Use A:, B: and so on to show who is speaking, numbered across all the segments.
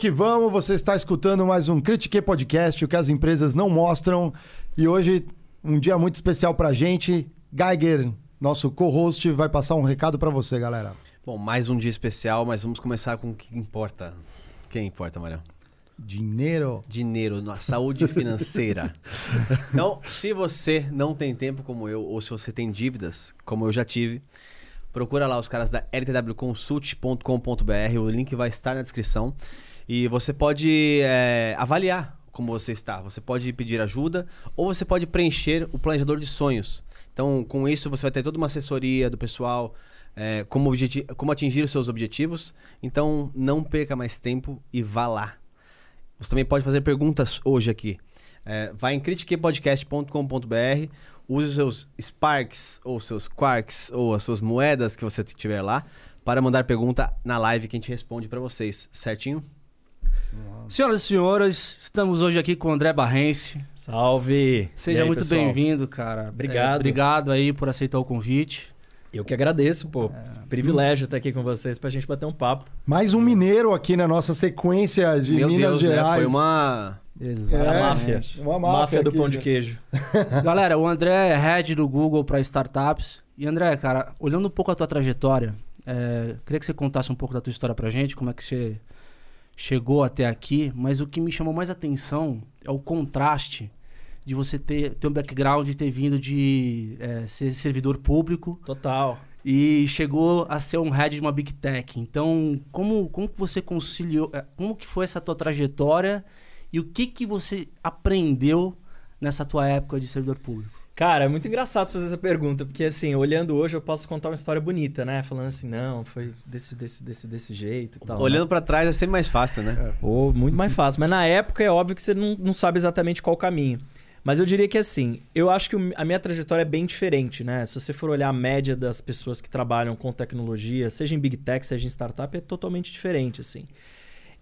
A: Vamos que vamos, você está escutando mais um Critique Podcast, o que as empresas não mostram. E hoje, um dia muito especial pra gente. Geiger, nosso co-host, vai passar um recado para você, galera.
B: Bom, mais um dia especial, mas vamos começar com o que importa. Quem importa, Marião?
A: Dinheiro.
B: Dinheiro, na saúde financeira. então, se você não tem tempo como eu, ou se você tem dívidas, como eu já tive, procura lá os caras da ltwconsult.com.br, o link vai estar na descrição. E você pode é, avaliar como você está. Você pode pedir ajuda ou você pode preencher o planejador de sonhos. Então, com isso, você vai ter toda uma assessoria do pessoal, é, como, como atingir os seus objetivos. Então, não perca mais tempo e vá lá. Você também pode fazer perguntas hoje aqui. É, vai em critiquepodcast.com.br, use os seus Sparks, ou seus Quarks, ou as suas moedas que você tiver lá, para mandar pergunta na live que a gente responde para vocês, certinho?
C: Senhoras e senhores, estamos hoje aqui com o André Barrense.
D: Salve!
C: Seja aí, muito bem-vindo, cara.
D: Obrigado. É,
C: obrigado aí por aceitar o convite.
D: Eu que agradeço, pô. É, Privilégio estar aqui com vocês pra gente bater um papo.
A: Mais um mineiro aqui na nossa sequência de
B: Meu
A: Minas
B: Deus,
A: Gerais. Né?
B: Foi uma.
D: Exato. É, máfia. Uma máfia, máfia do pão de queijo.
C: Galera, o André é head do Google para startups. E André, cara, olhando um pouco a tua trajetória, é, queria que você contasse um pouco da tua história pra gente, como é que você chegou até aqui. Mas o que me chamou mais atenção é o contraste de você ter, ter um background de ter vindo de é, ser servidor público.
D: Total.
C: E chegou a ser um head de uma big tech. Então, como, como que você conciliou, é, como que foi essa tua trajetória e o que que você aprendeu nessa tua época de servidor público?
D: Cara, é muito engraçado fazer essa pergunta, porque assim, olhando hoje eu posso contar uma história bonita, né? Falando assim, não, foi desse, desse, desse, desse jeito e tal.
B: Né? Olhando né? para trás é sempre mais fácil, né?
D: É. Pô, muito mais fácil. Mas na época é óbvio que você não, não sabe exatamente qual o caminho. Mas eu diria que assim, eu acho que a minha trajetória é bem diferente, né? Se você for olhar a média das pessoas que trabalham com tecnologia, seja em Big Tech, seja em startup, é totalmente diferente, assim.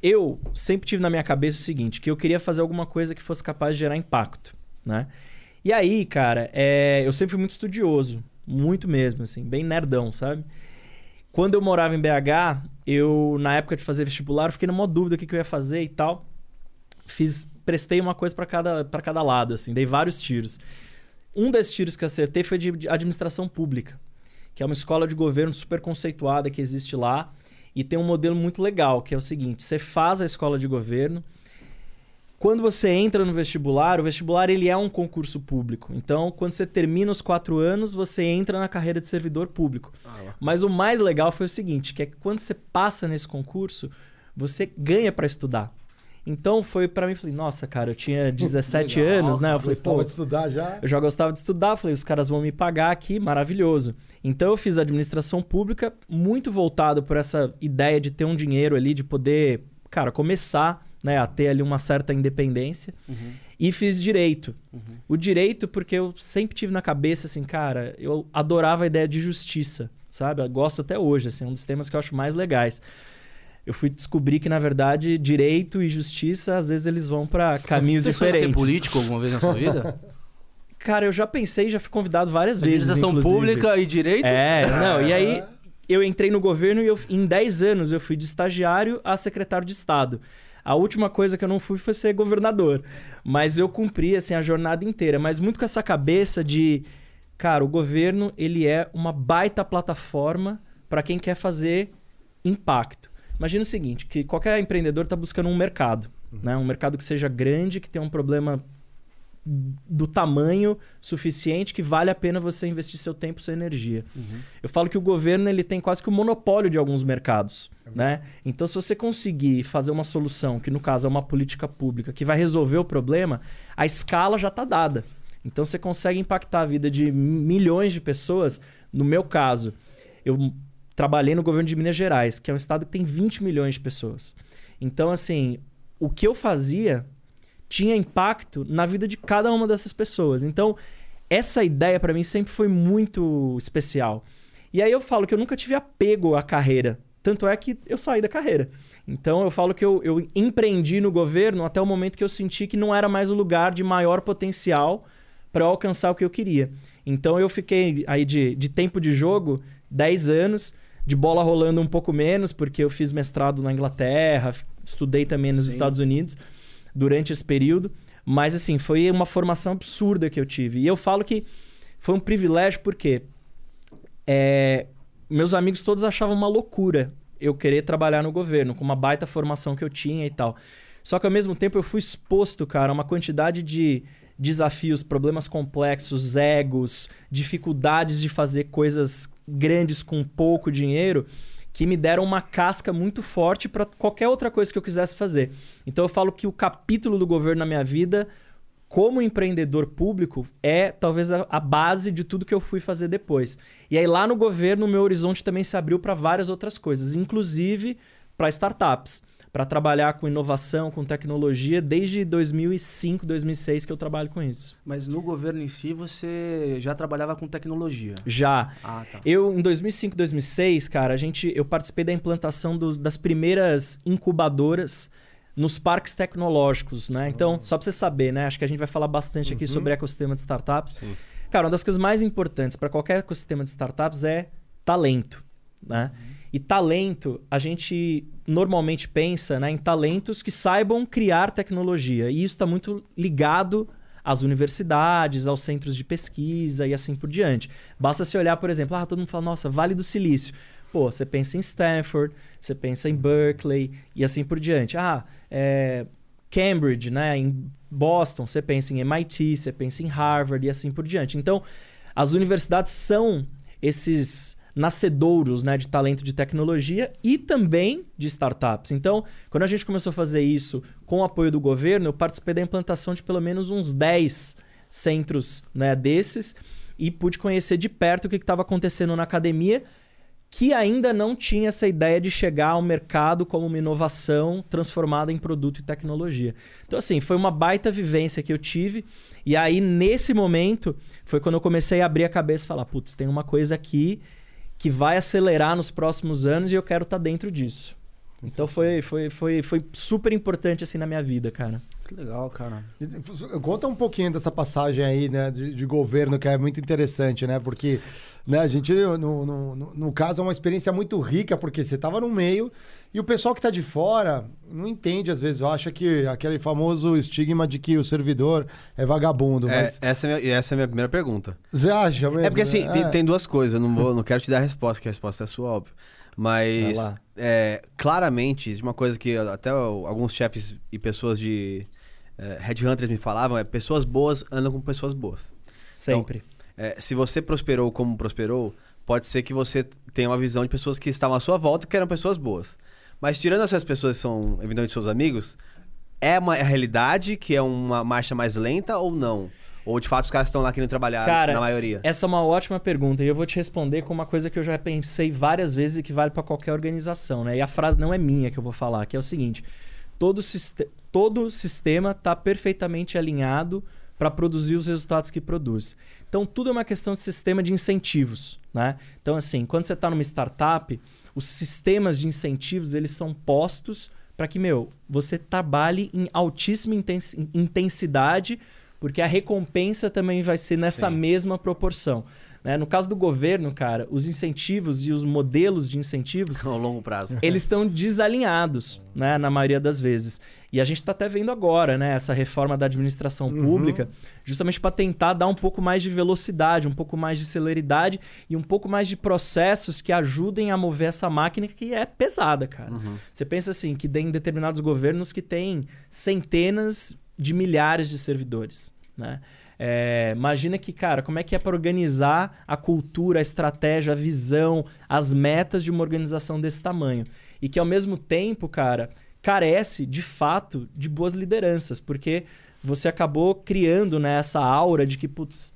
D: Eu sempre tive na minha cabeça o seguinte, que eu queria fazer alguma coisa que fosse capaz de gerar impacto, né? E aí, cara, é... eu sempre fui muito estudioso, muito mesmo, assim, bem nerdão, sabe? Quando eu morava em BH, eu, na época de fazer vestibular, fiquei numa dúvida o que, que eu ia fazer e tal. Fiz prestei uma coisa para cada, cada lado, assim, dei vários tiros. Um desses tiros que eu acertei foi de administração pública, que é uma escola de governo super conceituada que existe lá e tem um modelo muito legal, que é o seguinte: você faz a escola de governo. Quando você entra no vestibular, o vestibular ele é um concurso público. Então, quando você termina os quatro anos, você entra na carreira de servidor público. Ah, Mas o mais legal foi o seguinte, que é que quando você passa nesse concurso, você ganha para estudar. Então foi para mim, falei, nossa, cara, eu tinha 17 Legal, anos, né? Eu falei,
A: pô, de estudar já.
D: Eu já gostava de estudar, falei, os caras vão me pagar aqui, maravilhoso. Então eu fiz administração pública muito voltado por essa ideia de ter um dinheiro ali, de poder, cara, começar, né, a ter ali uma certa independência. Uhum. E fiz direito. Uhum. O direito porque eu sempre tive na cabeça assim, cara, eu adorava a ideia de justiça, sabe? Eu gosto até hoje, assim, é um dos temas que eu acho mais legais eu fui descobrir que, na verdade, direito e justiça, às vezes, eles vão para caminhos Você diferentes. Você
C: ser político alguma vez na sua vida?
D: Cara, eu já pensei, já fui convidado várias vezes.
C: Administração pública e direito?
D: É, não, e aí eu entrei no governo e eu, em 10 anos eu fui de estagiário a secretário de Estado. A última coisa que eu não fui foi ser governador. Mas eu cumpri, assim, a jornada inteira. Mas muito com essa cabeça de... Cara, o governo, ele é uma baita plataforma para quem quer fazer impacto. Imagina o seguinte, que qualquer empreendedor está buscando um mercado, né? Um mercado que seja grande, que tenha um problema do tamanho suficiente que vale a pena você investir seu tempo, sua energia. Uhum. Eu falo que o governo ele tem quase que o monopólio de alguns mercados, uhum. né? Então, se você conseguir fazer uma solução, que no caso é uma política pública, que vai resolver o problema, a escala já está dada. Então, você consegue impactar a vida de milhões de pessoas. No meu caso, eu trabalhei no governo de Minas Gerais, que é um estado que tem 20 milhões de pessoas. Então, assim, o que eu fazia tinha impacto na vida de cada uma dessas pessoas. Então, essa ideia para mim sempre foi muito especial. E aí eu falo que eu nunca tive apego à carreira. Tanto é que eu saí da carreira. Então eu falo que eu, eu empreendi no governo até o momento que eu senti que não era mais o lugar de maior potencial para alcançar o que eu queria. Então eu fiquei aí de, de tempo de jogo 10 anos De bola rolando um pouco menos, porque eu fiz mestrado na Inglaterra, estudei também nos
C: Sim.
D: Estados Unidos durante esse período. Mas, assim, foi uma formação absurda que eu tive. E eu falo que foi um privilégio porque é, meus amigos todos achavam uma loucura eu querer trabalhar no governo, com uma baita formação que eu tinha e tal. Só que ao mesmo tempo eu fui exposto, cara, a uma quantidade de desafios, problemas complexos, egos, dificuldades de fazer coisas grandes com pouco dinheiro, que me deram uma casca muito forte para qualquer outra coisa que eu quisesse fazer. Então eu falo que o capítulo do governo na minha vida, como empreendedor público, é talvez a, base de tudo que eu fui fazer depois. E aí lá no governo, o meu horizonte também se abriu para várias outras coisas, inclusive para startups para trabalhar com inovação, com tecnologia, desde 2005, 2006 que eu trabalho com isso.
C: Mas no governo em si, você já trabalhava com tecnologia?
D: Já.
C: Ah, tá.
D: Eu, em 2005, 2006, cara, a gente, eu participei da implantação dos- das primeiras incubadoras nos parques tecnológicos, né? Então, só para você saber, né? Acho que a gente vai falar bastante aqui sobre ecossistema de startups.
B: Sim.
D: Cara, uma das coisas mais importantes para qualquer ecossistema de startups é talento, né? E talento, a gente normalmente pensa né, em talentos que saibam criar tecnologia. E isso está muito ligado às universidades, aos centros de pesquisa e assim por diante. Basta se olhar, por exemplo, ah, todo mundo fala, nossa, Vale do Silício. Pô, você pensa em Stanford, você pensa em Berkeley e assim por diante. Ah, é, Cambridge, né? Em Boston, você pensa em MIT, você pensa em Harvard e assim por diante. Então, as universidades são esses nascedouros né, de talento de tecnologia e também de startups. Então, quando a gente começou a fazer isso com o apoio do governo, eu participei da implantação de pelo menos uns 10 centros né, desses e pude conhecer de perto o que estava acontecendo na academia, que ainda não tinha essa ideia de chegar ao mercado como uma inovação transformada em produto e tecnologia. Então, assim, foi uma baita vivência que eu tive. E aí, nesse momento, foi quando eu comecei a abrir a cabeça e falar: putz, tem uma coisa aqui que vai acelerar nos próximos anos e eu quero estar dentro disso. Então foi, foi, foi, foi super importante assim na minha vida, cara.
C: Que legal, cara.
A: Conta um pouquinho dessa passagem aí, né, de, de governo, que é muito interessante, né? Porque né, a gente, no, no, no- no caso, é uma experiência muito rica, porque você estava no meio e o pessoal que está de fora não entende, às vezes, acha que aquele famoso estigma de que o servidor é vagabundo.
B: É,
A: Mas
B: essa, é a minha, essa é a minha primeira pergunta.
A: você acha mesmo?
B: É porque assim,
A: né?
B: tem,
A: É.
B: tem duas coisas. eu Não, vou, não quero te dar a resposta, que a resposta é sua, óbvio. Mas, é, claramente, uma coisa que até alguns chefes e pessoas de é, headhunters me falavam é pessoas boas andam com pessoas boas.
D: Sempre.
B: É, se você prosperou como prosperou, pode ser que você tenha uma visão de pessoas que estavam à sua volta e que eram pessoas boas. Mas tirando essas pessoas que são, evidentemente, seus amigos, é uma realidade que é uma marcha mais lenta ou não? Ou de fato os caras estão lá querendo trabalhar
D: Cara,
B: na maioria?
D: Essa é uma ótima pergunta e eu vou te responder com uma coisa que eu já pensei várias vezes e que vale para qualquer organização, né? E a frase não é minha que eu vou falar, que é o seguinte: todo, siste- todo sistema está perfeitamente alinhado para produzir os resultados que produz. Então tudo é uma questão de sistema de incentivos, né? Então assim, quando você está numa startup, os sistemas de incentivos eles são postos para que meu você trabalhe em altíssima intens- intensidade porque a recompensa também vai ser nessa
B: Sim.
D: mesma proporção. né? No caso do governo, cara, os incentivos e os modelos de incentivos,
B: Ao longo prazo.
D: eles estão desalinhados, né, na maioria das vezes. E a gente está até vendo agora, né, essa reforma da administração pública, justamente para tentar dar um pouco mais de velocidade, um pouco mais de celeridade e um pouco mais de processos que ajudem a mover essa máquina que é pesada, cara. Você pensa assim, que tem determinados governos que têm centenas de milhares de servidores, né? É, imagina que, cara, como é que é para organizar a cultura, a estratégia, a visão, as metas de uma organização desse tamanho. E que, ao mesmo tempo, cara, carece, de fato, de boas lideranças. Porque você acabou criando né, essa aura de que, putz,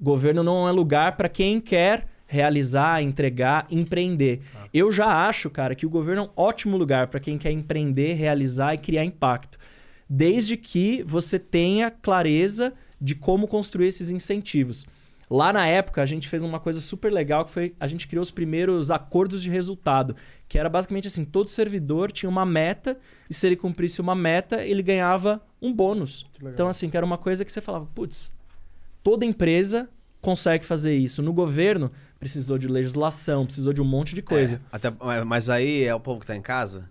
D: governo não é lugar para quem quer realizar, entregar, empreender. Eu já acho, cara, que o governo é um ótimo lugar para quem quer empreender, realizar e criar impacto. Desde que você tenha clareza de como construir esses incentivos. Lá na época, a gente fez uma coisa super legal que foi a gente criou os primeiros acordos de resultado, que era basicamente assim, todo servidor tinha uma meta e se ele cumprisse uma meta, ele ganhava um bônus. Então assim, que era uma coisa que você falava, putz, toda empresa consegue fazer isso. No governo, precisou de legislação, precisou de um monte de coisa.
B: É, até, mas aí é o povo que tá em casa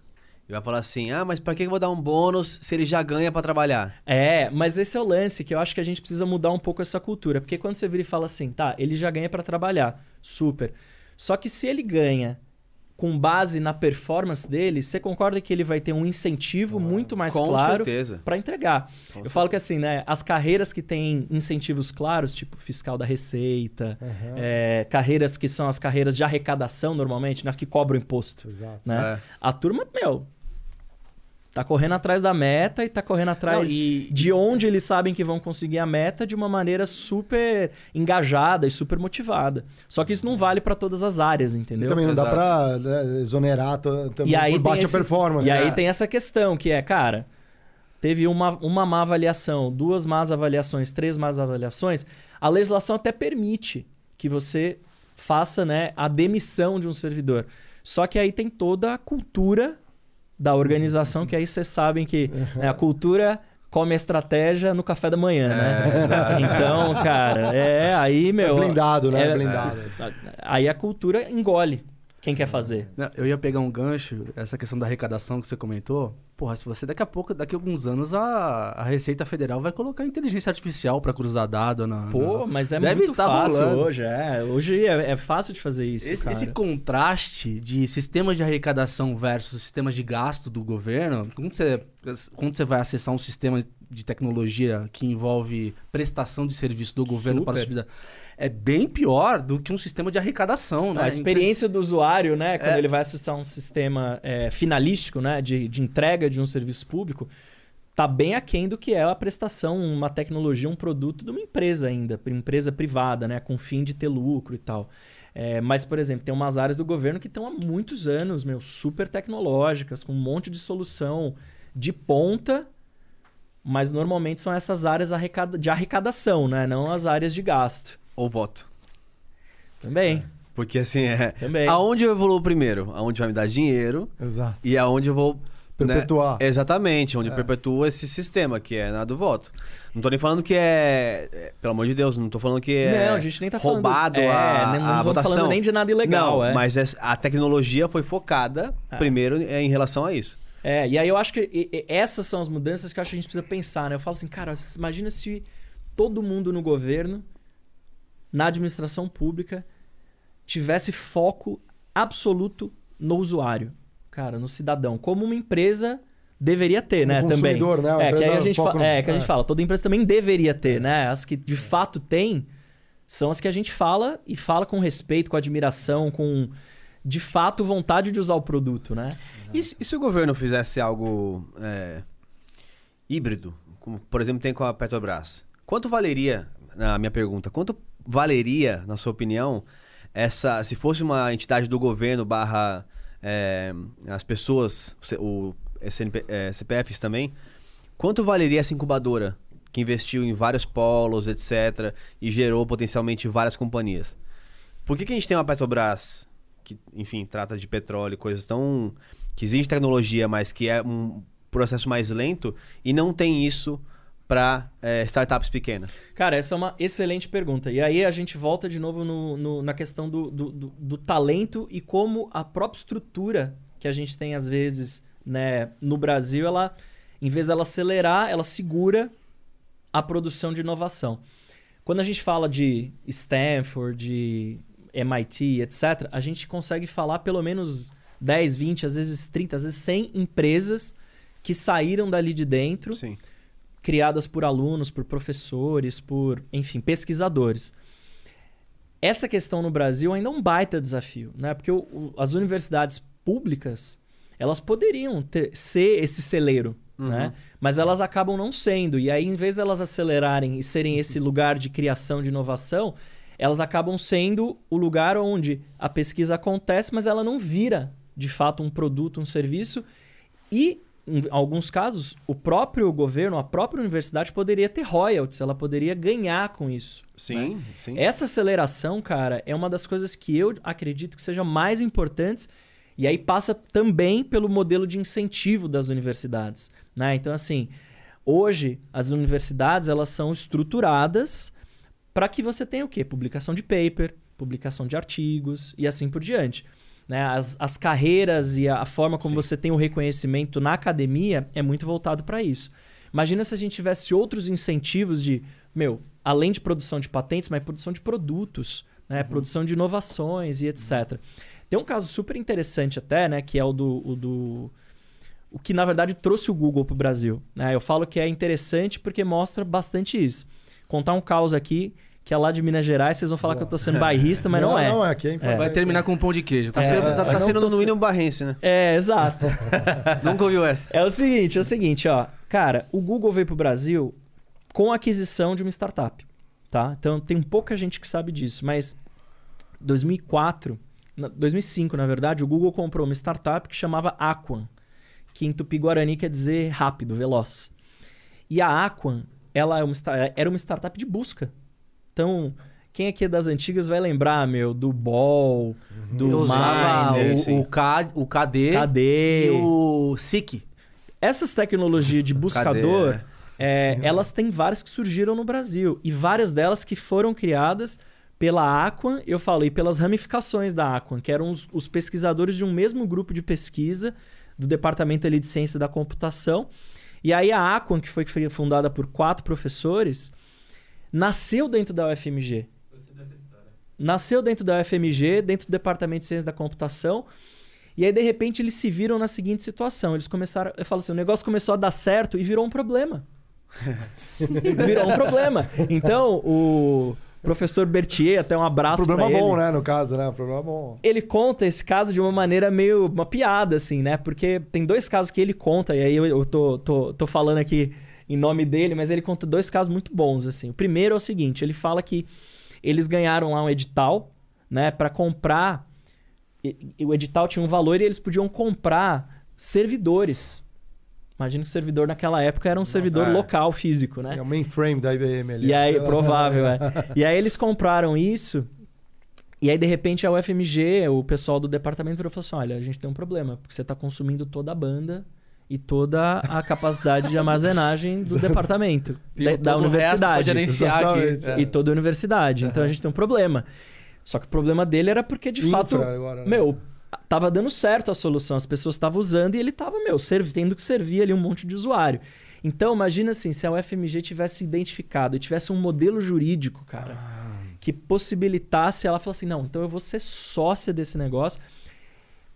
B: e vai falar assim: ah, mas pra que eu vou dar um bônus se ele já ganha para trabalhar?
D: É, mas esse é o lance que eu acho que a gente precisa mudar um pouco essa cultura. Porque quando você vira e fala assim, tá, ele já ganha para trabalhar, super. Só que se ele ganha com base na performance dele, você concorda que ele vai ter um incentivo muito mais claro para entregar.
B: Com
D: eu
B: certeza.
D: falo que assim, né, as carreiras que têm incentivos claros, tipo fiscal da Receita,
A: Aham.
D: é, carreiras que são as carreiras de arrecadação normalmente, nas que cobram imposto,
A: Exato.
D: né?
B: É.
D: A turma, meu, tá correndo atrás da meta e tá correndo atrás
C: Não, e-
D: de onde eles sabem que vão conseguir a meta de uma maneira super engajada e super motivada. Só que isso não vale para todas as áreas,
A: E
D: entendeu?
A: também não dá
B: Exato.
A: pra né, exonerar também
D: E aí
A: por
D: tem
A: baixa
D: esse-
A: performance.
D: E aí
A: né?
D: tem essa questão que é, cara, teve uma, uma má avaliação, duas más avaliações, três más avaliações, a legislação até permite que você faça né, a demissão de um servidor. Só que aí tem toda a cultura da organização, que aí vocês sabem que né, a cultura come a estratégia no café da manhã, né? Então, cara, é aí, meu.
A: É blindado, né?
D: é-
A: blindado.
D: Aí a cultura engole quem quer fazer.
C: Eu ia pegar um gancho, essa questão da arrecadação que você comentou. Porra, se você daqui a pouco, daqui a alguns anos, a, a Receita Federal vai colocar inteligência artificial pra cruzar dado na.
D: Pô,
C: na-
D: mas é
C: Deve
D: muito
C: tá
D: fácil
C: rolando.
D: hoje, é. Hoje é, é fácil de fazer isso,
C: Esse, esse contraste de sistemas de arrecadação versus sistemas de gasto do governo, quando você, quando você vai acessar um sistema de tecnologia que envolve prestação de serviço do governo para a
D: Super.
C: subida, é bem pior do que um sistema de arrecadação, né?
D: A experiência do usuário, né? Quando
C: É.
D: ele vai acessar um sistema é, finalístico, né? De, de entrega de um serviço público, tá bem aquém do que é a prestação, uma tecnologia, um produto de uma empresa ainda, empresa privada, né? Com fim de ter lucro e tal. É, mas, por exemplo, tem umas áreas do governo que estão há muitos anos, meu, super tecnológicas, com um monte de solução de ponta, mas normalmente são essas áreas de arrecadação, né? Não as áreas de gasto.
B: Ou voto.
D: Também,
B: Porque assim, é.
D: também.
B: Aonde eu evoluo primeiro? Aonde vai me dar dinheiro
A: Exato.
B: e aonde eu vou. né,
A: Perpetuar.
B: Exatamente, onde perpetua esse sistema, que é na do voto. Não tô nem falando que é. é, Pelo amor de Deus, não tô falando que é.
D: não, a gente nem tá falando...
B: roubado
D: é,
B: a,
D: nem- não
B: a votação.
D: falando nem de nada ilegal,
B: não,
D: é.
B: mas é- a tecnologia foi focada
D: É.
B: primeiro é, em relação a isso.
D: É, e aí eu acho que essas são as mudanças que eu acho que a gente precisa pensar, né? Eu falo assim, cara, imagina se todo mundo no governo, na administração pública, tivesse foco absoluto no usuário, cara, no cidadão, como uma empresa deveria ter, né, também.
A: consumidor, né?
D: É, que a gente,
A: foco
D: fa-
A: no-
D: é, que a gente
A: é.
D: fala, toda empresa também deveria ter, né? As que de fato tem são as que a gente fala e fala com respeito, com admiração, com de fato vontade de usar o produto, né?
B: E, se- e se o governo fizesse algo é, híbrido, como por exemplo tem com a Petrobras? Quanto valeria, na minha pergunta, quanto valeria, na sua opinião, essa, se fosse uma entidade do governo barra é, as pessoas, o SNP, é, CPFs também, quanto valeria essa incubadora que investiu em vários polos, etc., e gerou potencialmente várias companhias? Por que, que a gente tem uma Petrobras que, enfim, trata de petróleo coisas tão. que exige tecnologia, mas que é um processo mais lento, e não tem isso para startups pequenas?
D: Cara, essa é uma excelente pergunta. E aí a gente volta de novo no- no- na questão do, do, do- do talento e como a própria estrutura que a gente tem, às vezes, né, no Brasil, ela, em vez dela acelerar, ela segura a produção de inovação. Quando a gente fala de Stanford, de MIT, etc., a gente consegue falar pelo menos 10, 20, às vezes 30, às vezes 100 empresas que saíram dali de dentro
B: Sim.
D: Criadas por alunos, por professores, por, enfim, pesquisadores. Essa questão no Brasil ainda é um baita desafio, né? Porque o- o- as universidades públicas, elas poderiam ter- ser esse celeiro, né? Mas elas acabam não sendo. E aí, em vez delas acelerarem e serem esse lugar de criação de inovação, elas acabam sendo o lugar onde a pesquisa acontece, mas ela não vira, de fato, um produto, um serviço. E, em alguns casos, o próprio governo, a própria universidade poderia ter royalties, ela poderia ganhar com isso.
B: Sim, sim.
D: Essa aceleração, cara, é uma das coisas que eu acredito que seja mais importantes. E aí passa também pelo modelo de incentivo das universidades. Né? Então, assim, hoje as universidades elas são estruturadas para que você tenha o quê? Publicação de paper, publicação de artigos e assim por diante. Né? As, as carreiras e a, forma como
B: Sim.
D: você tem o reconhecimento na academia é muito voltado para isso. Imagina se a gente tivesse outros incentivos de, meu, além de produção de patentes, mas produção de produtos, né? produção de inovações e etc. Tem um caso super interessante até, né? Que é o do, o do o que na verdade trouxe o Google para o Brasil. Né? Eu falo que é interessante porque mostra bastante isso. Contar um caos aqui, que é lá de Minas Gerais, vocês vão falar que eu tô sendo bairrista, mas não, é.
A: Não, é aqui é importante.
C: Vai terminar com um pão de queijo.
B: Tá sendo, tá, tá
A: não
B: sendo no mínimo barrense, né?
D: É, exato.
B: Nunca ouviu essa.
D: É o seguinte, é o seguinte, ó. Cara, o Google veio pro Brasil com a aquisição de uma startup, tá? Então tem pouca gente que sabe disso, mas 2004, na- 2005, na verdade, o Google comprou uma startup que chamava Aquan, que em Tupi-Guarani quer dizer rápido, veloz. E a Aquan, ela é uma, sta- era uma startup de busca. Então, quem aqui é das antigas vai lembrar, meu, do Ball, do
C: Eu usava o, o, K, o KD,
D: KD.
C: e o SIC.
D: Essas tecnologias de buscador,
B: Cadê?
D: é, elas têm várias que surgiram no Brasil. E várias delas que foram criadas pela Aquan, eu falei, pelas ramificações da Aquan, que eram os, os pesquisadores de um mesmo grupo de pesquisa do Departamento ali de Ciência da Computação. E aí a Aquan, que foi fundada por quatro professores, nasceu dentro da UFMG. Nasceu dentro da UFMG, dentro do Departamento de Ciência da Computação. E aí, de repente, eles se viram na seguinte situação. Eles começaram. Eu falo assim: o negócio começou a dar certo e virou um problema. virou um problema. Então, o professor Berthier, até um abraço
A: Problema
D: pra
A: bom,
D: ele.
A: né? No caso, né? Problema bom.
D: Ele conta esse caso de uma maneira meio. uma piada, assim, né? Porque tem dois casos que ele conta, e aí eu, eu tô, tô, tô falando aqui em nome dele, mas ele conta dois casos muito bons, assim. O primeiro é o seguinte: ele fala que eles ganharam lá um edital, né, para comprar. e- e O edital tinha um valor e eles podiam comprar servidores. Imagina que o servidor naquela época era um servidor
B: é.
D: local, físico, né?
A: É o mainframe da IBM ali.
D: E aí, provável, é. E aí eles compraram isso. E aí, de repente, a UFMG, o pessoal do departamento virou e falou assim: olha, a gente tem um problema, porque você está consumindo toda a banda e toda a capacidade de armazenagem do departamento,
C: E
D: da, da universidade.
C: gerenciar aqui.
D: E toda a universidade. Então a gente tem um problema. Só que o problema dele era porque, de
A: Infra
D: fato,
A: agora, né?
D: meu, tava dando certo a solução, as pessoas estavam usando e ele tava, meu, serv- tendo que servir ali um monte de usuário. Então, imagina assim, se a UFMG tivesse identificado e tivesse um modelo jurídico, cara, que possibilitasse ela falar assim: não, então eu vou ser sócia desse negócio.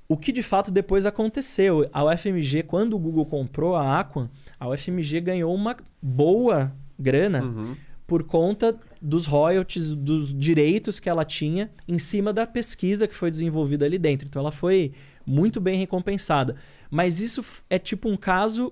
D: O que de fato depois aconteceu. A UFMG, quando o Google comprou a Aquan, a UFMG ganhou uma boa grana
B: Uhum.
D: por conta dos royalties, dos direitos que ela tinha em cima da pesquisa que foi desenvolvida ali dentro. Então ela foi muito bem recompensada. Mas isso é tipo um caso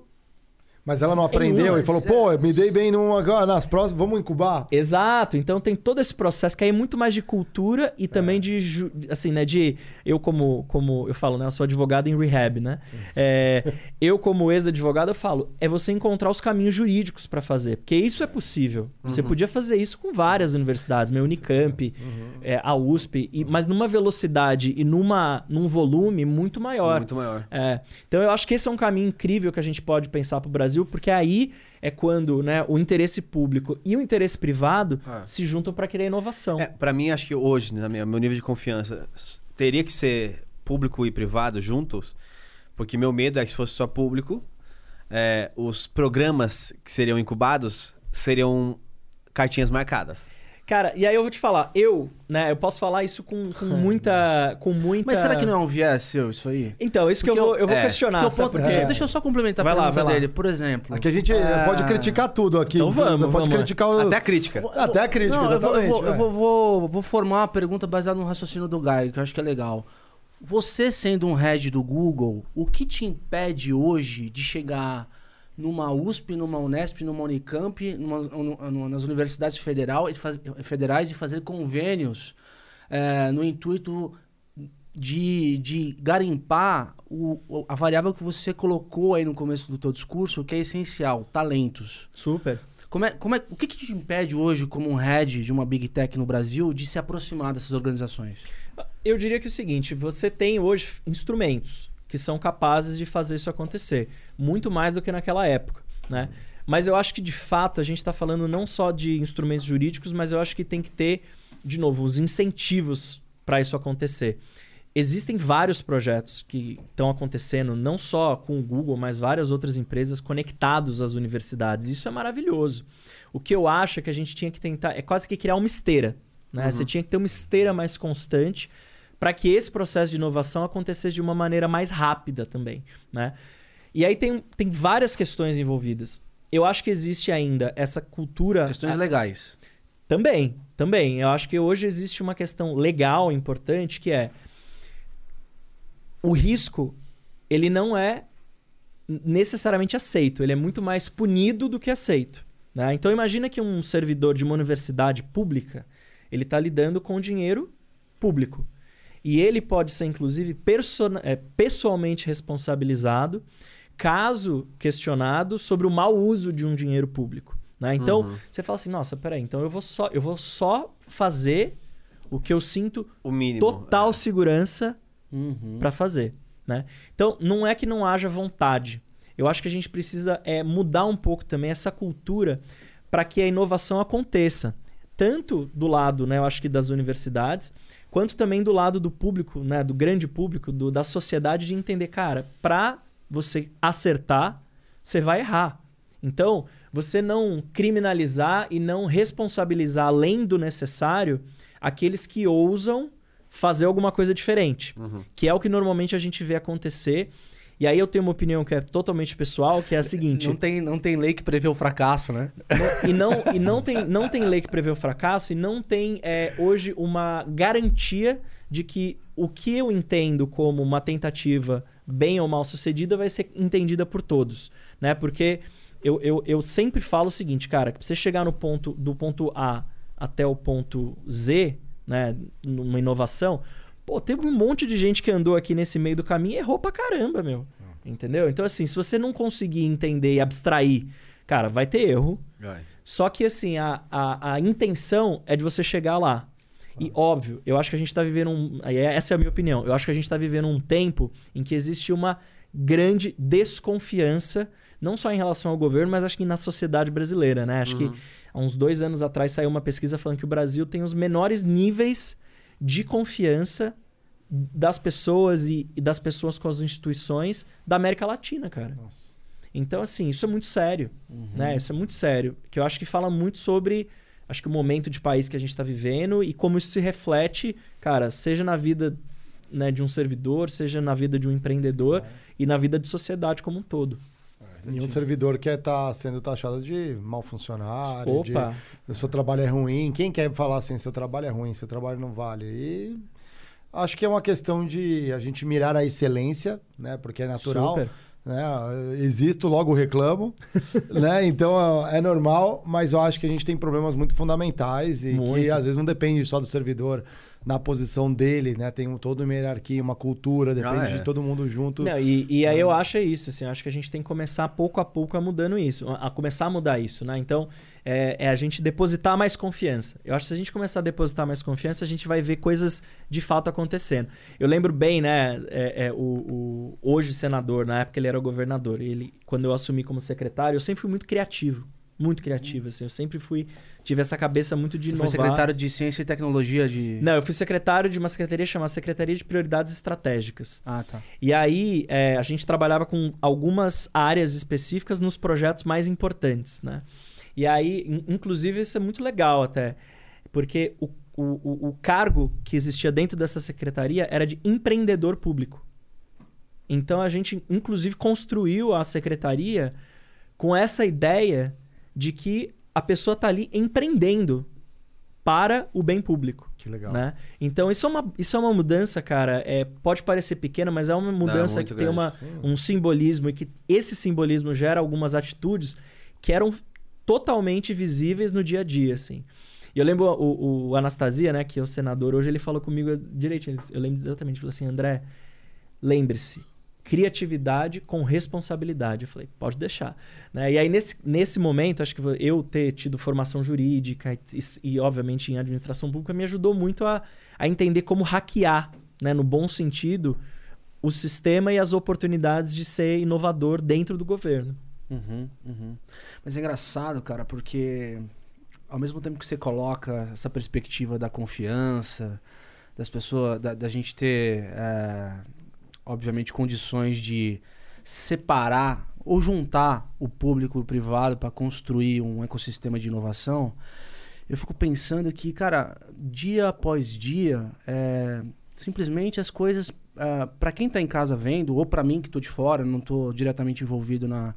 A: Mas ela não aprendeu e falou, pô, me dei bem numa agora, nas próximas, vamos incubar?
D: Exato. Então tem todo esse processo que aí é muito mais de cultura e também de assim, né, de eu como como eu falo, né, eu sou advogado em rehab, né? É, eu como ex-advogado eu falo, é você encontrar os caminhos jurídicos para fazer, porque isso é possível. Você podia fazer isso com várias universidades, meu Unicamp, é, a USP, e- mas numa velocidade e numa num volume muito maior.
B: Muito maior.
D: É, então eu acho que esse é um caminho incrível que a gente pode pensar para o Brasil, porque aí é quando né, o interesse público e o interesse privado
B: Ah.
D: se juntam para criar inovação.
B: É, pra mim, acho que hoje, no meu nível de confiança, teria que ser público e privado juntos, porque meu medo é que se fosse só público, é, os programas que seriam incubados seriam cartinhas marcadas.
D: Cara, e aí eu vou te falar, eu, né, eu posso falar isso com, com muita, com muita.
C: Mas será que não é um viés seu isso aí?
D: Então, isso que eu
C: Porque
D: vou, eu vou
B: é,
D: questionar.
C: Porque ponto- deixa,
A: É.
C: deixa eu só complementar
D: Vai
C: a
D: lá,
C: pergunta
D: lá.
C: dele. Por exemplo.
A: Aqui a gente
C: Ah.
A: pode criticar tudo aqui.
D: Então vamos,
A: Pode
D: vamos lá.
A: criticar o...
B: Até a crítica.
A: Até a crítica,
C: Não, eu vou-
A: exatamente.
C: Eu vou, eu
A: é.
C: vou, vou- vou formar uma pergunta baseada no raciocínio do Guy, que eu acho que é legal. Você sendo um head do Google, o que te impede hoje de chegar numa USP, numa Unesp, numa Unicamp, numa- numa- nas universidades federal, e federais e fazer convênios é, no intuito de, de garimpar o- a variável que você colocou aí no começo do teu discurso, que é essencial, talentos.
D: Super.
C: Como é, como é, o que, que te impede hoje, como um head de uma Big Tech no Brasil, de se aproximar dessas organizações?
D: Eu diria que é o seguinte, você tem hoje instrumentos que são capazes de fazer isso acontecer, muito mais do que naquela época, né? Mas eu acho que de fato a gente está falando não só de instrumentos jurídicos, mas eu acho que tem que ter de novo, os incentivos para isso acontecer. Existem vários projetos que estão acontecendo, não só com o Google, mas várias outras empresas conectados às universidades. Isso é maravilhoso. O que eu acho é que a gente tinha que tentar é quase que criar uma esteira. Né? Uhum. Você tinha que ter uma esteira mais constante para que esse processo de inovação acontecesse de uma maneira mais rápida também. Né? E aí tem, tem várias questões envolvidas. Eu acho que existe ainda essa cultura.
C: Questões legais.
D: Também, também. Eu acho que hoje existe uma questão legal importante que é o risco, ele não é necessariamente aceito, ele é muito mais punido do que aceito. Né? Então imagina que um servidor de uma universidade pública, ele está lidando com dinheiro público. E ele pode ser, inclusive, é, pessoalmente responsabilizado caso questionado sobre o mau uso de um dinheiro público. Né? Então, uhum. você fala assim, nossa, peraí, então eu vou só, eu vou só fazer o que eu sinto
B: o mínimo,
D: total é. segurança uhum. para fazer. Né? Então, não é que não haja vontade. Eu acho que a gente precisa é, mudar um pouco também essa cultura para que a inovação aconteça. Tanto do lado, né, eu acho que das universidades, quanto também do lado do público, né, do grande público, do, da sociedade, de entender, cara, para você acertar, você vai errar. Então, você não criminalizar e não responsabilizar além do necessário aqueles que ousam fazer alguma coisa diferente, uhum. que é o que normalmente a gente vê acontecer. E aí eu tenho uma opinião que é totalmente pessoal, que é a seguinte...
C: Não tem, não tem lei que prevê o fracasso, né?
D: Não, e não, e não, tem, não tem lei que prevê o fracasso e não tem é, hoje uma garantia de que o que eu entendo como uma tentativa bem ou mal sucedida vai ser entendida por todos, né? Porque eu, eu, eu sempre falo o seguinte, cara, que pra você chegar no ponto do ponto A até o ponto Z, né, numa inovação, pô, teve um monte de gente que andou aqui nesse meio do caminho e errou pra caramba, meu. Entendeu? Então, assim, se você não conseguir entender e abstrair, cara, vai ter erro. Vai. Só que, assim, a, a, a intenção é de você chegar lá. E óbvio, eu acho que a gente está vivendo um. Essa é a minha opinião. Eu acho que a gente está vivendo um tempo em que existe uma grande desconfiança, não só em relação ao governo, mas acho que na sociedade brasileira, né? Acho uhum. que há uns dois anos atrás saiu uma pesquisa falando que o Brasil tem os menores níveis de confiança das pessoas e, e das pessoas com as instituições da América Latina, cara. Nossa. Então, assim, isso é muito sério, uhum. né? Isso é muito sério, que eu acho que fala muito sobre acho que o momento de país que a gente está vivendo e como isso se reflete, cara, seja na vida né, de um servidor, seja na vida de um empreendedor é. e na vida de sociedade como um todo.
A: E um servidor quer estar tá sendo taxado de mal funcionário, Opa. de seu trabalho é ruim. Quem quer falar assim, seu trabalho é ruim, seu trabalho não vale? E acho que é uma questão de a gente mirar a excelência, né? Porque é natural. Super. Né? Existo, logo reclamo, né? Então é normal, mas eu acho que a gente tem problemas muito fundamentais e muito. que às vezes não depende só do servidor na posição dele, né? Tem um, toda uma hierarquia, uma cultura, depende ah, é. de todo mundo junto.
D: Não, e, e aí eu acho é isso, assim, eu acho que a gente tem que começar pouco a pouco a mudando isso, a começar a mudar isso, né? Então, é, é, a gente depositar mais confiança. Eu acho que se a gente começar a depositar mais confiança, a gente vai ver coisas de fato acontecendo. Eu lembro bem, né, é, é, o, o, hoje senador, na época ele era governador, ele, quando eu assumi como secretário, eu sempre fui muito criativo, muito criativo, assim, eu sempre fui tive essa cabeça muito de Você inovar.
C: foi secretário de Ciência e Tecnologia de...
D: Não, eu fui secretário de uma secretaria chamada Secretaria de Prioridades Estratégicas.
C: Ah, tá.
D: E aí, é, a gente trabalhava com algumas áreas específicas nos projetos mais importantes, né? E aí, inclusive, isso é muito legal até, porque o, o, o cargo que existia dentro dessa secretaria era de empreendedor público. Então, a gente, inclusive, construiu a secretaria com essa ideia de que a pessoa está ali empreendendo para o bem público.
A: Que legal.
D: Né? Então, isso é, uma, isso é uma mudança, cara. É, pode parecer pequena, mas é uma mudança Não, que grande. tem uma, um simbolismo e que esse simbolismo gera algumas atitudes que eram totalmente visíveis no dia a dia, assim. E eu lembro o, o Anastasia, né, que é o senador, hoje ele falou comigo direitinho. Eu lembro exatamente, ele falou assim: André, lembre-se, criatividade com responsabilidade. Eu falei, pode deixar. Né? E aí, nesse, nesse momento, acho que eu ter tido formação jurídica e, e obviamente, em administração pública me ajudou muito a, a entender como hackear, né, no bom sentido, o sistema e as oportunidades de ser inovador dentro do governo.
C: Uhum, uhum. Mas é engraçado, cara, porque ao mesmo tempo que você coloca essa perspectiva da confiança, das pessoas, da, da gente ter, é, obviamente, condições de separar ou juntar o público e o privado para construir um ecossistema de inovação, eu fico pensando que, cara, dia após dia, é, simplesmente as coisas, uh, para quem está em casa vendo, ou para mim que estou de fora, não estou diretamente envolvido na,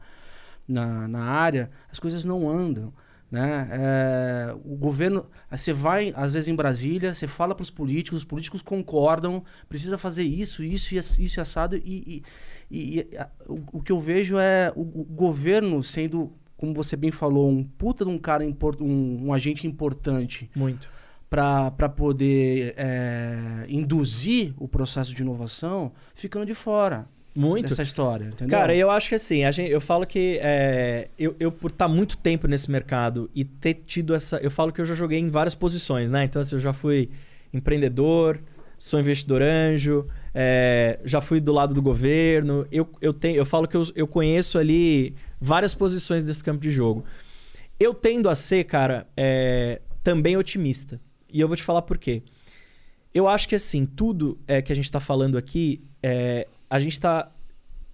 C: na, na, área, as coisas não andam. Né? É, o governo, você vai às vezes em Brasília, você fala para os políticos, os políticos concordam, precisa fazer isso, isso e isso assado, e, e, e a, o, o, que eu vejo é o, o, governo sendo, como você bem falou, um puta de um cara, import, um, um agente importante.
D: Muito
C: para poder é, induzir o processo de inovação, ficando de fora.
D: Muito.
C: Dessa história, entendeu?
D: Cara, eu acho que assim, gente, eu falo que é, eu, eu, por estar muito tempo nesse mercado e ter tido essa. Eu falo que eu já joguei em várias posições, né? Então, assim, eu já fui empreendedor, sou investidor anjo, é, já fui do lado do governo. Eu, eu, tenho, eu falo que eu, eu conheço ali várias posições desse campo de jogo. Eu tendo a ser, cara, é, também otimista. E eu vou te falar por quê. Eu acho que assim, tudo é, que a gente está falando aqui, é, a gente está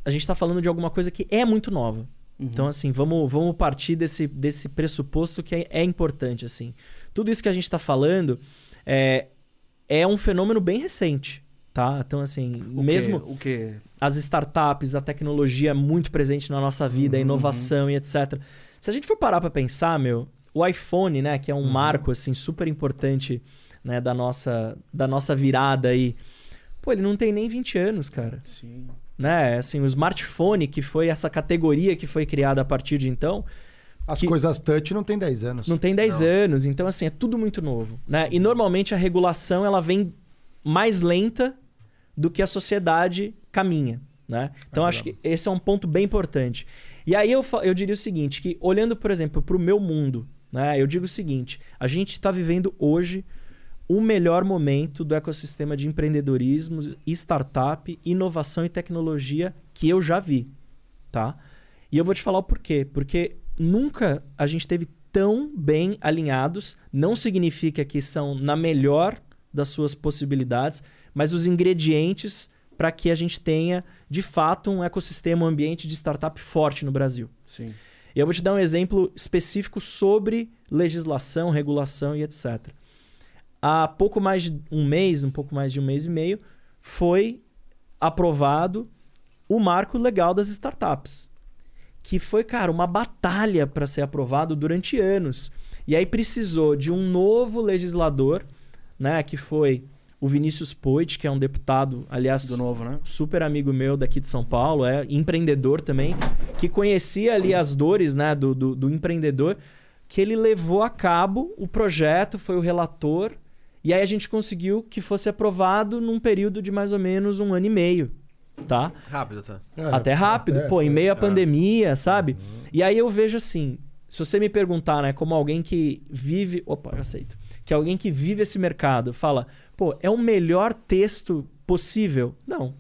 D: a gente tá falando de alguma coisa que é muito nova. Uhum. Então, assim, vamos, vamos partir desse, desse pressuposto que é, é importante, assim. Tudo isso que a gente está falando é, é um fenômeno bem recente, tá? Então, assim,
C: o
D: mesmo...
C: Quê? O quê?
D: As startups, a tecnologia muito presente na nossa vida, uhum. a inovação e etc. Se a gente for parar para pensar, meu, o iPhone, né, que é um uhum. marco assim super importante, né, da nossa da nossa virada aí. Pô, ele não tem nem 20 anos, cara.
C: Sim.
D: Né? Assim, o smartphone, que foi essa categoria que foi criada a partir de então,
A: as
D: que...
A: coisas touch não tem 10 anos.
D: Não tem 10 não. anos, então assim, é tudo muito novo, né? E normalmente a regulação ela vem mais lenta do que a sociedade caminha, né? Então é acho que esse é um ponto bem importante. E aí eu, eu diria o seguinte, que olhando, por exemplo, para o meu mundo, né? Eu digo o seguinte: a gente está vivendo hoje o melhor momento do ecossistema de empreendedorismo, startup, inovação e tecnologia que eu já vi, tá? E eu vou te falar o porquê. Porque nunca a gente teve tão bem alinhados. Não significa que são na melhor das suas possibilidades, mas os ingredientes para que a gente tenha, de fato, um ecossistema, um ambiente de startup forte no Brasil.
C: Sim.
D: E eu vou te dar um exemplo específico sobre legislação, regulação e etc. Há pouco mais de um mês, um pouco mais de um mês e meio, foi aprovado o marco legal das startups. Que foi, cara, uma batalha para ser aprovado durante anos. E aí precisou de um novo legislador, né, que foi o Vinícius Poit, que é um deputado, aliás,
C: do novo, né?
D: Super amigo meu daqui de São Paulo, é empreendedor também, que conhecia ali as dores, né, do, do, do empreendedor, que ele levou a cabo o projeto, foi o relator, e aí a gente conseguiu que fosse aprovado num período de mais ou menos um ano e meio, tá?
B: Rápido, tá?
D: É, até rápido, até, pô, em meio à é. pandemia, sabe? Uhum. E aí eu vejo assim, se você me perguntar, né, como alguém que vive, opa, eu aceito, que alguém que vive esse mercado fala, pô, é o melhor texto possível? Não.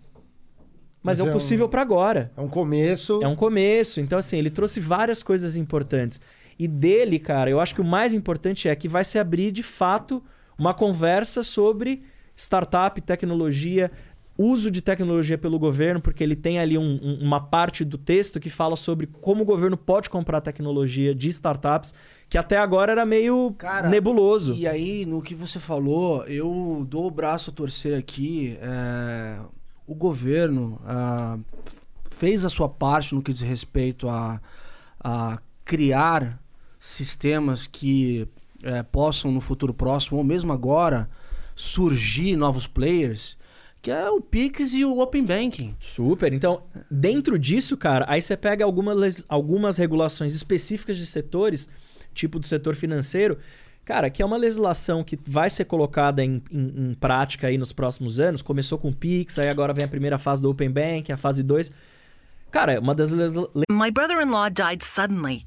D: Mas, Mas é o é possível um, para agora.
A: É um começo.
D: É um começo. Então, assim, ele trouxe várias coisas importantes. E dele, cara, eu acho que o mais importante é que vai se abrir de fato uma conversa sobre startup, tecnologia, uso de tecnologia pelo governo, porque ele tem ali um, um, uma parte do texto que fala sobre como o governo pode comprar tecnologia de startups que até agora era meio Cara, nebuloso.
C: E aí, no que você falou, eu dou o braço a torcer aqui. É, o governo é, fez a sua parte no que diz respeito a, a criar sistemas que é, possam, no futuro próximo, ou mesmo agora, surgir novos players que é o Pix e o Open Banking.
D: Super. Então, dentro disso, cara, aí você pega algumas, algumas regulações específicas de setores tipo do setor financeiro, cara, que é uma legislação que vai ser colocada em, em, em prática aí nos próximos anos. Começou com o Pix, aí agora vem a primeira fase do Open Bank, a fase 2. Cara, é uma das
E: My brother-in-law died suddenly,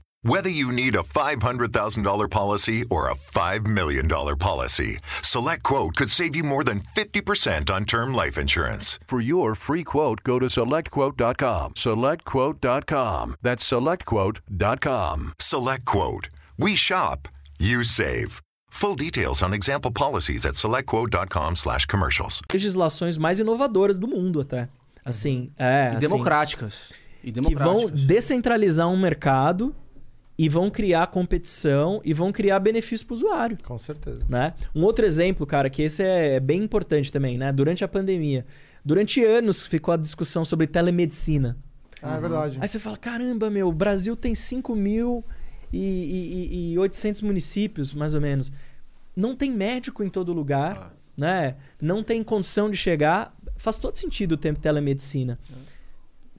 F: Whether you need a $500,000 policy or a $5 million policy, SelectQuote could save you more than 50% on term life insurance.
G: For your free quote, go to selectquote.com. SelectQuote.com. That's selectquote.com.
F: SelectQuote. We shop, you save. Full details on example policies at selectquote.com slash commercials.
D: legislações mais inovadoras do mundo até. Assim, é.
C: E
D: assim,
C: democráticas. E
D: que vão descentralizar um mercado e vão criar competição e vão criar benefício para o usuário.
A: Com certeza.
D: né? Um outro exemplo, cara, que esse é bem importante também, né? Durante a pandemia. Durante anos ficou a discussão sobre telemedicina.
A: Ah, é verdade.
D: Aí você fala, caramba, meu, o Brasil tem 5 mil e, e, e 800 municípios, mais ou menos. Não tem médico em todo lugar, né? Não tem condição de chegar. Faz todo sentido o tempo de telemedicina.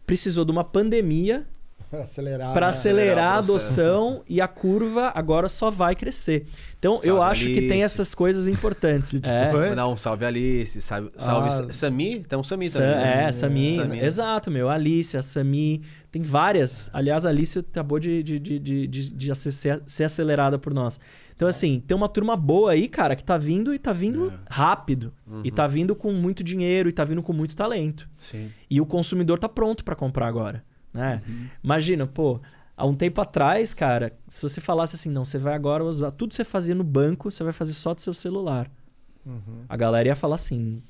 D: Precisou de uma pandemia
A: Pra acelerar.
D: para
A: né?
D: acelerar a adoção e a curva agora só vai crescer. Então,
B: Salve,
D: eu acho que tem
B: Alice.
D: essas coisas importantes.
A: Que que
D: é.
A: foi?
B: Um salve Alice, salve, salve
A: Ah.
B: Sami. Tem um Sami
D: Sa-
B: também. né?
D: é, Sami.
B: Sami, né?
D: Exato, meu. Alice, a Sami. Tem várias. Aliás, a Alice acabou de, de, de, de, de, de ser, ser acelerada por nós. Então, assim, tem uma turma boa aí, cara, que tá vindo e tá vindo
B: É.
D: rápido. E
B: Uhum.
D: tá vindo com muito dinheiro e tá vindo com muito talento.
C: Sim.
D: E o consumidor tá pronto para comprar agora, né? Imagina, pô, há um tempo atrás, cara, se você falasse assim, não, você vai agora usar tudo que você fazia no banco, você vai fazer só do seu celular. A galera ia falar assim,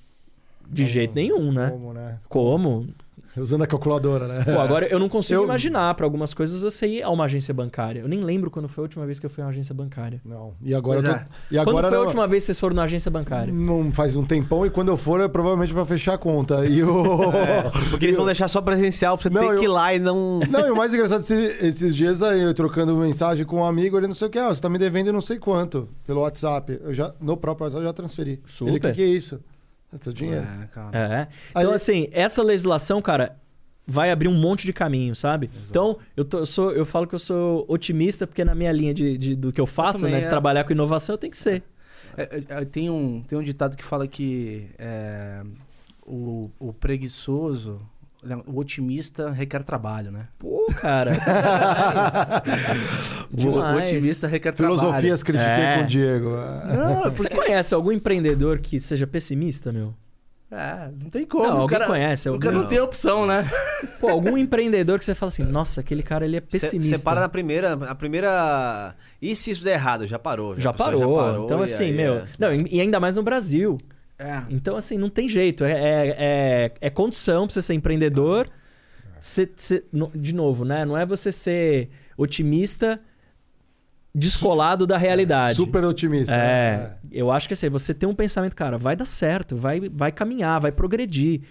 D: de jeito nenhum, né?
A: Como, né?
D: Como?
A: Usando a calculadora, né?
D: Pô, agora eu não consigo
A: Eu-
D: imaginar para algumas coisas você ir a uma agência bancária. Eu nem lembro quando foi a última vez que eu fui a uma agência bancária.
A: Não. E agora eu tô...
C: é.
A: E agora
D: quando foi a
A: não-
D: última vez que vocês foram na agência bancária?
A: Não faz um tempão e quando eu for é provavelmente pra fechar a conta. E o.
B: Porque eles vão deixar só presencial pra você
A: Não,
B: ter que ir
A: eu-
B: lá e não.
A: Não, e o mais engraçado, esse- esses dias aí, eu trocando mensagem com um amigo, ele não sei o que, ah, você tá me devendo não sei quanto pelo WhatsApp. Eu já, no próprio WhatsApp, eu já transferi.
D: Super.
A: Ele, o que, que é isso? É teu dinheiro.
C: É, cara.
D: É.
A: Aí-
D: Então, assim, essa legislação, cara, vai abrir um monte de caminho, sabe? Então, eu, tô- eu sou, eu falo que eu sou otimista, porque na minha linha de, de- do que eu faço,
C: também,
D: né? De
C: é.
D: trabalhar com inovação, eu tenho que ser.
C: É, é, é, tem, um, tem um ditado que fala que é, o, o preguiçoso, o otimista requer trabalho, né?
D: Pô, cara.
C: O, o
D: Demais.
C: otimista requer trabalho.
A: Filosofias critiquei
D: É.
A: com o Diego.
C: Não, é
D: Você
C: porque...
D: conhece algum empreendedor que seja pessimista, meu?
C: É, não tem como.
D: Não,
C: o
D: alguém
C: cara,
D: conhece,
C: O cara não tem opção, né?
D: Pô, algum empreendedor que você fala assim, nossa, aquele cara ele é pessimista.
B: Você para na primeira. A primeira. E se isso der errado? Já parou.
D: já,
B: a pessoa
D: parou. Então, assim,
B: aí
D: meu.
B: é-
D: Não, e ainda mais no Brasil.
C: É.
D: Então, assim, não tem jeito. É, é, é, é condição pra você ser empreendedor. Ser- ser- no- de novo, né? Não é você ser otimista descolado da realidade.
A: Super otimista.
D: É,
A: né?
D: eu acho que assim, você tem um pensamento, cara, vai dar certo, vai, vai caminhar, vai progredir.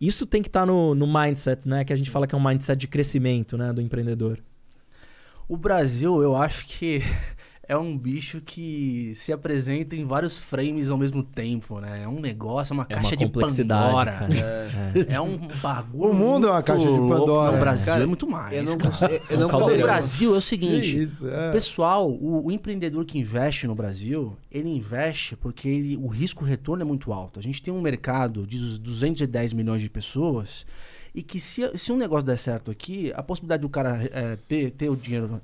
D: Isso tem que estar no, no mindset, né? Que a gente fala que é um mindset de crescimento, né? Do empreendedor.
C: O Brasil, eu acho que é um bicho que se apresenta em vários frames ao mesmo tempo, né? É um negócio, é uma
D: É
C: caixa
D: uma
C: de
D: complexidade,
C: Pandora.
D: cara.
C: É. um bagulho.
A: O mundo é uma caixa de. Pandora.
C: Não, o Brasil
B: Cara,
C: é muito mais.
B: Eu não
C: cara.
B: consigo. Eu não
C: O. Brasil é o seguinte.
A: isso, é.
C: Pessoal, o, o empreendedor que investe no Brasil, ele investe porque ele, o risco-retorno é muito alto. A gente tem um mercado de 210 milhões de pessoas e que se, se um negócio der certo aqui, a possibilidade do cara é, ter, ter o dinheiro...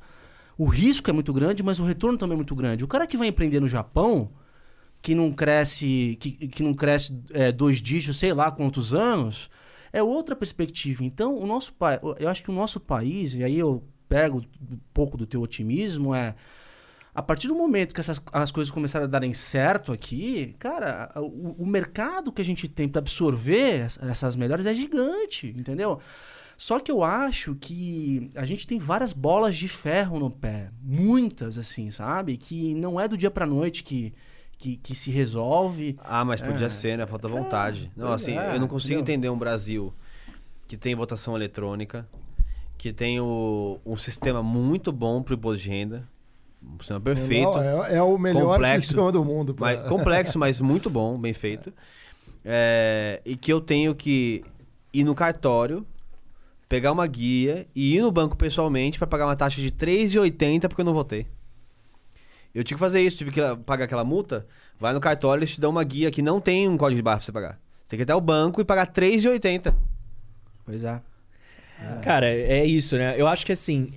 C: O risco é muito grande, mas o retorno também é muito grande. O cara que vai empreender no Japão, que não cresce, que, que não cresce é, dois dígitos, sei lá quantos anos, é outra perspectiva. Então, o nosso eu acho que o nosso país, e aí eu pego um pouco do teu otimismo, é a partir do momento que essas, as coisas começarem a darem certo aqui, cara, o, o mercado que a gente tem para absorver ess- essas melhores é gigante, entendeu? Só que eu acho que a gente tem várias bolas de ferro no pé, muitas assim, sabe? Que não é do dia pra noite que, que, que se resolve.
B: Ah, mas podia
C: É.
B: ser, né? Falta vontade. não,
C: pois
B: assim,
C: é,
B: eu não consigo
C: entendeu?
B: entender um Brasil que tem votação eletrônica, que tem o, um sistema muito bom pro imposto de renda. Um sistema perfeito.
A: Não, é, é o melhor
B: complexo,
A: sistema do mundo. pra-
B: Mas, complexo, mas muito bom, bem feito. É, e que eu tenho que ir no cartório, pegar uma guia e ir no banco pessoalmente para pagar uma taxa de R$ 3,80 porque eu não votei. Eu tive que fazer isso, tive que pagar aquela multa. Vai no cartório, eles te dão uma guia que não tem um código de barra pra você pagar. tem que ir até o banco e pagar R$3,80.
C: Pois é.
D: Cara, é isso, né? Eu acho que assim.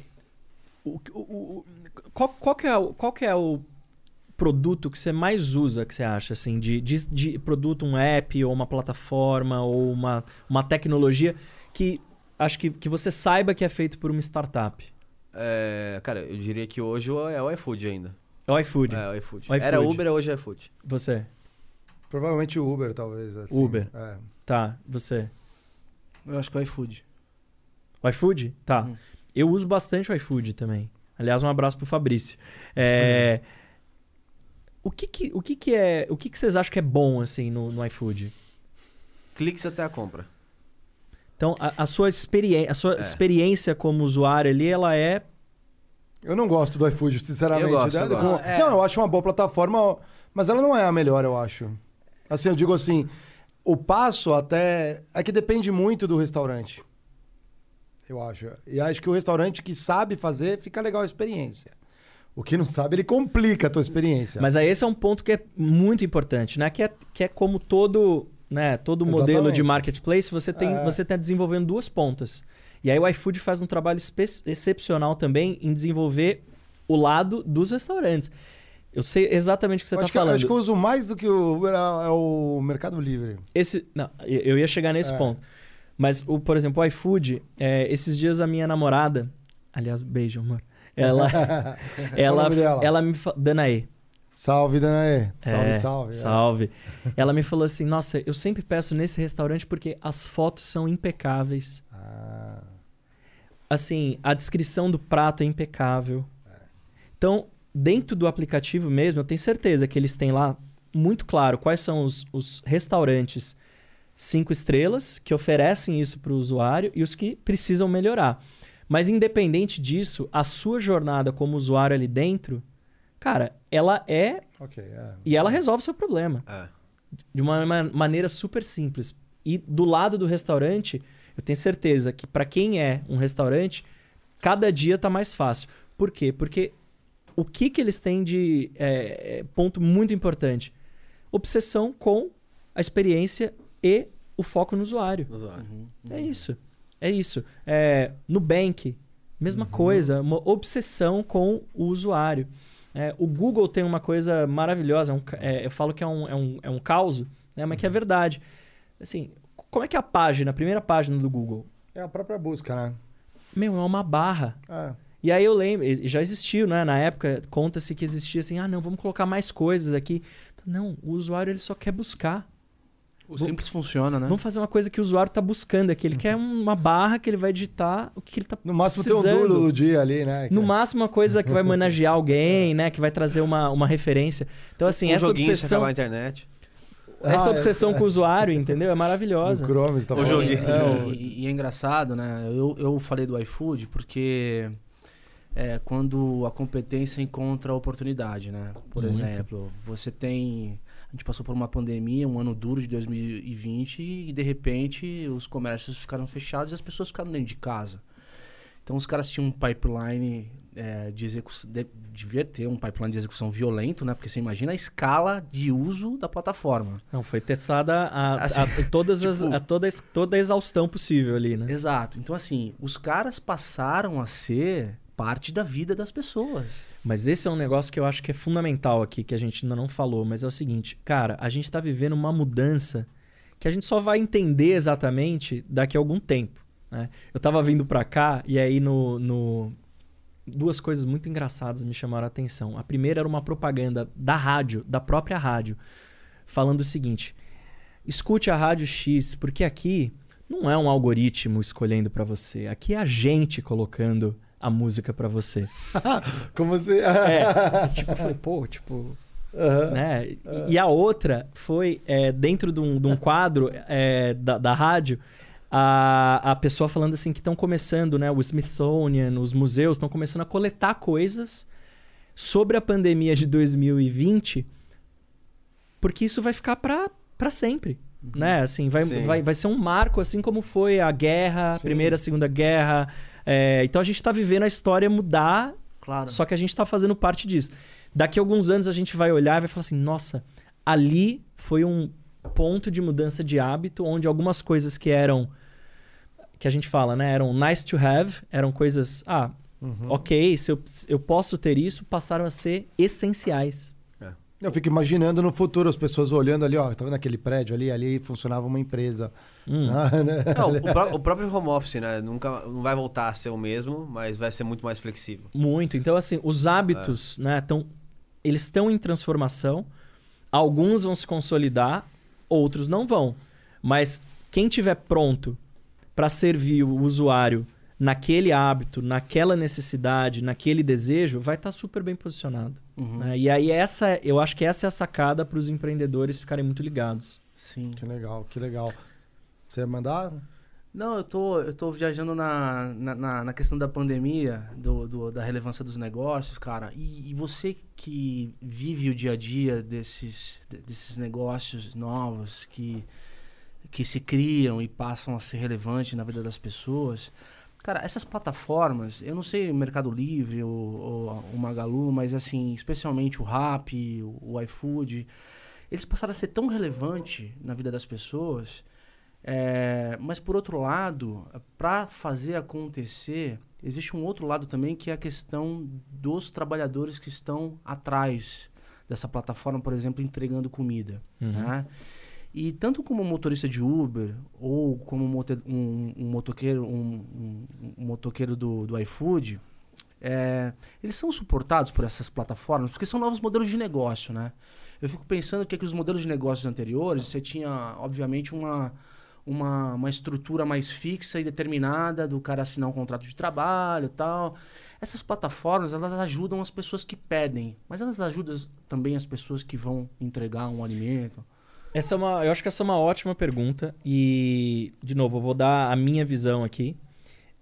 D: o- o- o- qual, qual, que é, o- qual que é o produto que você mais usa, que você acha, assim, de, de, de produto, um app, ou uma plataforma, ou uma, uma tecnologia que acho que, que você saiba que é feito por uma startup?
B: É, cara, eu diria que hoje é o iFood ainda.
D: É o iFood.
B: É o iFood.
D: O iFood.
B: Era Uber, hoje é iFood.
D: Você.
A: Provavelmente o Uber, talvez. assim.
D: Uber.
A: É.
D: Tá, você.
C: Eu acho que é o iFood.
D: O iFood? Tá.
C: Uhum.
D: Eu uso bastante o iFood também. Aliás, um abraço pro Fabrício. É, o que que, o que que é... O que que vocês acham que é bom, assim, no, no iFood?
B: Cliques até a compra.
D: Então, a, a sua, experiência, a sua
B: É.
D: experiência como usuário ali, ela é...
A: Eu não gosto do iFood, sinceramente.
B: Eu gosto,
A: né?
B: eu gosto.
C: É.
A: Não, eu acho uma boa plataforma, mas ela não é a melhor, eu acho. Assim, eu digo assim, o passo até... É que depende muito do restaurante. Eu acho. E acho que o restaurante que sabe fazer, fica legal a experiência. O que não sabe, ele complica a tua experiência.
D: Mas aí esse é um ponto que é muito importante, né? Que é, que é como todo, né, todo modelo
A: Exatamente.
D: de marketplace, você tem,
A: É.
D: você está desenvolvendo duas pontas. E aí o iFood faz um trabalho excepcional também em desenvolver o lado dos restaurantes. Eu sei exatamente o que você está falando.
A: acho que eu uso mais do que o Uber é é o Mercado Livre.
D: Esse, não, eu ia chegar nesse
A: É.
D: ponto. Mas, o, por exemplo, o iFood, é, esses dias a minha namorada, aliás, beijo, amor. Ela,
A: o
D: ela, ela me Danae.
A: Salve, Danaê. Salve,
D: É,
A: salve. é.
D: Salve. ela me falou assim: Nossa, eu sempre peço nesse restaurante porque as fotos são impecáveis.
A: Ah,
D: Assim, a descrição do prato é impecável. Então, dentro do aplicativo mesmo, eu tenho certeza que eles têm lá muito claro quais são os, os restaurantes cinco estrelas que oferecem isso para o usuário e os que precisam melhorar. Mas independente disso, a sua jornada como usuário ali dentro, cara, ela é
A: ok. é.
D: e ela resolve o seu problema
B: É.
D: de uma ma- maneira super simples. E do lado do restaurante, eu tenho certeza que para quem é um restaurante, cada dia tá mais fácil. Por quê? Porque o que, que eles têm de é, é, ponto muito importante? Obsessão com a experiência e o foco no usuário.
B: Usuário.
D: É isso. É isso. É, Nubank, mesma coisa, uma obsessão com o usuário. É, o Google tem uma coisa maravilhosa, é um é, eu falo que é um, é um, é um caos, né, mas que é verdade. Assim, como é que é a página, a primeira página do Google?
A: É a própria busca, né?
D: Meu, é uma barra.
A: É.
D: E aí eu lembro, já existiu, né? Na época, conta-se que existia assim, ah, não, vamos colocar mais coisas aqui. Não, o usuário ele só quer buscar.
C: O simples funciona, né?
D: Vamos fazer uma coisa que o usuário está buscando aqui. Ele quer uma barra que ele vai digitar o que ele está
A: No máximo tem um
D: precisando.
A: dulo do dia ali, né?
D: No
A: Que-
D: máximo, uma coisa que vai homenagear alguém, né? Que vai trazer uma, uma referência. Então, assim,
B: um
D: essa
B: joguinho se
D: obsessão,
B: acabar a internet.
D: essa
A: Ah,
D: obsessão
A: é.
D: com o usuário, entendeu? É maravilhosa.
A: Chrome, tá
B: O
A: falando.
B: joguinho.
A: É, o-
C: E, e é engraçado, né? Eu, eu falei do iFood porque é quando a competência encontra a oportunidade, né? Por
D: Muito.
C: exemplo, você tem. A gente passou por uma pandemia, um ano duro de 2020, e de repente os comércios ficaram fechados e as pessoas ficaram dentro de casa. Então os caras tinham um pipeline é, de execução. de- devia ter um pipeline de execução violento, né? Porque você imagina a escala de uso da plataforma.
D: Não, foi testada a,
C: Assim,
D: a- todas as,
C: tipo-
D: a toda, a es- toda a exaustão possível ali, né?
C: Exato. Então, assim, os caras passaram a ser parte da vida das pessoas.
D: Mas esse é um negócio que eu acho que é fundamental aqui, que a gente ainda não falou, mas é o seguinte, cara, a gente tá vivendo uma mudança que a gente só vai entender exatamente daqui a algum tempo. né? Eu tava vindo pra cá e aí no, no- Duas coisas muito engraçadas me chamaram a atenção. A primeira era uma propaganda da rádio, da própria rádio, falando o seguinte: escute a Rádio X, porque aqui não é um algoritmo escolhendo pra você, aqui é a gente colocando a música pra você.
A: Como se.
D: É, tipo, eu falei, pô, tipo.
A: Aham.
D: Né? E a outra foi é, dentro de um, de um quadro é, da, da rádio. A, a pessoa falando assim que estão começando, né? O Smithsonian, os museus estão começando a coletar coisas sobre a pandemia de 2020, porque isso vai ficar para para sempre, né? Assim, vai,
B: Sim.
D: vai, vai ser um marco, assim como foi a guerra,
A: Sim.
D: primeira, segunda guerra. É, então a gente está vivendo a história mudar
C: Claro.
D: só que a gente tá fazendo parte disso. Daqui a alguns anos a gente vai olhar e vai falar assim: nossa, ali foi um ponto de mudança de hábito, onde algumas coisas que eram que a gente fala, né, eram nice to have, eram coisas, ah, ok, se eu, eu posso ter isso, passaram a ser essenciais.
A: Eu fico imaginando no futuro as pessoas olhando ali, ó, tá vendo aquele prédio ali? Ali funcionava uma empresa. Ah, né?
B: Não, o, pró- o próprio home office, né? Nunca, não vai voltar a ser o mesmo, mas vai ser muito mais flexível.
D: Muito. Então, assim, os hábitos, né, tão, eles estão em transformação. Alguns vão se consolidar, outros não vão. Mas quem tiver pronto para servir o usuário naquele hábito, naquela necessidade, naquele desejo, vai estar super bem posicionado. Né? E aí essa, eu acho que essa é a sacada para os empreendedores ficarem muito ligados.
C: Sim.
A: Que legal, que legal. Você ia mandar?
C: Não, eu tô, eu tô viajando na, na, na- na questão da pandemia, do, do- da relevância dos negócios, cara. E, e você que vive o dia a dia desses, de- desses negócios novos que, que se criam e passam a ser relevantes na vida das pessoas. Cara, essas plataformas, eu não sei o Mercado Livre ou, ou o Magalu, mas assim, especialmente o Rappi, o, o iFood, eles passaram a ser tão relevantes na vida das pessoas. É, mas por outro lado, para fazer acontecer, existe um outro lado também que é a questão dos trabalhadores que estão atrás dessa plataforma, por exemplo, entregando comida. né? E tanto como motorista de Uber ou como mote- um, um motoqueiro, um, um- motoqueiro do, do iFood, é, eles são suportados por essas plataformas porque são novos modelos de negócio, né? Eu fico pensando que, que os modelos de negócios anteriores, você tinha, obviamente, uma, uma, uma estrutura mais fixa e determinada do cara assinar um contrato de trabalho tal. Essas plataformas, elas ajudam as pessoas que pedem, mas elas ajudam também as pessoas que vão entregar um alimento.
D: Essa é uma, eu acho que essa é uma ótima pergunta e, de novo, eu vou dar a minha visão aqui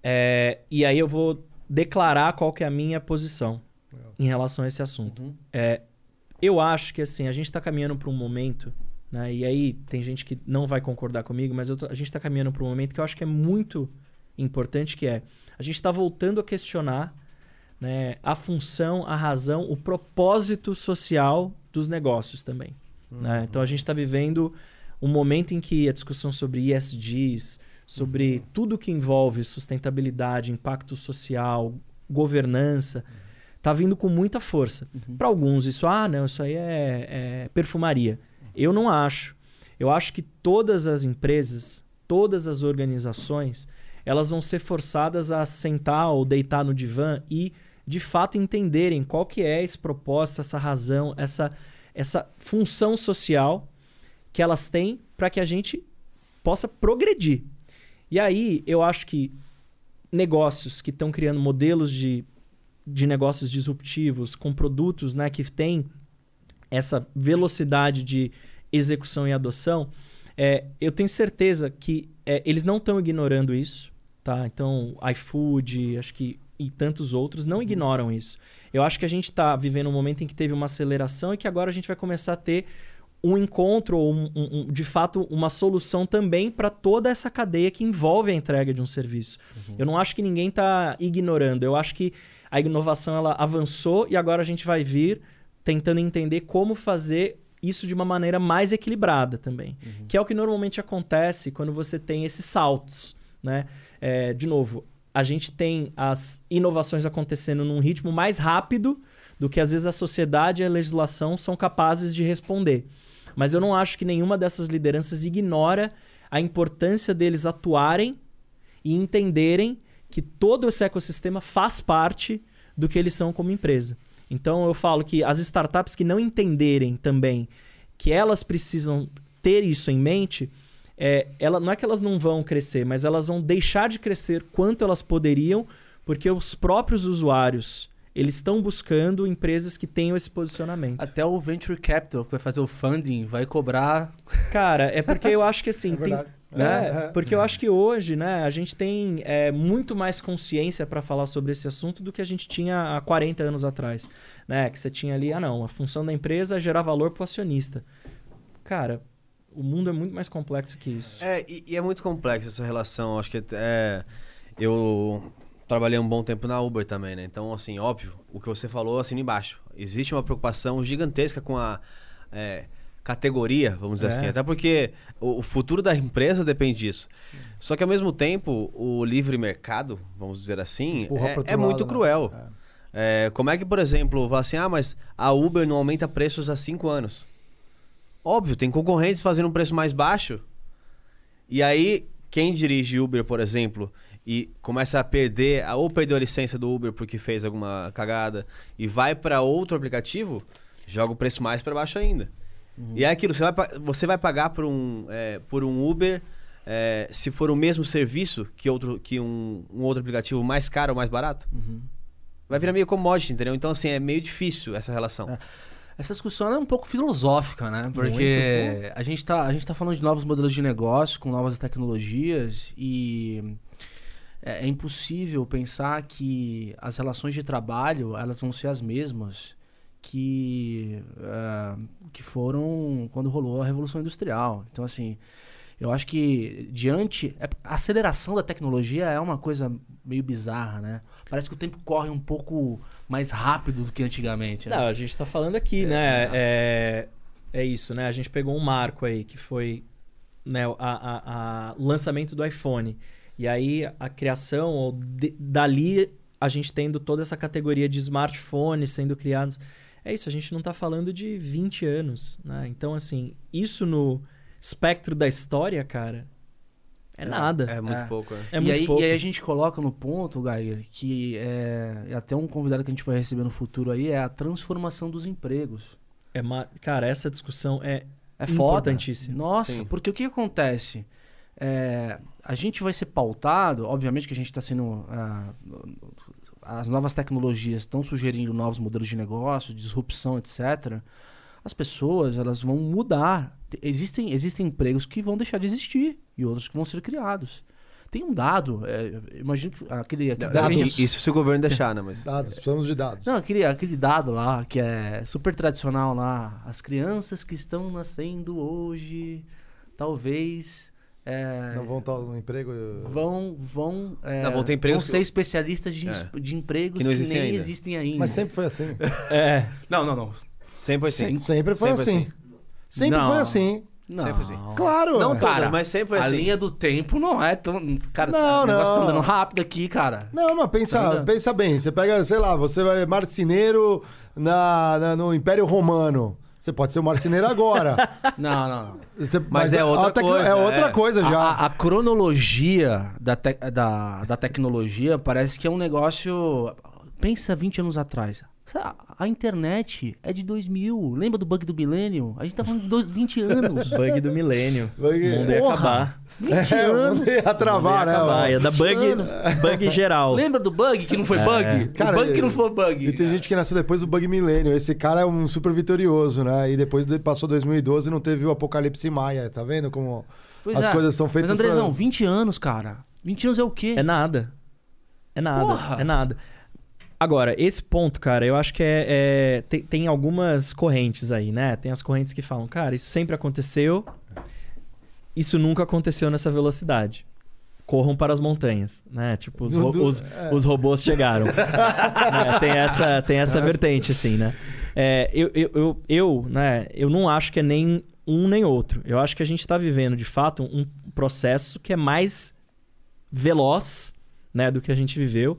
D: É, e aí eu vou declarar qual que é a minha posição em relação a esse assunto. É, eu acho que assim a gente está caminhando para um momento, né, e aí tem gente que não vai concordar comigo, mas eu tô- a gente está caminhando para um momento que eu acho que é muito importante, que é a gente está voltando a questionar né, a função, a razão, o propósito social dos negócios também. Né? Então a gente está vivendo um momento em que a discussão sobre ESGs, sobre tudo que envolve sustentabilidade, impacto social, governança, está vindo com muita força. Para alguns isso, ah, não, isso aí é, é perfumaria. Eu não acho. Eu acho que todas as empresas, todas as organizações, elas vão ser forçadas a sentar ou deitar no divã e, de fato, entenderem qual que é esse propósito, essa razão, essa, essa função social que elas têm para que a gente possa progredir. E aí, eu acho que negócios que estão criando modelos de, de negócios disruptivos com produtos né, que têm essa velocidade de execução e adoção, é, eu tenho certeza que é, eles não estão ignorando isso. Tá? Então, iFood, acho que e tantos outros não ignoram isso. Eu acho que a gente está vivendo um momento em que teve uma aceleração e que agora a gente vai começar a ter um encontro ou um, um- um- de fato uma solução também para toda essa cadeia que envolve a entrega de um serviço. Eu não acho que ninguém está ignorando. Eu acho que a inovação ela avançou e agora a gente vai vir tentando entender como fazer isso de uma maneira mais equilibrada também, que é o que normalmente acontece quando você tem esses saltos, né? É, de novo, a gente tem as inovações acontecendo num ritmo mais rápido do que às vezes a sociedade e a legislação são capazes de responder. Mas eu não acho que nenhuma dessas lideranças ignora a importância deles atuarem e entenderem que todo esse ecossistema faz parte do que eles são como empresa. Então eu falo que as startups que não entenderem também que elas precisam ter isso em mente, é, ela, não é que elas não vão crescer, mas elas vão deixar de crescer quanto elas poderiam, porque os próprios usuários eles estão buscando empresas que tenham esse posicionamento.
C: Até o Venture Capital, que vai fazer o funding, vai cobrar.
D: Cara, é porque eu acho que assim.
A: É
D: tem- né?
A: É, é.
D: Porque eu acho que hoje, né, a gente tem é, muito mais consciência para falar sobre esse assunto do que a gente tinha há 40 anos atrás. Né? Que você tinha ali, ah não, a função da empresa é gerar valor para o acionista. Cara, o mundo é muito mais complexo que isso.
B: É, e, e é muito complexo essa relação. Acho que é, eu trabalhei um bom tempo na Uber também, né? Então, assim, óbvio, o que você falou, assim embaixo. Existe uma preocupação gigantesca com a é, categoria, vamos dizer
D: É.
B: assim. Até porque o, o futuro da empresa depende disso. Só que ao mesmo tempo, o livre mercado, vamos dizer assim, é, é muito
A: lado, né?
B: cruel. É, como é que, por exemplo, falar assim, ah, mas a Uber não aumenta preços há cinco anos? Óbvio, tem concorrentes fazendo um preço mais baixo. E aí, quem dirige Uber, por exemplo, e começa a perder, ou perdeu a licença do Uber porque fez alguma cagada, e vai para outro aplicativo, joga o preço mais para baixo ainda. E é aquilo, você vai, você vai pagar por um, é, por um Uber é, se for o mesmo serviço que, outro, que um, um outro aplicativo mais caro ou mais barato? Vai virar meio commodity, entendeu? Então, assim, é meio difícil essa relação.
C: É. Essa discussão é um pouco filosófica, né? Porque a gente, tá, a gente tá falando de novos modelos de negócio, com novas tecnologias, e é, é impossível pensar que as relações de trabalho elas vão ser as mesmas que, é, que foram quando rolou a Revolução Industrial. Então, assim, eu acho que diante. é- A aceleração da tecnologia é uma coisa meio bizarra, né? Parece que o tempo corre um pouco mais rápido do que antigamente. né?
D: Não, a gente tá falando aqui, né? É, é isso, né? A gente pegou um marco aí que foi né, a, o lançamento do iPhone. E aí a criação, ou de- dali a gente tendo toda essa categoria de smartphones sendo criados. É isso, a gente não tá falando de 20 anos, né? Então, assim, isso no espectro da história, cara, é, nada.
B: É muito
C: É.
B: pouco, é.
D: É
C: e,
D: muito
C: aí,
D: pouco.
C: e aí a gente coloca no ponto, Gair, que é, e até um convidado que a gente vai receber no futuro aí é a transformação dos empregos.
D: É ma- Cara, essa discussão é
C: É foda.
D: Importantíssimo.
C: Nossa,
B: Sim.
C: porque o que acontece? É, a gente vai ser pautado, obviamente que a gente está sendo. ah, as novas tecnologias estão sugerindo novos modelos de negócio, disrupção, etc. As pessoas elas vão mudar. Te- Existem, existem empregos que vão deixar de existir e outros que vão ser criados. Tem um dado, é, imagino que aquele. aquele
A: Dados.
B: Isso se o governo deixar, né? Mas...
A: Dados, precisamos de dados.
C: não, aquele, aquele dado lá, que é super tradicional lá. As crianças que estão nascendo hoje, talvez. é,
A: Não vão estar no emprego.
C: vão, vão, é,
B: Não, vão ter empregos
C: vão
B: que-
C: ser especialistas de,
B: É.
C: de empregos
B: Que
C: que,
B: não existem
C: nem
B: ainda.
C: existem ainda.
A: Mas sempre foi assim.
D: É.
C: Não, não, não.
B: Sempre assim.
A: Sempre foi
B: Sempre
A: assim.
B: assim.
A: Sempre
C: Não.
A: foi assim.
C: não.
B: Sempre assim.
A: Claro.
B: Não
A: é.
B: todas, mas sempre foi
C: a
B: assim.
C: linha do tempo não é tão. Cara,
A: Não,
C: o negócio
A: não.
C: tá andando rápido aqui, cara.
A: Não, mas
C: Tá
A: pensa,
C: vendo?
A: pensa bem. Você pega, sei lá, você vai marceneiro na, na- no Império Romano. Você pode ser um marceneiro agora.
C: Não, não, não.
A: Você-
B: Mas é
A: a
B: outra
A: tecno-
B: coisa,
A: É outra
B: é.
A: coisa já.
C: A, a- a cronologia da, te- da, da tecnologia parece que é um negócio. Pensa 20 anos atrás. A internet é de 2000. Lembra do bug do milênio? A gente tá falando de dois- 20 anos.
D: Bug do milênio.
A: Bug-
D: O mundo ia
C: Porra.
D: acabar.
C: 20
A: É,
C: anos.
A: ia travar, né?
D: acabar. Ia dar
C: 20
D: bug, bug geral.
C: Lembra do bug que não foi bug?
A: Cara,
C: o bug que não foi
A: E
C: bug.
A: tem gente que nasceu depois do Bug Milênio. Esse cara é um super vitorioso, né? E depois de- passou 2012 e não teve o Apocalipse Maia. Tá vendo como
C: Pois
A: as
C: é.
A: coisas são feitas
C: Mas, Andrezão,
A: pra-
C: 20 anos, cara. 20 anos é o quê?
D: É nada. É nada.
C: Porra.
D: É nada. Agora, esse ponto, cara, eu acho que é. é- tem, tem algumas correntes aí, né? Tem as correntes que falam, cara, isso sempre aconteceu. Isso nunca aconteceu nessa velocidade. Corram para as montanhas, né? Tipo, os, ro- os,
A: é.
D: os robôs chegaram. Né? Tem essa, tem essa vertente, assim, né? É, eu, eu, eu, eu, né, eu não acho que é nem um nem outro. Eu acho que a gente está vivendo, de fato, um processo que é mais veloz né, do que a gente viveu.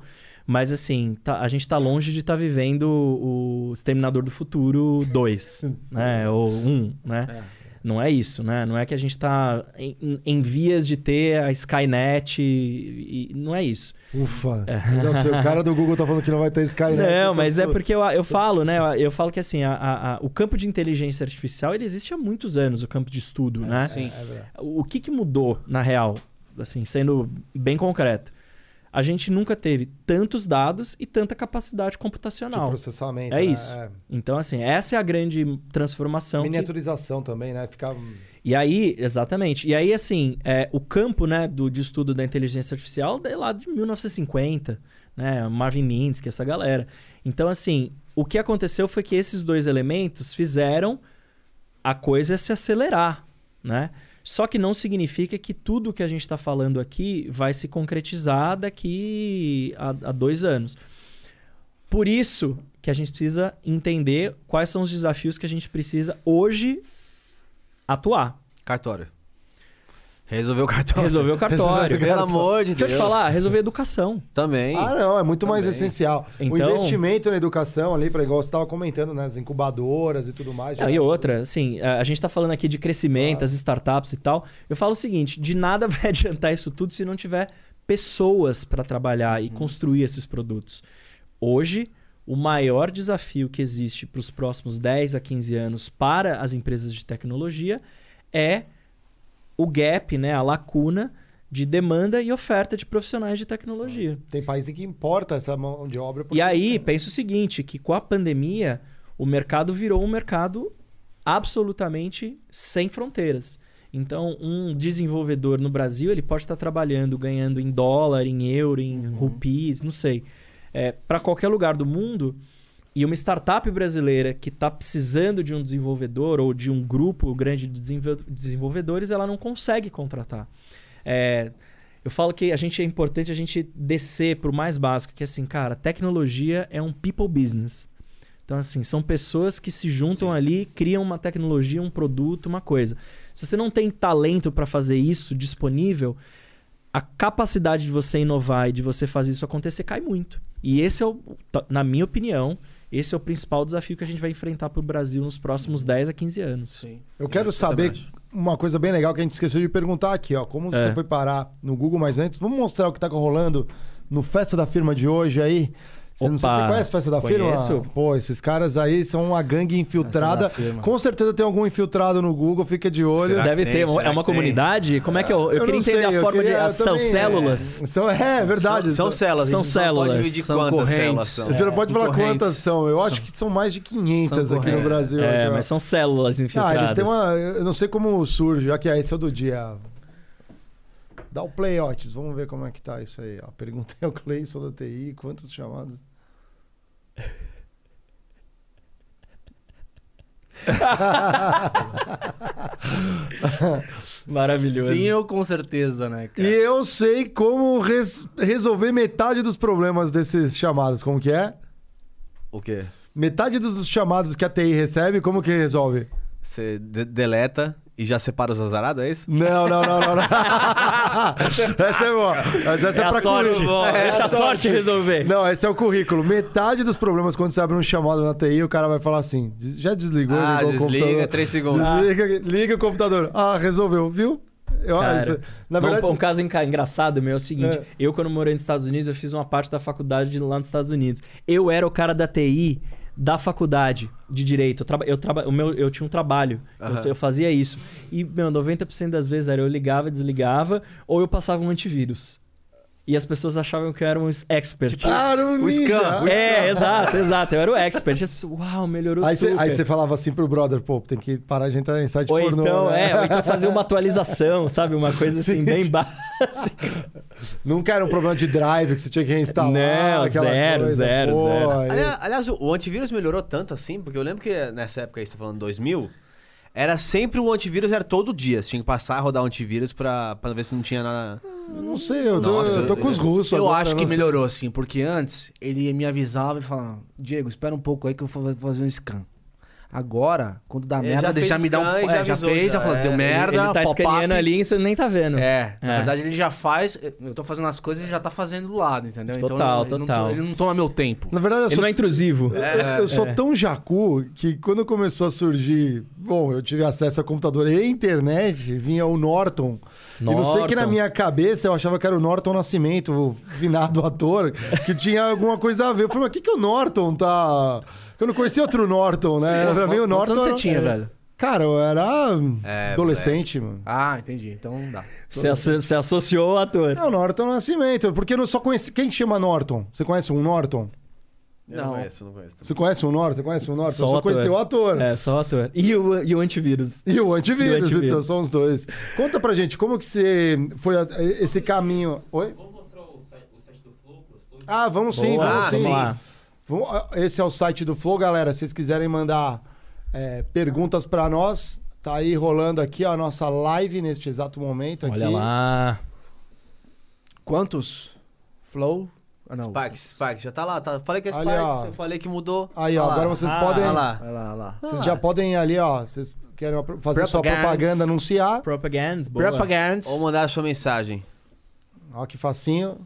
D: Mas, assim, tá- a gente está longe de estar vivendo o Exterminador do Futuro 2, né? Ou 1, né?
C: É.
D: Não é isso, né? Não é que a gente está em, em vias de ter a Skynet e, e não é isso.
A: Ufa. Nossa, o cara do Google tá falando que não vai ter Skynet.
D: Não,
A: tô
D: mas é
A: su-
D: porque eu, eu falo, né? Eu, falo que assim, a- a- a- o campo de inteligência artificial ele existe há muitos anos, o campo de estudo, né?
C: Sim.
A: É.
D: O que, que mudou, na real, assim, sendo bem concreto? A gente nunca teve tantos dados e tanta capacidade
A: De
D: computacional.
A: processamento.
D: É
A: né?
D: isso. Então, assim, essa é a grande transformação. que-
A: Miniaturização também, né? Ficar.
D: E aí, exatamente. E aí, assim, é, o campo né, do, de estudo da inteligência artificial é lá de 1950, né? Marvin Minsky, essa galera. Então, assim, o que aconteceu foi que esses dois elementos fizeram a coisa se acelerar, né? Só que não significa que tudo que a gente está falando aqui vai se concretizar daqui a, a dois anos. Por isso que a gente precisa entender quais são os desafios que a gente precisa hoje atuar.
B: Cartório. Resolveu o cartório.
D: Resolver o cartório.
B: Pelo amor de
D: Deixa eu
B: Deus.
D: te falar, resolver educação.
B: Também.
A: Ah, não, é muito mais
B: Também.
A: essencial. O
D: Então-
A: investimento na educação ali, para igual você estava comentando, né? As incubadoras e tudo mais.
D: Não, e
A: é
D: outra, assim, a gente tá falando aqui de crescimento, as startups e tal. Eu falo o seguinte: de nada vai adiantar isso tudo se não tiver pessoas para trabalhar e construir esses produtos. Hoje, o maior desafio que existe para os próximos 10 a 15 anos para as empresas de tecnologia é o gap, né, a lacuna de demanda e oferta de profissionais de tecnologia.
A: Tem país em que importa essa mão de obra.
D: E aí, pensa o seguinte, que com a pandemia, o mercado virou um mercado absolutamente sem fronteiras. Então, um desenvolvedor no Brasil, ele pode estar trabalhando, ganhando em dólar, em euro, em rupees, não sei. É, para qualquer lugar do mundo. E uma startup brasileira que está precisando de um desenvolvedor ou de um grupo grande de desenvol- desenvolvedores, ela não consegue contratar. É, eu falo que a gente é importante a gente descer para o mais básico, que é assim, cara, tecnologia é um people business. Então, assim, são pessoas que se juntam ali, criam uma tecnologia, um produto, uma coisa. Se você não tem talento para fazer isso disponível, a capacidade de você inovar e de você fazer isso acontecer cai muito. E esse é, o, na minha opinião, esse é o principal desafio que a gente vai enfrentar para o Brasil nos próximos 10 a 15 anos.
C: Sim.
A: Eu quero
B: Eu
A: saber uma coisa bem legal que a gente esqueceu de perguntar aqui, ó. Como
D: É.
A: você foi parar no Google, mas antes, vamos mostrar o que tá rolando no Festa da Firma de hoje aí. Você, não
D: Opa,
A: você conhece a Festa da
D: conheço.
A: Firma? Pô, esses caras aí são uma gangue infiltrada. Com certeza tem algum infiltrado no Google, fica de olho.
B: Será
D: Deve
B: tem?
D: ter.
B: Será
D: é uma
B: que tem?
D: comunidade? Como é que eu. Eu,
A: Eu
D: queria entender
A: sei,
D: a
A: eu
D: forma
A: queria-
D: de.
A: eu
D: São
A: também, é.
D: células.
A: São, é, é verdade.
B: São, são células.
D: São células,
C: são
B: quantas
C: correntes.
B: células são.
A: Você não
C: É,
A: pode falar quantas são. Eu acho que são mais de 500
C: São
A: aqui no. Brasil.
D: É,
A: aqui,
D: mas são células
A: Ah,
D: infiltradas.
A: eles têm uma. Eu não sei como surge, já que é esse é o do dia. Dá o play, Otis. Vamos ver como é que tá isso aí. Ó. Perguntei ao Cleison da TI quantos chamados.
D: Maravilhoso.
C: Sim, eu com certeza, né,
A: E
C: cara?
A: eu sei como res- resolver metade dos problemas desses chamados. Como que é?
B: O quê?
A: Metade dos chamados que a TI recebe, como que resolve?
B: Você de- deleta e já separa os azarados, é isso?
A: Não, não, não, não. não. essa é boa. Mas essa
D: É
A: é,
D: a
A: pra
D: sorte.
A: É
D: Deixa a sorte resolver.
A: Não, esse é o currículo. Metade dos problemas quando você abre um chamado na TI, o cara vai falar assim: "Des- já desligou,
B: Ah,
A: ligou o
B: desliga,
A: computador.
B: três segundos.
A: Desliga, liga o computador. Ah, resolveu, viu? Eu,
D: Cara,
A: isso- na
D: um-
A: verdade,
D: um, caso enca- engraçado meu é o seguinte:
A: É.
D: eu, quando morei nos Estados Unidos, eu fiz uma parte da faculdade de lá nos Estados Unidos. Eu era o cara da TI da faculdade de direito. Eu, traba, eu, traba, o meu, eu tinha um trabalho, eu-
B: Aham.
D: eu, fazia isso. E, meu, 90% das vezes era eu ligava, desligava, ou eu passava um antivírus. E as pessoas achavam que eu era um expert.
A: ah, era um
B: o scam,
A: ninja.
B: o
D: é, exato, exato. Eu era o expert. E as pessoas, uau, melhorou
A: Aí você,
D: super.
A: aí você falava assim pro brother, pô, tem que parar de entrar em site
D: Ou
A: pornô.
D: então,
A: né?
D: é, ou então fazer uma atualização, sabe? Uma coisa assim, bem básica.
A: Nunca era um problema de drive que você tinha que reinstalar.
D: Não, zero,
A: coisa.
D: zero,
A: Pô,
D: zero.
A: aí-
B: Aliás, aliás, o antivírus melhorou tanto assim, porque eu lembro que nessa época aí, você tá falando 2000, era sempre o antivírus, era todo dia. Você tinha que passar a rodar o antivírus pra, pra ver se não tinha nada.
A: Não sei, eu tô,
B: Nossa,
A: eu tô com os russos
C: Eu
A: agora,
C: acho que melhorou, assim, porque antes ele me avisava e falava, Diego, espera um pouco aí que eu vou fazer um scan. Agora, quando dá
B: Ele
C: merda,
B: já
C: ele já me dá um.
B: e
C: é,
B: já
C: já,
B: avisou,
C: fez, já
B: já,
C: falou,
B: é.
C: deu merda,
D: Ele tá
C: pop-up.
D: escaneando ali e você nem tá vendo.
C: É, na
D: É.
C: verdade ele já faz. Eu tô fazendo as coisas e ele já tá fazendo do lado, entendeu?
D: Total,
C: então, ele
D: total.
C: Não, ele não toma meu tempo.
A: Na verdade, eu
D: Ele
A: sou,
D: não é intrusivo.
A: eu- eu sou tão jacu que quando começou a surgir. Bom, eu tive acesso a computador e internet, vinha o Norton. E não sei que na
D: Norton.
A: minha cabeça eu achava que era o Norton Nascimento, o finado ator, que tinha alguma coisa a ver. Eu falei, mas o que, que o Norton tá. Eu não conhecia outro Norton, né? Pra mim o
C: Quantos
A: Norton.
C: anos você tinha, velho?
A: Cara, eu era
B: É,
A: adolescente, mano.
C: Ah, entendi. Então não dá.
D: Você, asso- você associou o ator.
A: É o Norton Nascimento, porque eu não só conheci. Quem chama Norton? Você conhece um Norton?
B: Eu
C: Não.
B: não conheço, não conheço.
A: Você conhece um Norton? Você conhece um Norton?
D: Só
A: eu
D: o
A: só
D: ator.
A: conheci o ator.
D: É, só o ator. E o, e o antivírus.
A: E o antivírus,
D: E o antivírus.
A: então são os dois. Conta pra gente, como que você foi a- esse caminho. Oi? Ah, vamos sim,
D: Boa,
A: vamos sim.
D: vamos lá.
A: Ah, Esse é o site do Flow, galera. Se vocês quiserem mandar é, perguntas pra nós, tá aí rolando aqui ó, a nossa live neste exato momento. Aqui.
D: Olha lá.
C: Quantos? Flow? Ah, não.
B: Sparks, Sparks, já tá lá. Tá. Falei que é
A: Ali,
B: Sparks, eu falei que mudou.
A: Aí, ó,
B: Olha lá.
A: agora vocês
D: Ah,
A: podem.
B: Olha lá.
C: Vai lá.
A: Vocês já podem ir ali, ó. Vocês querem fazer sua
C: Propagandas.
A: propaganda, anunciar.
D: Propagandas, boa.
C: Propaganda.
B: Ou mandar a sua mensagem.
A: Ó, que facinho.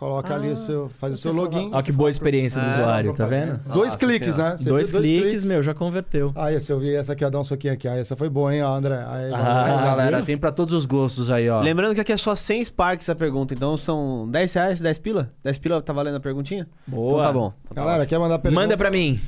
A: Coloca ali o seu. Faz o seu login.
D: Olha que boa experiência do
B: É,
D: usuário, tá vendo?
A: Dois
B: Ah,
A: cliques, né? Você
D: Dois,
A: viu
D: cliques, meu, já converteu.
A: Aí, se eu vi essa aqui, ó, dá um soquinho aqui. Aí, essa foi boa, hein, ó, André? Aí,
D: Ah.
C: Aí, galera,
D: viu?
C: tem pra todos os gostos aí, ó.
B: Lembrando que aqui é só 100 Sparks a pergunta, então são 10 reais, 10 pila? 10 pila tá valendo a perguntinha?
D: Boa.
B: Então tá bom. Então tá
A: Galera, quer mandar pergunta?
D: Manda pra mim.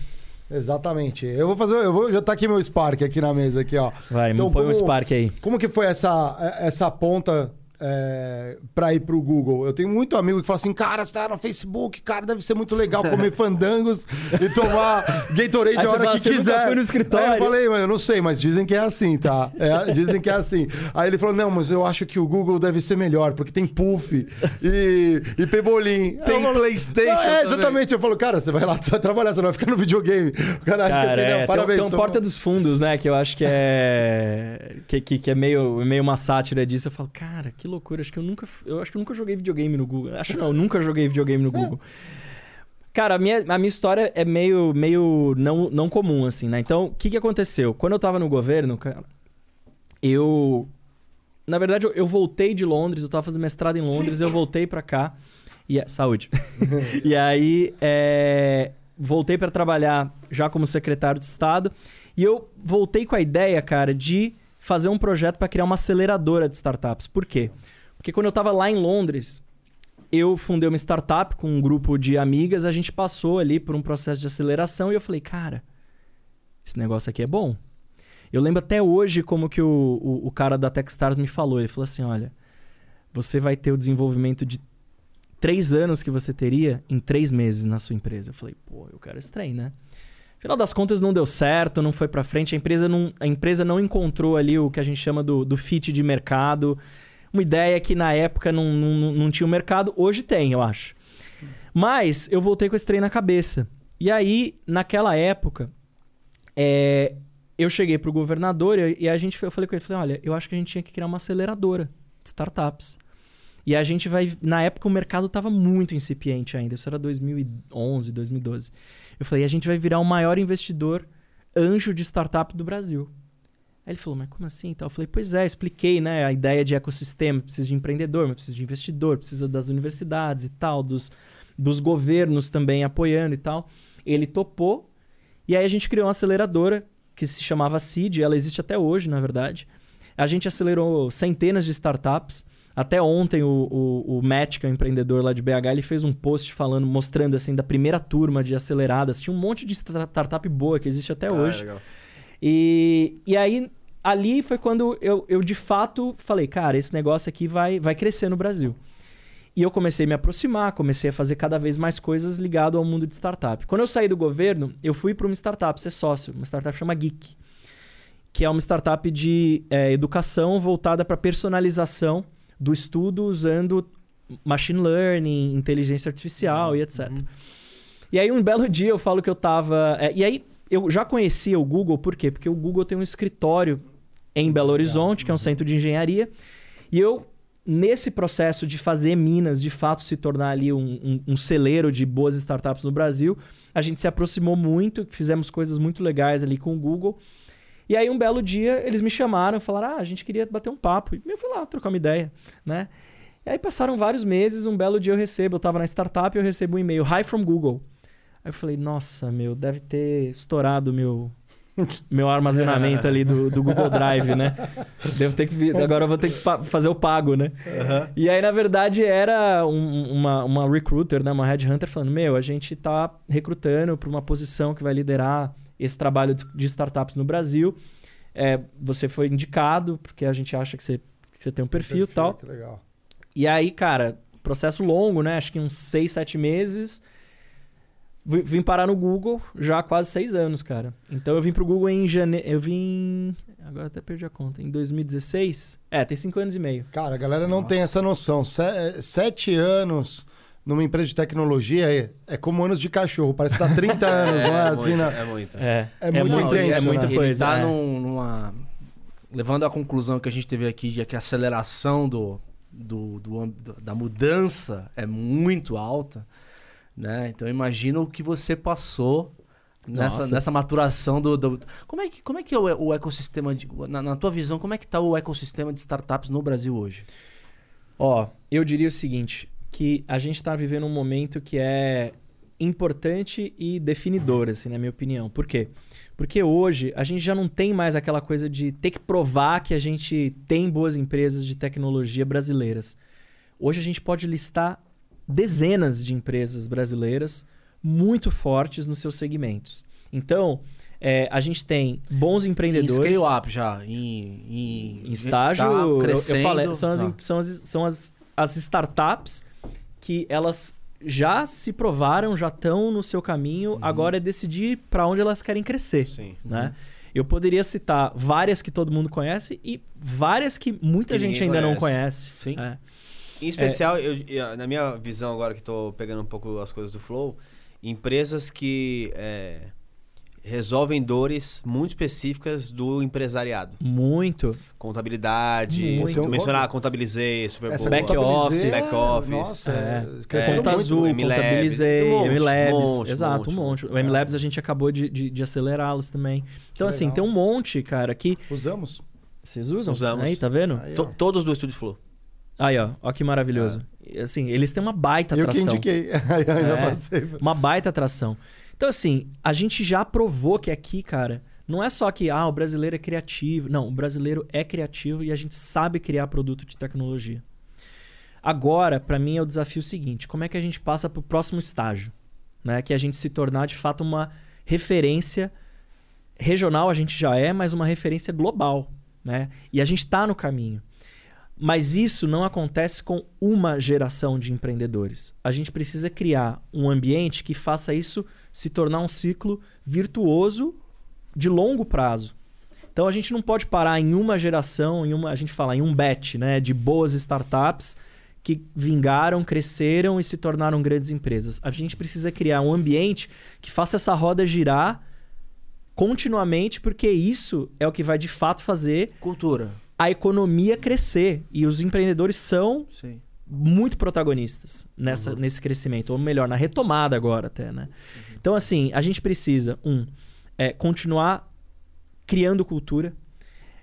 A: Exatamente. Eu vou fazer. Eu vou, já tá aqui meu Spark aqui na mesa, aqui, ó.
D: Vai,
A: Então,
D: põe o
A: como-
D: Spark aí.
A: Como que foi essa, essa ponta é, pra ir pro Google? Eu tenho muito amigo que fala assim, cara, você tá no Facebook, cara, deve ser muito legal comer fandangos e tomar Gatorade
D: Aí
A: a hora
D: fala,
A: que
D: "Você nunca
A: quiser.
D: foi no escritório?"
A: Aí eu falei, mas eu não sei, mas dizem que é assim, tá? É, dizem que é assim. Aí ele falou, não, mas eu acho que o Google deve ser melhor, porque tem puff e, e pebolim. Eu falo,
C: PlayStation
A: "Não, É,
C: também."
A: exatamente. Eu falo, cara, você vai lá você vai trabalhar, você não vai ficar no videogame. O cara acha que
D: Cara,
A: assim, não,
D: é,
A: parabéns.
D: tem, tem um
A: então-
D: Porta dos Fundos, né? Que eu acho que é. que, que, que é meio, meio uma sátira disso. Eu falo, cara, que loucura. Acho que eu nunca. Eu acho que eu nunca joguei videogame no Google. Acho não, eu nunca joguei videogame no Google. Cara, a minha, a minha história é meio, meio não, não comum, assim, né? Então, o que, que aconteceu? Quando eu tava no governo, cara, eu. Na verdade, eu, eu voltei de Londres, eu tava fazendo mestrado em Londres, eu voltei pra cá. E, é- saúde. e aí, é, voltei pra trabalhar já como secretário de Estado. E eu voltei com a ideia, cara, de fazer um projeto pra criar uma aceleradora de startups. Por quê? Porque quando eu tava lá em Londres, eu fundei uma startup com um grupo de amigas, a gente passou ali por um processo de aceleração e eu falei, cara, esse negócio aqui é bom. Eu lembro até hoje como que o, o, o cara da Techstars me falou. Ele falou assim, olha, você vai ter o desenvolvimento de três anos que você teria em três meses na sua empresa. Eu falei, pô, eu quero esse trem, né? Final das contas não deu certo, não foi pra frente. A empresa não, a empresa não encontrou ali o que a gente chama do, do fit de mercado. Uma ideia que na época não, não, não tinha o mercado, hoje tem, eu acho. Mas eu voltei com esse trem na cabeça. E aí, naquela época, é, eu cheguei pro governador e, e a gente, eu falei com ele, falei, olha, eu acho que a gente tinha que criar uma aceleradora de startups. E a gente vai, na época o mercado estava muito incipiente ainda, isso era 2011, 2012. Eu falei, a gente vai virar o maior investidor anjo de startup do Brasil. Aí ele falou, mas como assim? Então, eu falei, pois é, expliquei, né? A ideia de ecossistema, precisa de empreendedor, mas precisa de investidor, precisa das universidades e tal, dos, dos governos também apoiando e tal. Ele topou, e aí a gente criou uma aceleradora que se chamava Seed, ela existe até hoje, na verdade. A gente acelerou centenas de startups. Até ontem o, o, o Matt, que é um empreendedor lá de BH, ele fez um post falando, mostrando assim, da primeira turma de aceleradas. Tinha um monte de sta- startup boa que existe até
B: Ah,
D: hoje.
B: legal.
D: E, e aí, ali foi quando eu, eu de fato falei, cara, esse negócio aqui vai, vai crescer no Brasil. E eu comecei a me aproximar, comecei a fazer cada vez mais coisas ligado ao mundo de startup. Quando eu saí do governo, eu fui para uma startup, ser sócio, uma startup chama Geek, que é uma startup de é, educação voltada para personalização do estudo usando machine learning, inteligência artificial e etc. E aí, um belo dia, eu falo que eu tava. é, e aí, eu já conhecia o Google, por quê? Porque o Google tem um escritório em Belo Horizonte, que é um centro de engenharia. E eu, nesse processo de fazer Minas de fato se tornar ali um, um- um celeiro de boas startups no Brasil, a gente se aproximou muito, fizemos coisas muito legais ali com o Google. E aí, um belo dia, eles me chamaram, falaram: Ah, a gente queria bater um papo. E eu fui lá trocar uma ideia, né? E aí passaram vários meses, um belo dia eu recebo, eu tava na startup e eu recebo um e-mail, Hi from Google. Aí eu falei, nossa, meu, deve ter estourado meu meu armazenamento ali do, do Google Drive, né? Devo ter que vir, agora eu vou ter que fazer o pago, né? E aí, na verdade, era um- uma, uma recruiter, né? Uma headhunter falando, meu, a gente tá recrutando para uma posição que vai liderar esse trabalho de- startups no Brasil. É, você foi indicado, porque a gente acha que você, que você tem um perfil e tal.
A: Que legal.
D: E aí, cara, processo longo, né? Acho que uns seis, sete meses. Vi- Vim parar no Google já há quase seis anos, cara. Então eu vim pro Google em janeiro. Eu vim. Agora até perdi a conta. Em 2016? É, tem cinco anos e meio.
A: Cara, a galera não tem essa noção. Se- Sete anos numa empresa de tecnologia é, é como anos de cachorro. Parece que dá 30 anos, não é assim,
B: muito,
A: né?
B: é muito.
D: É,
A: É muito
D: muito,
A: intenso,
D: é muita
A: né?
D: coisa.
C: Ele tá
D: é.
C: num- numa. Levando à conclusão que a gente teve aqui de que a aceleração do, do, do da mudança é muito alta, né? Então imagina o que você passou Nessa,
D: Nossa.
C: nessa maturação do, do- Como é que, como é, que é o, o ecossistema. De, na, na tua visão, como é que tá o ecossistema de startups no Brasil hoje?
D: Ó, eu diria o seguinte, que a gente tá vivendo um momento que é importante e definidor, assim, na minha opinião. Por quê? Porque hoje a gente já não tem mais aquela coisa de ter que provar que a gente tem boas empresas de tecnologia brasileiras. Hoje a gente pode listar dezenas de empresas brasileiras muito fortes nos seus segmentos. Então, é, a gente tem bons
C: Em
D: empreendedores.
C: scale up já. Em, em,
D: Em estágio,
C: tá
D: eu- eu,
C: crescendo.
D: falei, são, as,
C: Ah.
D: são, as, são as, as startups que elas já se provaram, já estão no seu caminho,
C: Uhum.
D: agora é decidir para onde elas querem crescer.
B: Sim.
D: Né? Eu poderia citar várias que todo mundo conhece e várias que muita
B: Que
D: gente ainda não
B: conhece.
D: conhece.
C: Sim.
D: É.
B: Em especial, eu- eu- na minha visão agora que tô pegando um pouco as coisas do Flow, empresas que é, resolvem dores muito específicas do empresariado.
D: Muito.
B: Contabilidade,
D: Muito.
B: tu mencionar, contabilizei, super
A: Essa
B: boa.
D: Back office.
B: Back office.
A: Nossa,
D: É.
A: é,
D: Conta Azul, contabilizei,
B: um
D: M-Labs. exato, um
B: monte,
D: monte. O M-Labs a gente acabou de, de, de acelerá-los também. Então, assim,
A: legal.
D: tem um monte, cara, que.
A: Usamos.
D: Vocês usam?
B: Usamos.
D: Aí, tá vendo?
A: Aí,
B: todos do Estúdio Flow.
D: Aí, ó. Ó que maravilhoso. E, Assim, eles têm uma baita
A: Eu que
D: atração.
A: indiquei. Ainda
D: É.
A: passei.
D: Uma baita atração. Então, assim, a gente já provou que aqui, cara, não é só que ah, o brasileiro é criativo. Não, o brasileiro é criativo e a gente sabe criar produto de tecnologia. Agora, pra mim, é o desafio seguinte: como é que a gente passa pro próximo estágio? Né? Que é a gente se tornar, de fato, uma referência regional, a gente já é, mas uma referência global. Né? E a gente está no caminho. Mas isso não acontece com uma geração de empreendedores. A gente precisa criar um ambiente que faça isso se tornar um ciclo virtuoso de longo prazo. Então a gente não pode parar em uma geração, em uma, a gente fala em um batch, né, de boas startups que vingaram, cresceram e se tornaram grandes empresas. A gente precisa criar um ambiente que faça essa roda girar continuamente, porque isso é o que vai de fato fazer
C: Cultura.
D: a economia crescer. E os empreendedores são
C: Sim.
D: muito protagonistas nessa, nesse crescimento, ou melhor, na retomada agora até, né? Então, assim, a gente precisa, um, é, continuar criando cultura.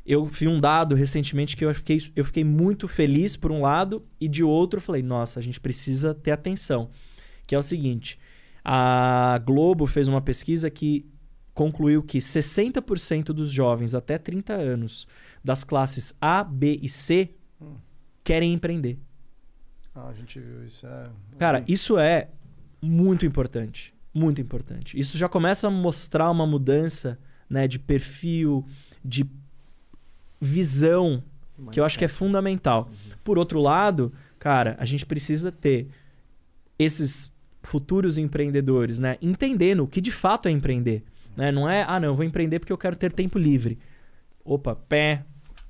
D: Eu vi um dado recentemente que eu fiquei, eu fiquei muito feliz por um lado, e de outro eu falei, nossa, a gente precisa ter atenção. Que é o seguinte: a Globo fez uma pesquisa que concluiu que 60% dos jovens até 30 anos das classes A, B e C querem empreender.
A: Ah, a gente viu isso. É,
D: Cara,
A: assim,
D: isso é muito importante. Muito importante. Isso já começa a mostrar uma mudança né, de perfil, de visão, que eu acho que é fundamental. Por outro lado, cara, a gente precisa ter esses futuros empreendedores, né, entendendo o que de fato é empreender. Né? Não é, ah, não, eu vou empreender porque eu quero ter tempo livre. Opa, pé.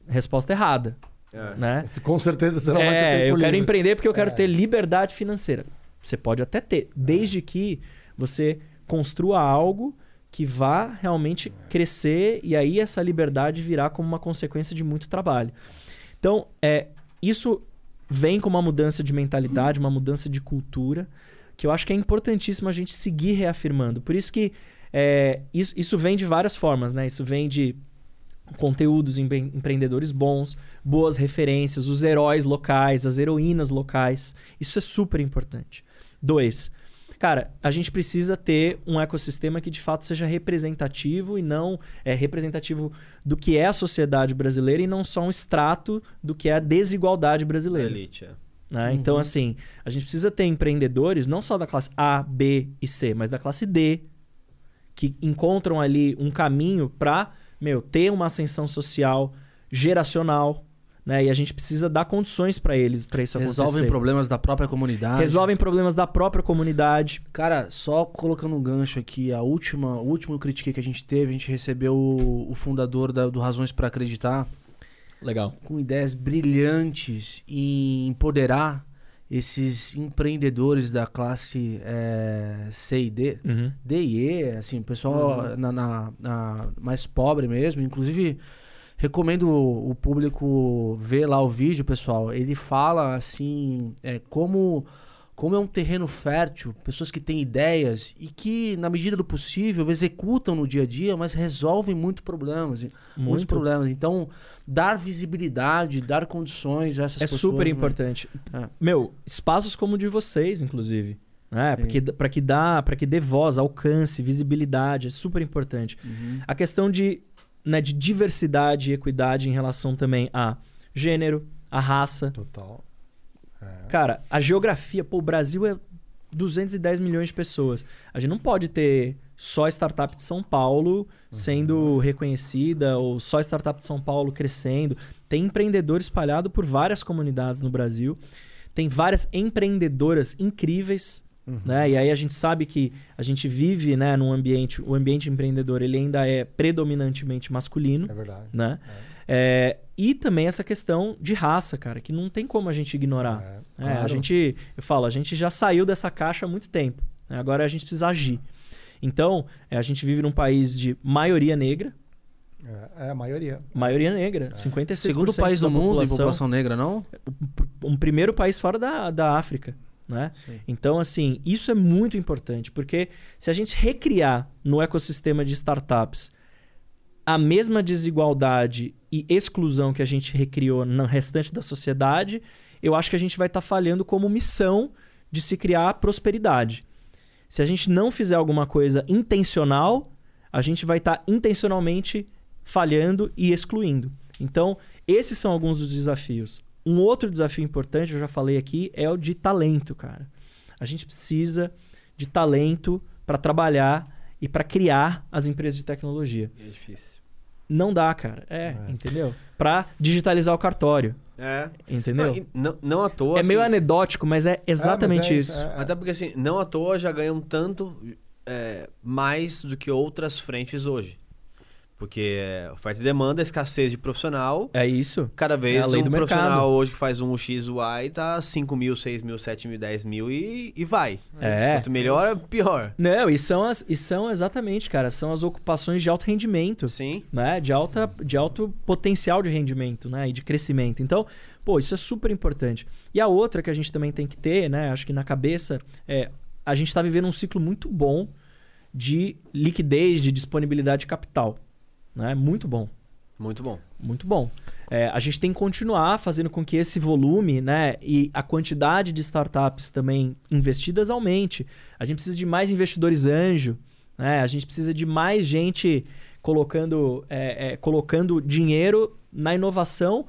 D: Resposta errada.
B: É.
D: Né?
A: Com certeza você não vai ter
D: É,
A: tempo
D: eu quero
A: livre.
D: empreender porque eu quero
A: É.
D: ter liberdade financeira. Você pode até ter, desde que você construa algo que vá realmente crescer e aí essa liberdade virá como uma consequência de muito trabalho. Então, é, isso vem com uma mudança de mentalidade, uma mudança de cultura, que eu acho que é importantíssimo a gente seguir reafirmando. Por isso que é, isso, isso vem de várias formas, né? Isso vem de conteúdos empre- empreendedores bons, boas referências, os heróis locais, as heroínas locais. Isso é super importante. Dois, cara, a gente precisa ter um ecossistema que de fato seja representativo e não é representativo do que é a sociedade brasileira e não só um extrato do que é a desigualdade brasileira.
B: Elite, é.
D: né? Então, assim, a gente precisa ter empreendedores não só da classe A, B e C, mas da classe D, que encontram ali um caminho para, meu, ter uma ascensão social geracional, né? E a gente precisa dar condições para eles, para isso
C: Resolvem
D: acontecer.
C: problemas da própria comunidade.
D: Resolvem problemas da própria comunidade.
C: Cara, só colocando um gancho aqui, a última, o último critique que a gente teve, a gente recebeu o, o fundador da- do Razões para Acreditar
D: Legal.
C: com ideias brilhantes em empoderar esses empreendedores da classe eh, C e D.
D: Uhum.
C: D e E, assim, o pessoal na, na- na- mais pobre mesmo. Inclusive, recomendo o público ver lá o vídeo, pessoal. Ele fala assim, é, como, como é um terreno fértil, pessoas que têm ideias e que, na medida do possível, executam no dia a dia, mas resolvem muito problemas, muitos
D: Muito.
C: problemas. Então, dar visibilidade, dar condições a essas
D: É
C: pessoas.
D: super
C: né?
D: importante.
C: É.
D: Meu, espaços como o de vocês, inclusive. Né?
C: Sim.
D: Porque, pra que dá, para que dê voz, alcance, visibilidade, é super importante.
C: Uhum.
D: A questão de, né, de diversidade e equidade em relação também a gênero, a raça.
A: Total.
D: Cara, a geografia, pô, o Brasil é 210 milhões de pessoas. A gente não pode ter só startup de São Paulo sendo reconhecida ou só startup de São Paulo crescendo. Tem empreendedor espalhado por várias comunidades no Brasil. Tem várias empreendedoras incríveis, né? E aí a gente sabe que a gente vive, né, num ambiente, o ambiente empreendedor, ele ainda é predominantemente masculino
A: É verdade.
D: né? É, e também essa questão de raça, cara, que não tem como a gente ignorar.
A: É,
D: É, A
A: claro.
D: gente, eu falo, a gente já saiu dessa caixa há muito tempo. né? Agora a gente precisa agir. Então, é, a gente vive num país de maioria negra,
A: É, é a maioria.
D: maioria negra, 56%
C: Segundo país
D: da
C: do mundo em
D: população,
C: população negra, não?
D: um primeiro país fora da, da África, né?
C: Sim.
D: Então, assim, isso é muito importante, porque se a gente recriar no ecossistema de startups a mesma desigualdade e exclusão que a gente recriou no restante da sociedade, eu acho que a gente vai estar falhando como missão de se criar prosperidade. Se a gente não fizer alguma coisa intencional, a gente vai estar intencionalmente falhando e excluindo. Então, esses são alguns dos desafios. Um outro desafio importante, eu já falei aqui, é o de talento, cara. A gente precisa de talento para trabalhar e para criar as empresas de tecnologia.
B: É difícil.
D: Não dá, cara. É, entendeu? Para digitalizar o cartório,
B: É.
D: entendeu?
B: Não, não, à toa.
D: é meio
B: assim,
D: anedótico, mas é exatamente
A: É, mas é
D: isso.
A: é-
B: Até porque, assim, não à toa já ganham tanto é, mais do que outras frentes hoje. Porque é, oferta e demanda, escassez de profissional.
D: É isso.
B: Cada
D: É
B: vez
D: lei
B: um
D: do mercado.
B: profissional hoje que faz um XY tá 5 mil, 6 mil, 7 mil, 10 mil e, e vai.
D: É.
B: Quanto melhor, pior.
D: Não, e são, as, e são exatamente, cara, são as ocupações de alto rendimento.
B: Sim.
D: né? De, alta, de alto potencial de rendimento, né? E de crescimento. Então, pô, isso é super importante. E a outra que a gente também tem que ter, né? Acho que na cabeça, é a gente está vivendo um ciclo muito bom de liquidez, de disponibilidade de capital. Né? Muito bom.
B: Muito bom.
D: Muito bom. É, a gente tem que continuar fazendo com que esse volume né, e a quantidade de startups também investidas aumente. A gente precisa de mais investidores anjo, né? a gente precisa de mais gente colocando, é, é, colocando dinheiro na inovação,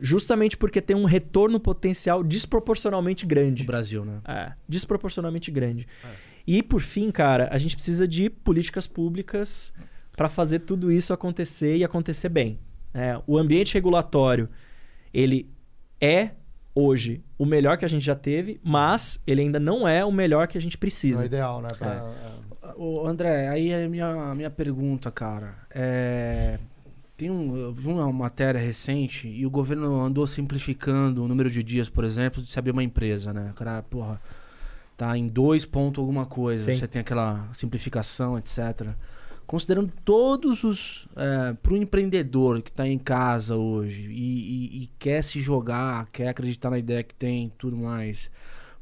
D: justamente porque tem um retorno potencial desproporcionalmente grande.
C: No Brasil, né?
D: É, desproporcionalmente grande. E por fim, cara, a gente precisa de políticas públicas para fazer tudo isso acontecer e acontecer bem. É, o ambiente regulatório, ele é hoje o melhor que a gente já teve, mas ele ainda não é o melhor que a gente
A: Não é
D: precisa.
A: ideal, né? Pra- é.
C: Ô, André, aí é a minha, a minha pergunta, cara. É, Tem um, eu vi uma matéria recente e o governo andou simplificando o número de dias, por exemplo, de se abrir uma empresa, né? O cara, porra, tá em dois pontos alguma coisa.
D: Sim.
C: Você tem aquela simplificação, etc. Considerando todos os. É, para o empreendedor que está em casa hoje e, e- e quer se jogar, quer acreditar na ideia que tem tudo mais.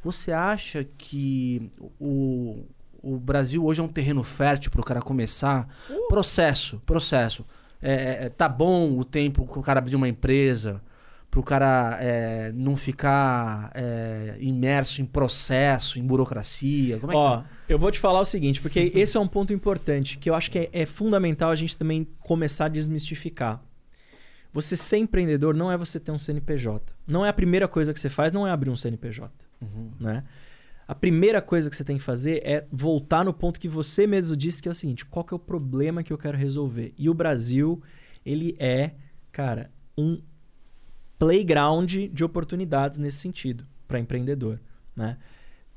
C: Você acha que o, o Brasil hoje é um terreno fértil para o cara começar? Processo, processo. É, é, tá bom o tempo que o cara abrir uma empresa, para o cara é, não ficar é, imerso em processo, em burocracia? Como é que
D: Ó,
C: tá?
D: eu vou te falar o seguinte, porque esse é um ponto importante que eu acho que é, é fundamental a gente também começar a desmistificar. Você ser empreendedor não é você ter um CNPJ. Não é a primeira coisa que você faz, não é abrir um CNPJ. Né? A primeira coisa que você tem que fazer é voltar no ponto que você mesmo disse, que é o seguinte: qual que é o problema que eu quero resolver? E o Brasil, ele é, cara, um playground de oportunidades nesse sentido para empreendedor, né?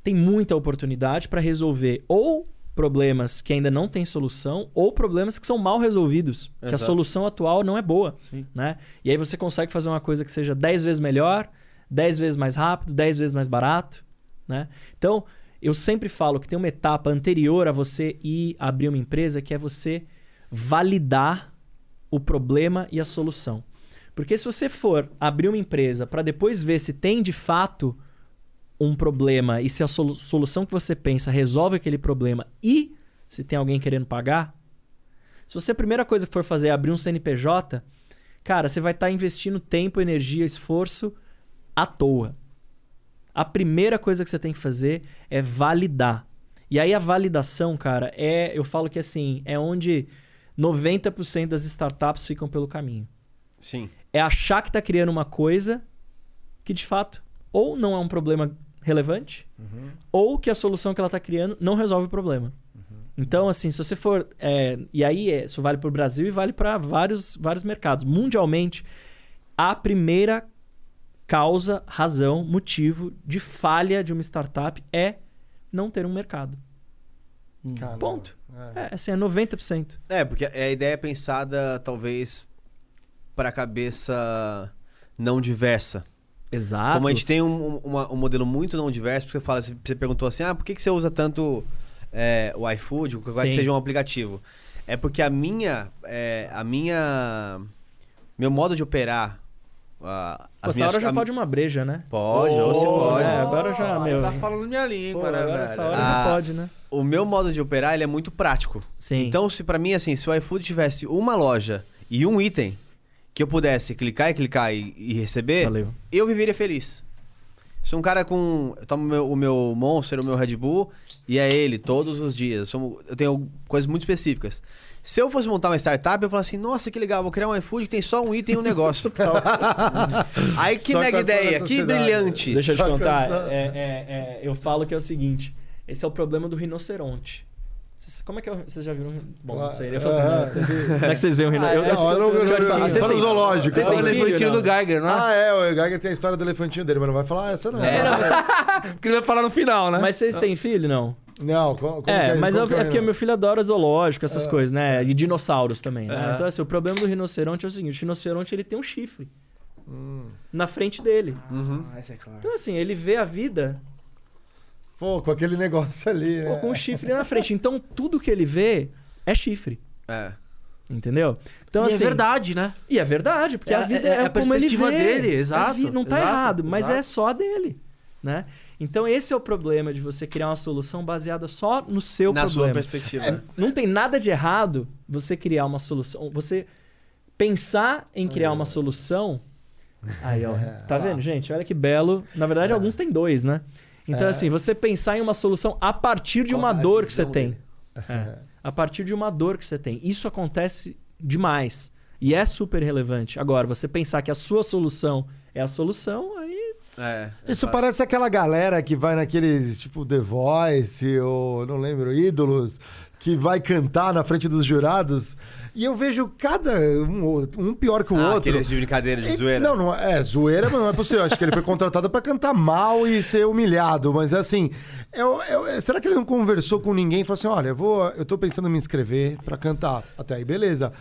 D: Tem muita oportunidade para resolver ou problemas que ainda não têm solução ou problemas que são mal resolvidos, que a
B: Exato.
D: solução atual não é boa,
C: Sim.
D: né? E aí você consegue fazer uma coisa que seja 10 vezes melhor, 10 vezes mais rápido, 10 vezes mais barato, né? Então, eu sempre falo que tem uma etapa anterior a você ir abrir uma empresa que é você validar o problema e a solução. Porque se você for abrir uma empresa para depois ver se tem de fato um problema e se a solu- solução que você pensa resolve aquele problema e se tem alguém querendo pagar, se você a primeira coisa que for fazer é abrir um CNPJ, cara, você vai estar investindo tempo, energia, esforço à toa. A primeira coisa que você tem que fazer é validar. E aí a validação, cara, é, eu falo que assim, é onde 90% das startups ficam pelo caminho.
B: Sim.
D: É achar que tá criando uma coisa que de fato ou não é um problema relevante, ou que a solução que ela tá criando não resolve o problema. Então, assim, se você for. é, e aí, é, isso vale para o Brasil e vale para vários, vários mercados. Mundialmente, a primeira causa, razão, motivo de falha de uma startup é não ter um mercado.
A: Caramba.
D: Ponto.
A: É.
D: É, assim, é 90%.
B: É, porque a ideia é pensada, talvez, pra cabeça não diversa.
D: Exato.
B: Como a gente tem um, um- uma- um modelo muito não diverso, porque fala, você você perguntou assim, ah, por que, que você usa tanto é, o iFood, qualquer coisa que
D: Sim.
B: seja um aplicativo? É porque a minha, é, a minha, meu modo de operar,
D: Pô,
B: as
D: essa hora já
B: a-
D: pode uma breja, né?
B: Pode, ou você
D: Oh,
B: pode.
D: é, agora já, meu.
C: Tá falando minha
D: Pô,
C: língua, né,
D: agora
C: velho?
D: essa hora
B: Ah.
D: já pode, né?
B: O meu modo de operar, ele é muito prático.
D: Sim.
B: Então, se para mim, assim, se o iFood tivesse uma loja e um item que eu pudesse clicar e clicar e, e receber,
D: Valeu.
B: eu viveria feliz. Sou um cara com. Eu tomo o meu, o meu Monster, o meu Red Bull, e é ele todos os dias. Sou- eu tenho coisas muito específicas. Se eu fosse montar uma startup, eu falaria assim: nossa, que legal, vou criar um iFood que tem só um item e um negócio. Aí que
A: Só
B: mega ideia, que brilhante.
D: Deixa eu te
A: Só
D: contar. é- é- é, eu falo que é o seguinte: esse é o problema do rinoceronte. Como é que é? o- Vocês já viram? Bom, não sei. Assim,
A: Ah,
D: não.
A: sim.
D: Como é que vocês veem o rinoceronte?
C: Ah, é,
D: eu,
C: acho que eu não-
D: eu-
C: eu-
D: eu-
C: eu-
A: só no zoológico.
D: Vocês
C: É o
D: têm filho,
C: elefantinho
D: não?
C: do Geiger, não é?
A: Ah, é, o Geiger tem a história do elefantinho dele, mas não vai falar essa não.
D: É, não, vocês-
C: Porque ele vai falar no final, né?
D: Mas vocês têm filho, não?
A: Não, co- como,
D: É,
A: que
D: mas
A: como que
D: é porque meu filho adora zoológico, essas coisas, né? E dinossauros também, né?
C: É.
D: Então, assim, o problema do rinoceronte é o seguinte: o rinoceronte ele tem um chifre na frente dele.
C: Ah, essa é claro.
D: Então, assim, ele vê a vida
A: Pô, com aquele negócio ali,
D: pô,
A: né?
D: com o chifre na frente. Então, tudo que ele vê é chifre.
B: É.
D: Entendeu? Então,
C: e
D: assim,
C: é verdade, né?
D: E é verdade, porque
C: É-
D: a vida
C: é-
D: é,
C: é a
D: como ele
C: perspectiva
D: vê.
C: dele,
D: É a
C: exato,
D: vi- não tá
C: exato,
D: errado, mas
C: exato.
D: é só dele, né? Então esse é o problema de você criar uma solução baseada só no seu
B: Na sua
D: problema.
B: perspectiva.
D: É, não tem nada de errado você criar uma solução, você pensar em criar uma solução. Aí, ó, tá vendo, gente? Olha que belo. Na verdade, alguns têm dois, né? Então,
A: É.
D: assim, você pensar em uma solução a partir de
B: Qual
D: uma dor que você
B: visão
D: tem.
B: dele?
D: É. A partir de uma dor que você tem. Isso acontece demais. E é super relevante. Agora, você pensar que a sua solução é a solução, aí.
B: É,
A: Isso parece aquela galera que vai naqueles, tipo, The Voice, ou não lembro, Ídolos, que vai cantar na frente dos jurados. E eu vejo cada um, um pior que o
B: Ah,
A: outro.
B: aqueles de brincadeira, de
A: Ele-
B: zoeira.
A: Não, não é, é zoeira, mas não é possível. Acho que ele foi contratado pra cantar mal e ser humilhado. Mas é assim, eu- eu- será que ele não conversou com ninguém e falou assim: olha, eu, vou, eu tô pensando em me inscrever pra cantar? Até aí, beleza.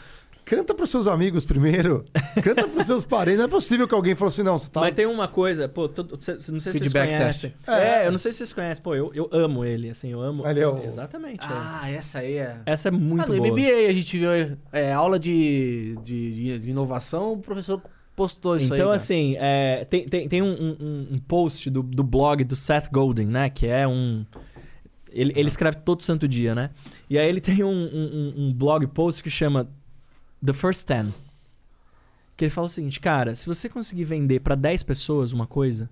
A: Canta pros seus amigos primeiro. Canta pros seus parentes. Não é possível que alguém falou assim: não, você tá.
D: Mas tem uma coisa, pô, todo- cê- não sei se
C: Feedback
D: vocês conhecem.
A: test.
D: É.
A: É.
D: eu não sei se vocês conhecem. Pô, eu, eu amo ele, assim, eu amo.
A: Ele é o-
D: Exatamente. é.
C: Ah, essa aí é.
D: Essa é muito
C: ah, no
D: boa.
C: MBA a gente viu é, aula de, de, de- inovação, o professor postou isso aí.
D: Então,
C: cara.
D: assim, é, tem, tem, tem um, um- um post do, do blog do Seth Godin, né? Que é um. Ele, ele escreve todo santo dia, né? E aí ele tem um, um- um blog post que chama The First Ten. Que ele fala o seguinte, cara, se você conseguir vender pra 10 pessoas uma coisa,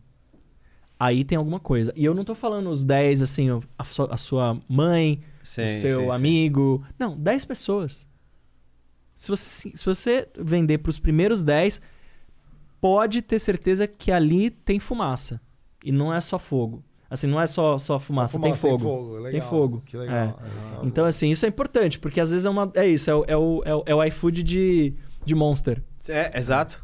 D: aí tem alguma coisa. E eu não tô falando os 10, assim, a sua, a sua mãe,
B: Sim,
D: o seu
B: sim, sim.
D: amigo. Não, 10 pessoas. Se você, se você vender pros primeiros 10, pode ter certeza que ali tem fumaça. E não é só fogo. Assim, não é só, só fumaça,
A: Fumaça,
D: tem fogo.
A: legal.
D: Tem fogo.
A: Que legal.
D: É.
A: Essa-
D: Então, assim, isso é importante, porque às vezes é uma. É isso, é o, é o, é o, é o iFood de, de Monster.
B: É, exato.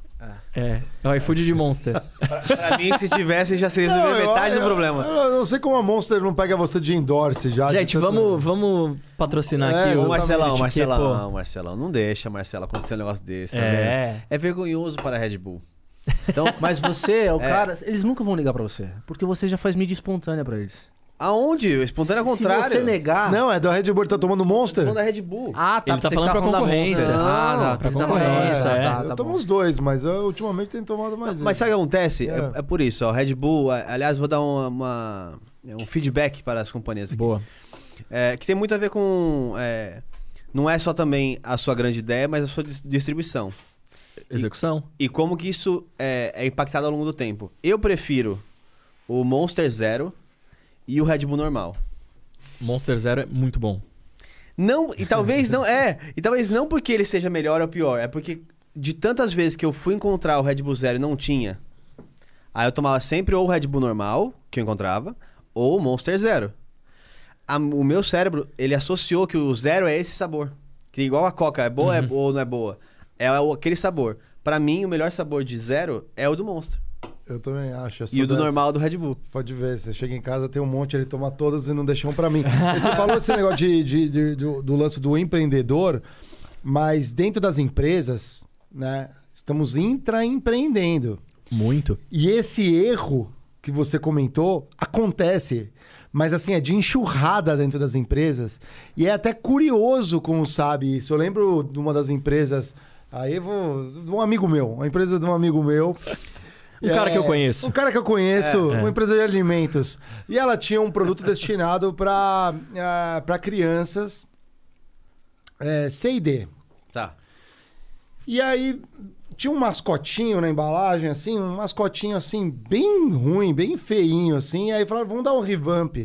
D: É, é o iFood de Monster.
B: Pra mim, se tivesse, já seria
A: Não,
B: metade
A: eu-
B: do problema.
A: Eu, eu não sei como a Monster não pega você de endorse já.
D: Gente,
A: tanto-
D: vamos, vamos patrocinar
A: É,
D: aqui o.
B: Marcelão, Marcelão, Marcelão, não deixa, Marcelo, acontecer um negócio desse, tá vendo?
D: É.
B: É vergonhoso para a Red Bull. Então,
C: Mas você é o cara. Eles nunca vão ligar pra você. Porque você já faz mídia espontânea pra eles.
B: Aonde? Espontâneo ao
C: Se
B: contrário.
C: você negar...
A: Não, é do Red Bull, tá tomando Monster?
B: Falando da Red Bull.
C: Ah, tá.
D: Ele tá falando
C: você
D: pra
C: da
D: concorrência.
C: Monster. Ah,
B: Não,
C: tá.
D: pra concorrência,
C: falando-
D: é.
C: tá,
A: eu
C: tá
A: tomo
C: bom.
A: os dois, mas eu ultimamente tenho tomado mais
B: Mas
A: esse.
B: sabe o que acontece?
A: É.
B: É, é por isso, ó. Red Bull, aliás, vou dar uma, uma- é um feedback para as companhias aqui.
D: Boa.
B: É, que tem muito a ver com. é, não é só também a sua grande ideia, mas a sua dis- distribuição.
D: Execução.
B: E como que isso é, é impactado ao longo do tempo. Eu prefiro o Monster Zero e o Red Bull normal.
D: Monster Zero é muito bom.
B: Não, e talvez não. É, e talvez não porque ele seja melhor ou pior. É porque de tantas vezes que eu fui encontrar o Red Bull Zero e não tinha. Aí eu tomava sempre ou o Red Bull normal, que eu encontrava, ou o Monster Zero. A- o meu cérebro, ele associou que o zero é esse sabor. Que igual a Coca, é boa é- ou não é boa? É aquele sabor. Pra mim, o melhor sabor de zero é o do Monster.
A: Eu também acho. eu
B: E o do
A: dessa.
B: normal do Red Bull.
A: Pode ver, você chega em casa, tem um monte, ele toma todas e não deixa um pra mim. E você falou desse negócio de, de- de- do, do lance do empreendedor, mas dentro das empresas, né, estamos intraempreendendo.
D: Muito.
A: E esse erro que você comentou acontece, mas assim, é de enxurrada dentro das empresas. E é até curioso como sabe isso. Eu lembro de uma das empresas, aí eu vou, de um amigo meu, uma empresa de um amigo meu.
D: Um cara que eu conheço.
A: Um cara que eu conheço,
D: É, é.
A: uma empresa de alimentos. E ela tinha um produto destinado para para crianças é, C e D.
B: Tá.
A: E aí tinha um mascotinho na embalagem, assim, um mascotinho assim, bem ruim, bem feinho, assim. E aí falaram, vamos dar um revamp.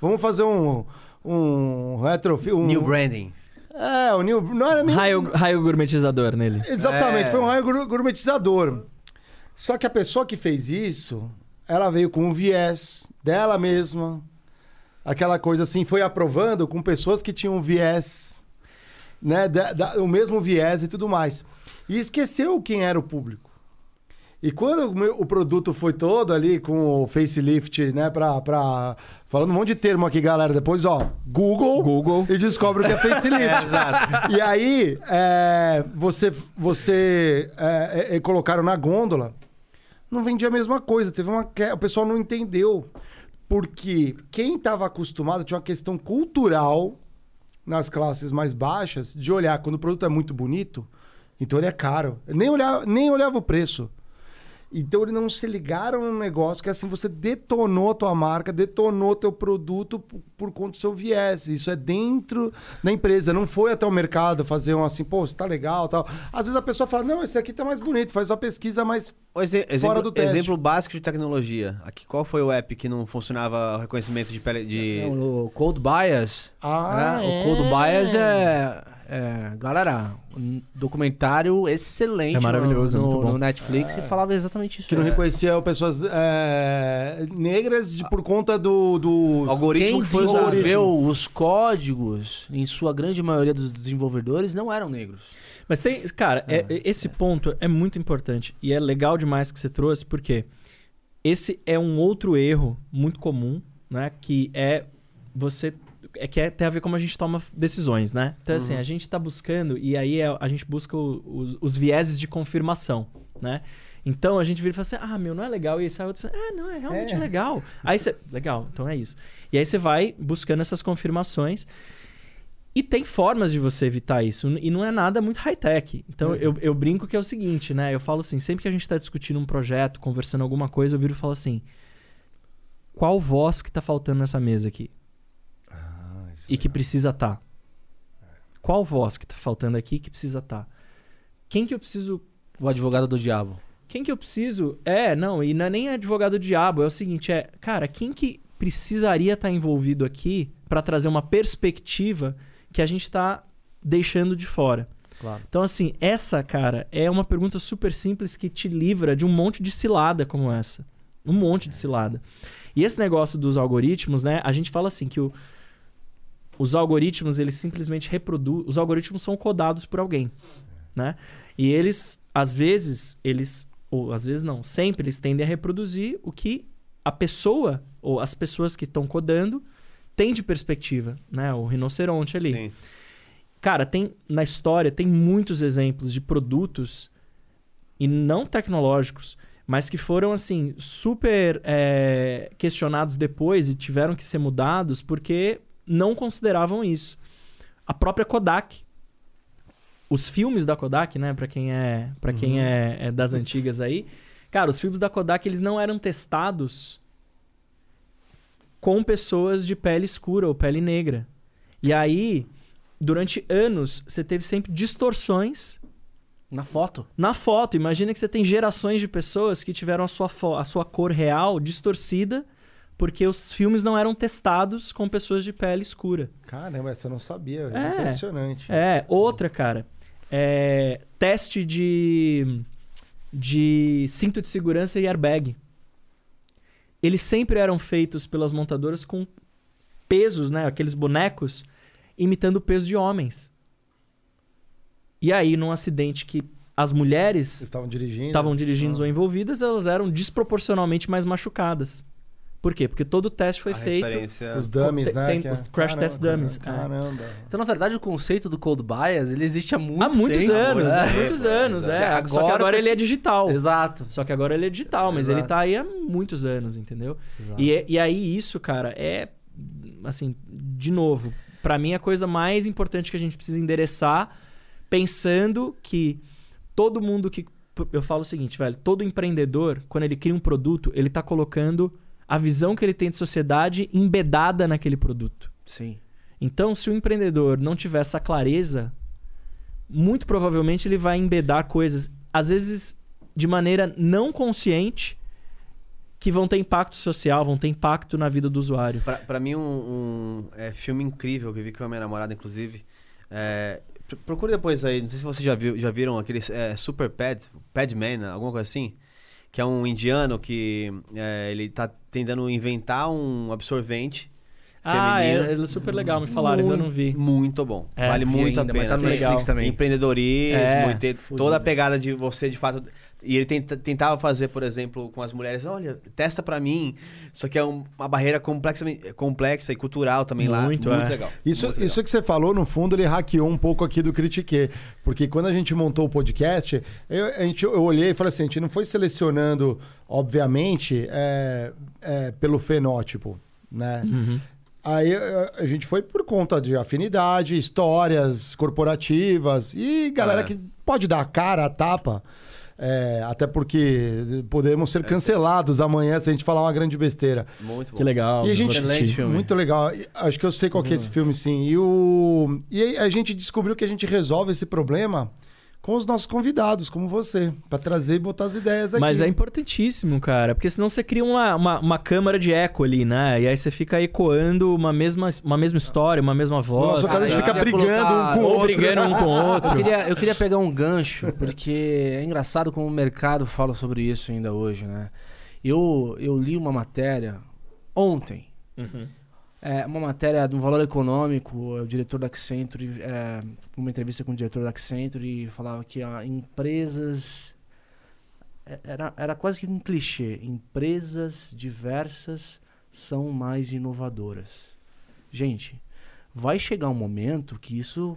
A: Vamos fazer um. Um retrofit. Um,
B: New branding.
A: É, o new. Não era nem.
D: Raio, raio gourmetizador nele.
A: Exatamente,
B: É.
A: foi um raio gour- gourmetizador. Só que a pessoa que fez isso, ela veio com um viés dela mesma. Aquela coisa assim, foi aprovando com pessoas que tinham viés, né? da- da- o mesmo viés e tudo mais. E esqueceu quem era o público. E quando o, meu- o produto foi todo ali com o facelift, né, pra, pra... Falando um monte de termo aqui, galera. Depois, ó, Google.
D: Google.
A: E descobre o que é facelift.
B: exato.
A: E aí, é, você, você é, é, é, colocaram na gôndola, não vendia a mesma coisa. Teve uma o pessoal não entendeu porque quem estava acostumado tinha uma questão cultural nas classes mais baixas de olhar quando o produto é muito bonito, então ele é caro. Nem olhava, nem olhava o preço. Então eles não se ligaram num negócio que assim você detonou a tua marca, detonou teu produto por, por conta do seu viés. Isso é dentro da empresa, não foi até o mercado fazer um assim, pô, isso tá legal, tal. Às vezes a pessoa fala: "Não, esse aqui tá mais bonito", faz uma pesquisa mais
B: O exe-
A: Fora
B: exemplo,
A: do teste.
B: exemplo básico de tecnologia. Aqui, qual foi o app que não funcionava o reconhecimento de pele de.
C: Não, o Cold Bias.
A: Ah,
C: né?
A: é.
C: O Cold Bias é, é- Galera, um documentário excelente
D: É maravilhoso,
C: no,
D: muito
C: no,
D: bom.
C: no Netflix e falava exatamente isso.
A: que não
C: É.
A: reconhecia pessoas é, negras de- por conta do, do
B: algoritmo
C: Quem
B: que foi
C: desenvolveu os códigos, em sua grande maioria dos desenvolvedores, não eram negros.
D: Mas tem, cara, é- é- esse ponto é muito importante e é legal demais que você trouxe, porque esse é um outro erro muito comum, né? Que é você. É que é, tem a ver como a gente toma decisões, né? Então, assim, a gente tá buscando, e aí é- a gente busca o- os, os vieses de confirmação, né? Então a gente vira e fala assim: ah, meu, não é legal. E aí sai outro fala, ah, não, é realmente
A: É.
D: legal. Aí você. Legal, então é isso. E aí você vai buscando essas confirmações. E tem formas de você evitar isso. E não é nada muito high-tech. Então eu, eu brinco que é o seguinte, né? Eu falo assim: sempre que a gente está discutindo um projeto, conversando alguma coisa, eu viro e falo assim: qual voz que tá faltando nessa mesa aqui? E que precisa estar? Qual voz que tá faltando aqui que precisa estar? Quem que eu preciso
C: O advogado do diabo.
D: quem que eu preciso. É, não, e não é nem advogado do diabo, é o seguinte, é, cara, quem que precisaria estar envolvido aqui para trazer uma perspectiva que a gente tá deixando de fora?
C: Claro.
D: Então, assim, essa, cara, é uma pergunta super simples que te livra de um monte de cilada como essa. Um monte de cilada. E esse negócio dos algoritmos, né? A gente fala assim que o- os algoritmos, eles simplesmente reproduzem. Os algoritmos são codados por alguém, né? E eles, às vezes, eles. Ou às vezes não, sempre eles tendem a reproduzir o que a pessoa, ou as pessoas que estão codando, têm de perspectiva, né? O rinoceronte ali.
B: Sim.
D: Cara, tem na história tem muitos exemplos de produtos e não tecnológicos, mas que foram, assim, super é, questionados depois e tiveram que ser mudados porque não consideravam isso. A própria Kodak. Os filmes da Kodak, né, pra quem é, pra quem é, é das antigas aí, cara, os filmes da Kodak eles não eram testados com pessoas de pele escura ou pele negra. E aí, durante anos, você teve sempre distorções
C: Na foto.
D: na foto. Imagina que você tem gerações de pessoas que tiveram a sua, a sua cor real distorcida porque os filmes não eram testados com pessoas de pele escura.
A: Caramba, essa eu não sabia.
D: É.
A: Impressionante.
D: É, outra, cara. É, teste de, de cinto de segurança e airbag. Eles sempre eram feitos pelas montadoras com pesos, né? Aqueles bonecos imitando o peso de homens. E aí, num acidente que as mulheres
A: estavam dirigindo?
D: estavam dirigindo
A: Ah.
D: ou envolvidas, elas eram desproporcionalmente mais machucadas. Por quê? Porque todo o teste foi
B: a
D: feito.
B: referência...
A: Os dummies, né?
D: tem
A: que é-
D: os crash
A: Caramba,
D: test dummies, é.
A: Caramba.
C: Então, na verdade, o conceito do Cold Bias, ele existe há muito
D: Há muitos
C: tempo.
D: anos, há muitos anos, é.
C: Agora
D: Só que agora ele é digital.
C: Exato.
D: Só que agora ele é digital, mas
C: Exato.
D: ele tá aí há muitos anos, entendeu?
C: Exato.
D: E, é- e aí isso, cara, é assim, de novo, pra mim a coisa mais importante que a gente precisa endereçar, pensando que todo mundo que eu falo o seguinte, velho, todo empreendedor, quando ele cria um produto, ele tá colocando a visão que ele tem de sociedade embedada naquele produto.
C: Sim.
D: Então, se o empreendedor não tiver essa clareza, muito provavelmente ele vai embedar coisas, às vezes de maneira não consciente, que vão ter impacto social, vão ter impacto na vida do usuário.
B: Pra, pra mim, um, um, é, filme incrível que eu vi com a minha namorada, inclusive. É, pr- procure depois aí, não sei se vocês já, viu, já viram aqueles é, Super Pad, Padman, alguma coisa assim. Que é um indiano que é, ele tá tentando inventar um absorvente
D: Ah,
B: feminino.
D: é, é super legal, me falaram, ainda não vi.
B: Muito bom.
D: É,
B: vale muito
C: ainda,
B: a
C: mas
B: pena.
C: tá no Netflix também.
B: Empreendedorismo,
D: É,
B: e ter toda a pegada de você, de fato... E ele tenta- tentava fazer, por exemplo, com as mulheres, olha, testa pra mim. Só que é um- uma barreira complexa, complexa e cultural também lá.
D: Muito,
B: Muito
D: é.
B: legal.
A: Isso,
B: muito legal.
A: isso que você falou, no fundo, ele hackeou um pouco aqui do Critique. Porque quando a gente montou o podcast, eu, a gente, eu olhei e falei assim: a gente não foi selecionando, obviamente, é, é, pelo fenótipo, né? Aí eh, a gente foi por conta de afinidade, histórias corporativas e galera
B: É.
A: que pode dar a cara, a tapa. É, até porque podemos ser cancelados amanhã se a gente falar uma grande besteira.
B: Muito bom.
D: Que legal.
A: E a gente.
C: Excelente filme.
A: muito legal. Acho que eu sei qual que é esse filme, sim. E, o... e aí a gente descobriu que a gente resolve esse problema com os nossos convidados, como você, Pra trazer e botar as ideias aqui.
D: Mas é importantíssimo, cara, porque senão você cria uma, uma, uma câmara de eco ali, né? E aí você fica ecoando uma mesma, uma mesma história, uma mesma voz.
A: nosso caso, a gente
C: eu
A: fica
C: queria
A: brigando
C: colocar-
A: um com o
D: Ou
A: outro.
D: brigando um com o outro.
C: Eu queria, eu queria pegar um gancho, porque é engraçado como o mercado fala sobre isso ainda hoje, né? Eu, eu li uma matéria ontem,
D: Uhum.
C: É, uma matéria de um valor econômico, o diretor da Accenture, é, uma entrevista com o diretor da Accenture, e falava que ó, empresas... é, Era, era quase que um clichê. Empresas diversas são mais inovadoras. Gente, vai chegar um momento que isso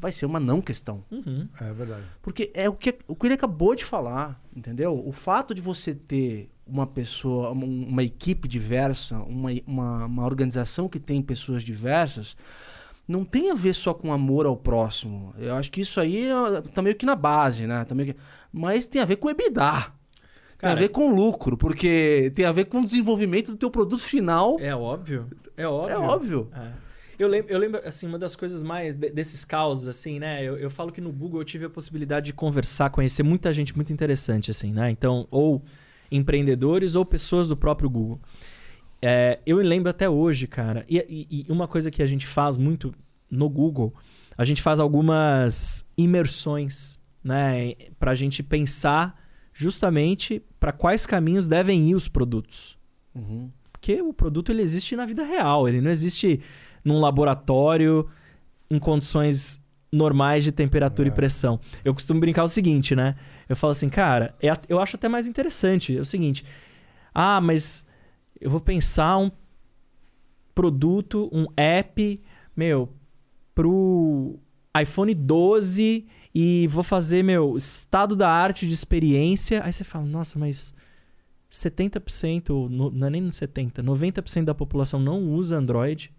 C: vai ser uma não questão.
D: Uhum.
A: É verdade.
C: Porque é o que, o que ele acabou de falar, entendeu? O fato de você ter uma pessoa, uma, uma equipe diversa, uma, uma, uma organização que tem pessoas diversas, não tem a ver só com amor ao próximo. Eu acho que isso aí é, tá meio que na base, né? Tá meio que... Mas tem a ver com EBITDA. Tem
D: Cara,
C: a ver com lucro, porque tem a ver com o desenvolvimento do teu produto final.
D: É óbvio. É óbvio.
C: É óbvio.
D: É. Eu lembro, eu lembro, assim, uma das coisas mais de- desses causos, assim, né? Eu, eu falo que no Google eu tive a possibilidade de conversar, conhecer muita gente muito interessante, assim, né? Então, ou empreendedores ou pessoas do próprio Google. É, eu me lembro até hoje, cara. E, e- e uma coisa que a gente faz muito no Google, a gente faz algumas imersões, né? Pra gente pensar justamente para quais caminhos devem ir os produtos.
C: Uhum.
D: Porque o produto ele existe na vida real, ele não existe num laboratório em condições normais de temperatura e pressão. Eu costumo brincar o seguinte, né? Eu falo assim, cara, é eu acho até mais interessante. É o seguinte, ah, mas eu vou pensar um produto, um app, meu, pro iPhone 12 e vou fazer, meu, estado da arte de experiência. Aí você fala, nossa, mas 70%, no- não é nem 70%, 90% da população não usa Android,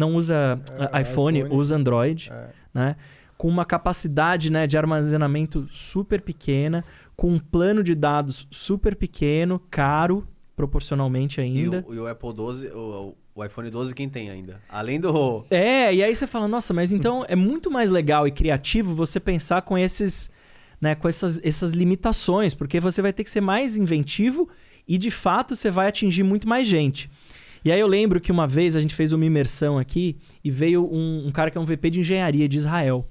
D: não usa
A: É,
D: iPhone,
A: iPhone.
D: usa Android,
A: É.
D: né? Com uma capacidade né, de armazenamento super pequena, com um plano de dados super pequeno, caro, proporcionalmente
B: E
D: ainda.
B: o, e o Apple 12, o, o iPhone 12, quem tem ainda? Além do.
D: É, e aí você fala, nossa, mas então é muito mais legal e criativo você pensar com esses, né, com essas, essas limitações, porque você vai ter que ser mais inventivo e de fato você vai atingir muito mais gente. E aí eu lembro que uma vez a gente fez uma imersão aqui e veio um, um cara que é um VP de engenharia de Israel.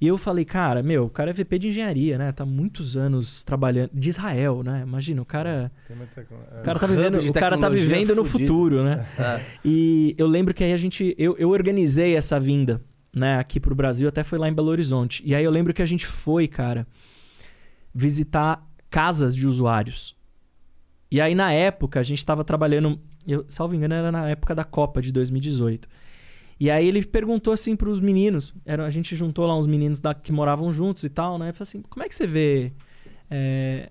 D: E eu falei, cara, meu, o cara é VP de engenharia, né? Tá muitos anos trabalhando. De Israel, né? Imagina, o cara.
A: Tem muita coisa. É.
D: O cara tá vivendo, o cara tá vivendo no
C: fudido.
D: futuro, né? E eu lembro que aí a gente. Eu, eu organizei essa vinda, né, aqui pro Brasil, até foi lá em Belo Horizonte. E aí eu lembro que a gente foi, cara, visitar casas de usuários. E aí, na época, a gente tava trabalhando. Eu, salvo engano, era na época da Copa de 2018. E aí ele perguntou assim pros meninos. Era, a gente juntou lá uns meninos da, que moravam juntos e tal, né? Ele falou assim: como é que você vê. é,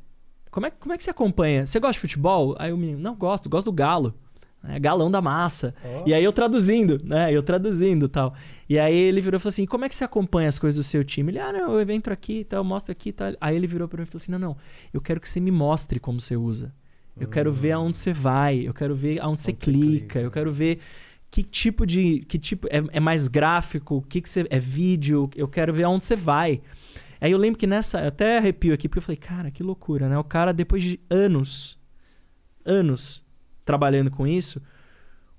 D: como, é, como é que você acompanha? Você gosta de futebol? Aí o menino, não, gosto, gosto do Galo. É, galão da massa. E aí eu traduzindo, né? Eu traduzindo e tal. E aí ele virou e falou assim: como é que você acompanha as coisas do seu time? Ele, ah, não, eu entro aqui e tal, eu mostro aqui e tal. Aí ele virou pra mim e falou assim: não, não, eu quero que você me mostre como você usa. Eu quero ver aonde você vai, eu quero ver aonde você clica,
A: clica.
D: eu quero ver que tipo de. que tipo É, é mais gráfico, o que, que você. É vídeo, eu quero ver aonde você vai. Aí eu lembro que nessa. Eu até arrepio aqui, porque eu falei, cara, que loucura, né? O cara, depois de anos, anos trabalhando com isso,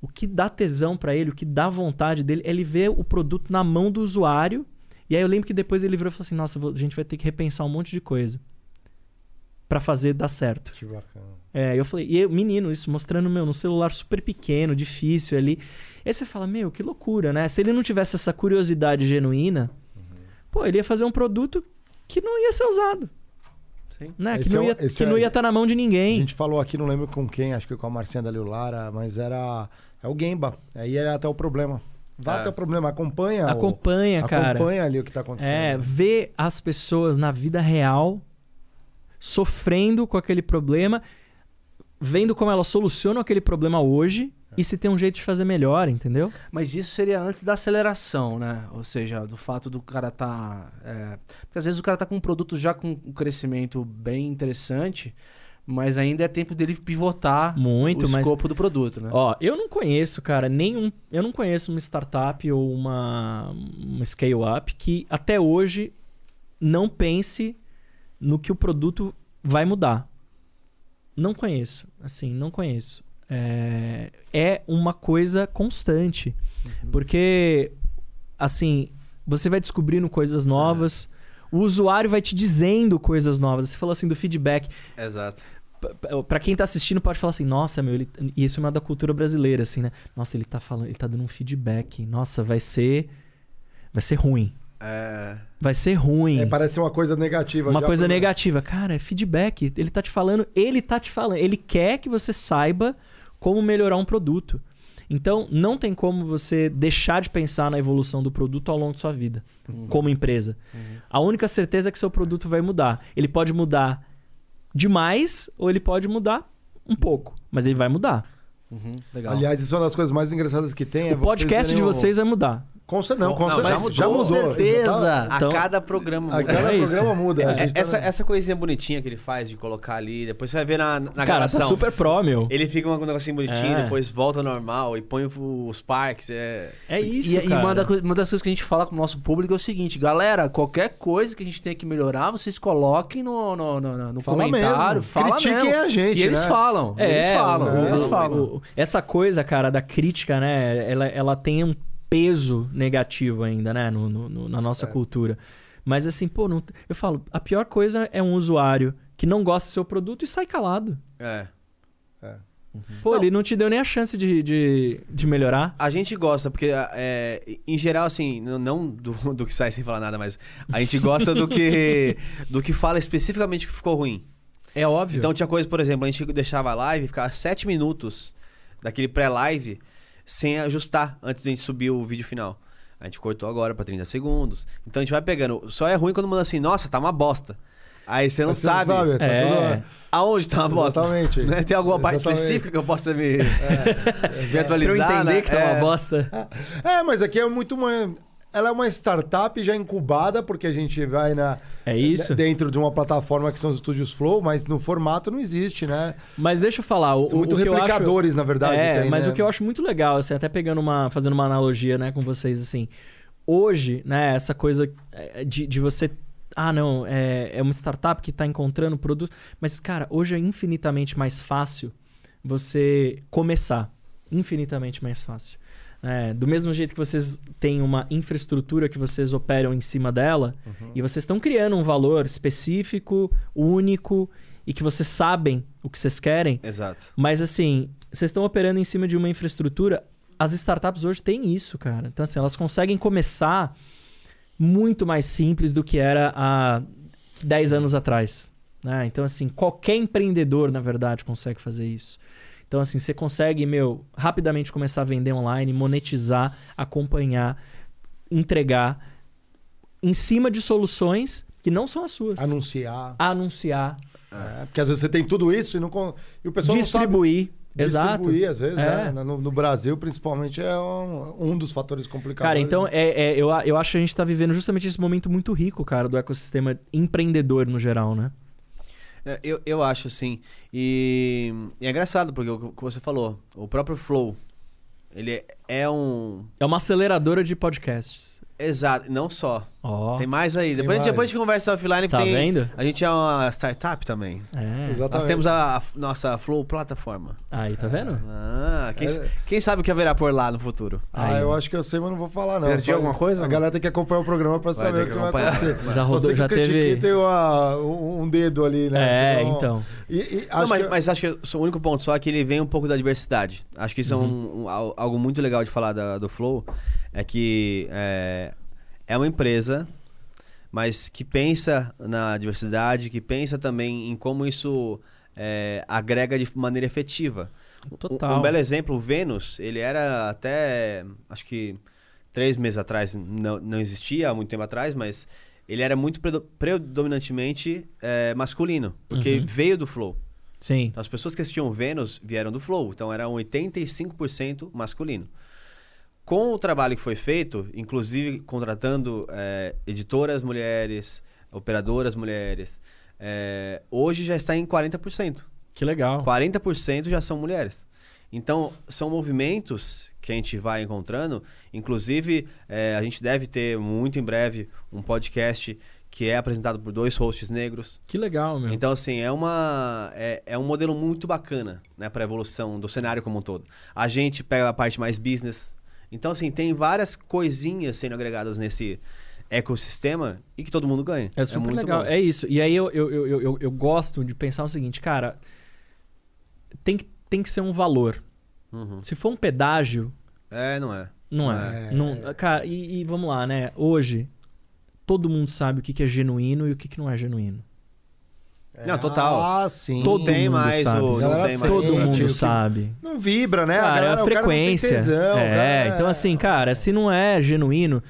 D: o que dá tesão pra ele, o que dá vontade dele, é ele ver o produto na mão do usuário. E aí eu lembro que depois ele virou e falou assim: nossa, a gente vai ter que repensar um monte de coisa pra fazer dar certo.
A: Que bacana.
D: É, eu falei, e eu, menino, isso mostrando, meu, no celular super pequeno, difícil ali. Aí você fala, meu, que loucura, né? Se ele não tivesse essa curiosidade genuína, pô, ele ia fazer um produto que não ia ser usado,
C: Sim.
D: né? Que não
A: é o-
D: ia, que
A: é-
D: não ia estar na mão de
A: A
D: ninguém.
A: gente falou aqui, não lembro com quem, acho que com a Marcinha da Lara, mas era. É o Gemba. Aí era até o problema. Vai
B: É.
A: até o problema, acompanha. o-
D: Acompanha, cara.
A: Acompanha ali o que tá acontecendo.
D: É, ver as pessoas na vida real sofrendo com aquele problema, vendo como elas solucionam aquele problema hoje e se tem um jeito de fazer melhor, entendeu?
C: Mas isso seria antes da aceleração, né? Ou seja, do fato do cara tá. é, Porque às vezes o cara tá com um produto já com um crescimento bem interessante, mas ainda é tempo dele pivotar
D: Muito,
C: o
D: mas-
C: escopo do produto, né?
D: Ó, eu não conheço, cara, nenhum. Eu não conheço uma startup ou uma, uma scale-up que até hoje não pense no que o produto vai mudar. Não conheço. Assim, não conheço. É, é uma coisa constante. Porque, assim, você vai descobrindo coisas novas. O usuário vai te dizendo coisas novas. Você falou assim do feedback
B: Exato.
D: p- pra quem tá assistindo pode falar assim, nossa, meu, ele... e isso é uma da cultura brasileira, assim, né? Nossa, ele tá falando, ele tá dando um feedback. Nossa, vai ser. Vai ser ruim.
B: É.
D: Vai ser ruim.
A: É, parece uma coisa negativa.
D: uma
A: já
D: coisa
A: pro-
D: negativa. Cara, é feedback. Ele tá te falando, ele tá te falando. Ele quer que você saiba como melhorar um produto. Então, não tem como você deixar de pensar na evolução do produto ao longo de sua vida, como empresa. A única certeza é que seu produto vai mudar. Ele pode mudar demais ou ele pode mudar um pouco, mas ele vai mudar.
C: Uhum, legal.
A: Aliás, isso é uma das coisas mais engraçadas que tem. é
D: o podcast
A: verem
D: de
A: o-
D: vocês vai mudar.
A: Com cer- não, com
B: Não,
A: certeza.
B: já mudou.
A: Já
C: Com
A: mudou.
C: certeza.
B: A
D: Então-
B: cada programa.
A: A
B: muda.
A: cada
D: É isso.
A: programa muda. a
B: É,
A: gente tá
B: essa, essa coisinha bonitinha que ele faz de colocar ali, depois você vai ver na, na
D: Cara,
B: gravação.
D: tá super pró, meu.
B: Ele fica um negocinho bonitinho,
D: É.
B: depois volta ao normal e põe os parques. É...
D: É isso,
C: e, e
D: cara.
C: uma, da uma das coisas que a gente fala com o nosso público é o seguinte, galera, qualquer coisa que a gente tenha que melhorar, vocês coloquem no, no, no, no
A: Fala
C: comentário,
A: mesmo.
C: fala
A: Critiquem
C: mesmo.
A: a gente,
C: E eles
A: né?
C: falam,
D: É,
C: eles falam, eles falam.
D: o- essa coisa, cara, da crítica, né? Ela, ela tem um peso negativo ainda, né? No, no- no- na
A: É.
D: nossa cultura. Mas assim, pô, não- eu falo, a pior coisa é um usuário que não gosta do seu produto e sai calado.
B: é.
D: Pô,
B: Não.
D: ele não te deu nem a chance de, de, de melhorar.
B: A gente gosta, porque é, em geral, assim, não do, do que sai sem falar nada, mas a gente gosta do que, do que fala especificamente que ficou ruim.
D: É óbvio.
B: Então tinha coisa, por exemplo, a gente deixava a live, ficava sete minutos daquele pré-live sem ajustar antes de a gente subir o vídeo final. A gente cortou agora pra 30 segundos. Então a gente vai pegando. Só é ruim quando manda assim, nossa, tá uma bosta. Aí você não
A: você não
B: sabe,
A: sabe, tá
D: É.
A: tudo-
B: aonde tá a bosta.
A: Exatamente.
B: Né? Tem alguma parte
A: Exatamente.
B: específica que eu possa me, me
D: Pra eu
B: atualizar?
D: entender
B: né?
D: que tá
B: É.
D: uma bosta.
A: É, mas aqui é muito uma. Ela é uma startup já incubada, porque a gente vai na.
D: É isso.
A: Dentro de uma plataforma que são os estúdios Flow, mas no formato não existe, né?
D: Mas deixa eu falar. O,
A: São muito
D: o eu acho-
A: replicadores, na verdade.
D: É,
A: tem,
D: mas
A: né?
D: o que eu acho muito legal, assim, até pegando uma. fazendo uma analogia, né, com vocês, assim. Hoje, né, essa coisa é, de, de você. Ah, não, é, é uma startup que está encontrando produto. Mas, cara, hoje é infinitamente mais fácil você começar. Infinitamente mais fácil. É, do mesmo jeito que vocês têm uma infraestrutura que vocês operam em cima dela, e vocês estão criando um valor específico, único, e que vocês sabem o que vocês querem,
B: Exato.
D: mas assim, vocês estão operando em cima de uma infraestrutura. As startups hoje têm isso, cara. Então, assim, elas conseguem começar muito mais simples do que era há 10 anos atrás. né? Então, assim, qualquer empreendedor, na verdade, consegue fazer isso. Então, assim, você consegue, meu, rapidamente começar a vender online, monetizar, acompanhar, entregar em cima de soluções que não são as suas.
A: Anunciar.
D: Anunciar,
A: É, porque às vezes você tem tudo isso e, não, e o pessoal
D: distribuir.
A: não sabe
D: Exato.
A: distribuir, às vezes,
D: É.
A: né? No, no Brasil, principalmente, é um, um dos fatores complicados.
D: Cara, então é, é- eu, eu acho que a gente tá vivendo justamente esse momento muito rico, cara, do ecossistema empreendedor no geral, né?
B: É, Eu, eu acho, sim. E, e é engraçado, porque o que você falou, o próprio Flow, ele é- é um.
D: É uma aceleradora de podcasts.
B: Exato, não só.
D: Ó,
B: Tem mais aí. Depois, a gente- depois a gente conversa offline,
D: Tá
B: tem-
D: vendo?
B: a gente é uma startup também.
D: é.
A: Exatamente.
B: Nós temos a, a nossa Flow plataforma.
D: Aí, tá vendo?
B: Ah, quem,
A: É.
B: quem sabe o que haverá por lá no futuro?
A: Ah,
D: Aí.
A: eu acho que eu sei, mas não vou falar, não.
C: Perdi alguma coisa,
A: A
C: não?
A: galera tem que acompanhar o programa pra
B: Vai
A: saber o
B: que
A: que vai
B: acompanhar.
A: acontecer.
D: Já
A: Só
D: rodou,
A: sei que
D: já teve-
A: tem uma- um um dedo ali, né?
D: É,
A: Senão-
D: então.
A: E, e
B: Não,
A: acho
B: mas,
A: que-
B: mas acho que o único ponto só é que ele vem um pouco da diversidade. Acho que isso é um- um- al- algo muito legal de falar da- do Flow. É que é, é uma empresa, mas que pensa na diversidade, que pensa também em como isso é, agrega de maneira efetiva. Um-
D: Total.
B: Um, belo exemplo, o Vênus, ele era até, acho que três meses atrás, não, não existia, há muito tempo atrás, mas ele era muito predo- predominantemente é, masculino, porque
D: Uhum.
B: veio do Flow.
D: Sim.
B: Então, as pessoas que assistiam Vênus vieram do Flow, então era um 85% masculino. Com o trabalho que foi feito, inclusive contratando é, editoras mulheres, operadoras mulheres, é, hoje já está em 40%.
D: Que legal.
B: 40% já são mulheres. Então, são movimentos que a gente vai encontrando. Inclusive, é, a gente deve ter muito em breve um podcast que é apresentado por dois hosts negros.
D: Que legal, meu.
B: Então, assim, é, uma, é, é um modelo muito bacana né, para a evolução do cenário como um todo. A gente pega a parte mais business. Então, assim, tem várias coisinhas sendo agregadas nesse ecossistema e que todo mundo ganha.
D: É super
B: muito
D: legal.
B: bom.
D: É isso. E aí eu, eu, eu, eu, eu- eu gosto de pensar o seguinte, cara. Tem que, tem que ser um valor.
B: Uhum.
D: Se for um pedágio,
B: É, não é.
D: não é.
A: É.
D: Não, cara, e, e vamos lá, né? Hoje, todo mundo sabe o que, que é genuíno e o que, que não é genuíno.
B: Não, total.
A: Ah, sim.
D: Todo
B: tem
D: mundo
B: mais
D: sabe.
B: o. Não
A: Galera
B: tem mais.
D: Todo mundo
A: tipo,
D: sabe.
A: Não vibra, né?
D: Cara,
A: galera,
D: é a
A: o cara não tem
D: frequência.
A: tesão,
D: é,
A: cara-
D: então assim, cara, se não é genuíno,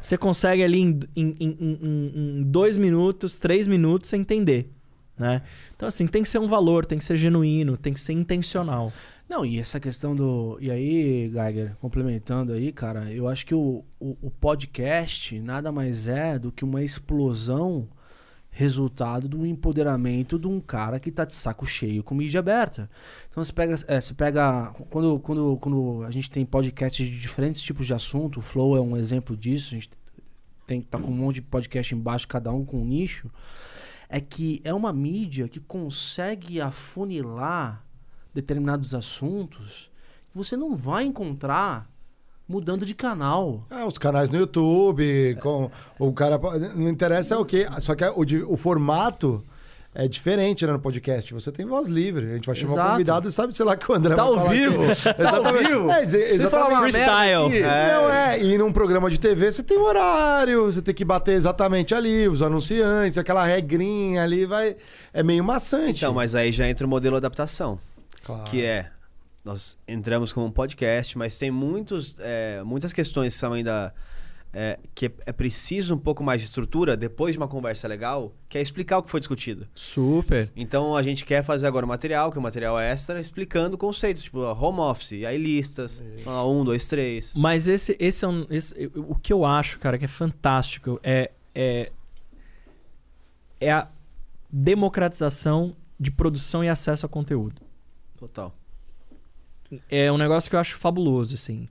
D: você consegue ali em, em- em- em- em dois minutos, três minutos, você entender, né? Então assim, tem que ser um valor, tem que ser genuíno, tem que ser intencional.
C: Não, e essa questão do. E aí, Geiger, complementando aí, cara, eu acho que o, o, o podcast nada mais é do que uma explosão resultado do empoderamento de um cara que tá de saco cheio com mídia aberta. Então você pega. é, você pega. Quando, quando, quando a gente tem podcasts de diferentes tipos de assunto, o Flow é um exemplo disso, a gente tem tá com um monte de podcast embaixo, cada um com um nicho. É que é uma mídia que consegue afunilar determinados assuntos que você não vai encontrar mudando de canal.
A: Ah, os canais no YouTube, com o cara. Não interessa o quê? Só que o, de- o formato é diferente né, no podcast. Você tem voz livre. A gente vai chamar
C: Exato.
A: um convidado e sabe, sei lá, que o André
C: Tá
A: vai
C: ao vivo?
A: aqui.
C: Tá ao
A: Exatamente.
C: vivo?
A: É, exa-
C: Você fala
A: exatamente.
D: Freestyle.
C: aqui.
A: Não é, e num programa de TV você tem um horário, você tem que bater exatamente ali, os anunciantes, aquela regrinha ali, vai. É meio maçante.
B: Então, mas aí já entra o modelo adaptação.
A: Claro.
B: que é nós entramos com um podcast, mas tem muitos, é, muitas questões que são ainda é, que é preciso um pouco mais de estrutura depois de uma conversa legal, que é explicar o que foi discutido.
D: Super.
B: Então a gente quer fazer agora um material, que é um material extra, explicando conceitos, tipo home office, e aí listas, ó, um, dois, três.
D: Mas esse, esse é um. esse- o que eu acho, cara, que é fantástico é, é, é a democratização de produção e acesso a conteúdo.
B: Total.
D: É um negócio que eu acho fabuloso, assim.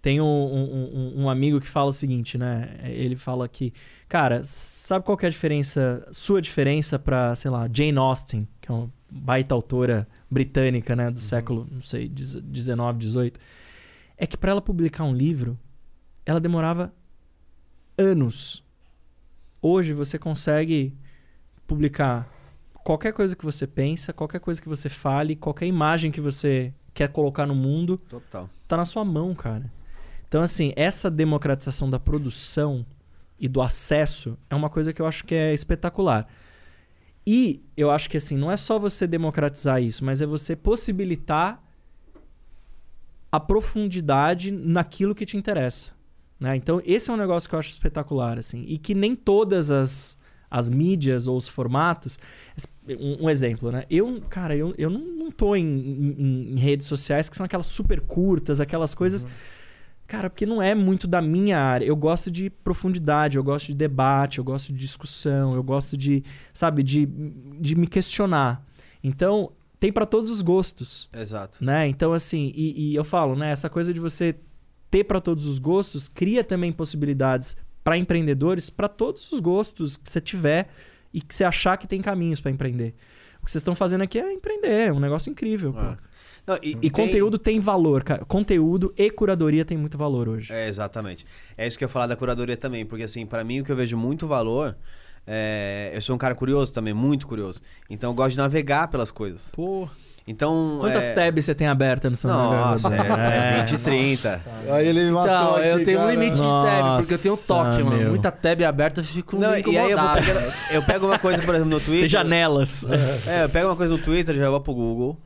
D: Tem um, um- um- amigo que fala o seguinte, né? Ele fala que, cara, sabe qual que é a diferença, sua diferença pra, sei lá, Jane Austen, que é uma baita autora britânica, né, do século, não sei, 19, 18, é que pra ela publicar um livro, ela demorava anos. Hoje você consegue publicar qualquer coisa que você pensa, qualquer coisa que você fale, qualquer imagem que você quer colocar no mundo,
B: Total.
D: tá na sua mão, cara. Então, assim, essa democratização da produção e do acesso é uma coisa que eu acho que é espetacular. E eu acho que, assim, não é só você democratizar isso, mas é você possibilitar a profundidade naquilo que te interessa. Né? Então, esse é um negócio que eu acho espetacular, assim. E que nem todas as, as mídias ou os formatos... Um, um exemplo, né? Eu, cara, eu, eu não, não tô em, em- em redes sociais que são aquelas super curtas, aquelas coisas... Cara, porque não é muito da minha área. Eu gosto de profundidade, eu gosto de debate, eu gosto de discussão, eu gosto de, sabe, de, de me questionar. Então, tem para todos os gostos
B: Exato.
D: né? Então, assim, e, e eu falo, né? Essa coisa de você ter para todos os gostos cria também possibilidades para empreendedores para todos os gostos que você tiver e que você achar que tem caminhos para empreender. O que vocês estão fazendo aqui é empreender, é um negócio incrível.
B: É. Não, e,
D: E,
B: tem-
D: conteúdo tem valor, cara. Conteúdo e curadoria tem muito valor hoje.
B: É, exatamente. É isso que eu ia falar da curadoria também, porque assim, pra mim o que eu vejo muito valor é... Eu sou um cara curioso também, muito curioso. Então eu gosto de navegar pelas coisas.
D: Pô.
B: Então.
D: Quantas
B: é...
D: tabs você tem aberta no seu
B: Nossa,
D: navegador?
B: é, é 20, 30.
A: Aí ele me matou
C: Então,
A: aqui,
C: eu tenho um
A: cara.
C: limite de tab, porque eu tenho
D: Nossa,
C: toque, mano.
D: meu.
C: Muita tab aberta, eu fico
B: Não, e aí eu, pegando- eu pego uma coisa, por exemplo, no Twitter.
D: Tem janelas.
B: É, eu pego uma coisa no Twitter, já vou pro Google.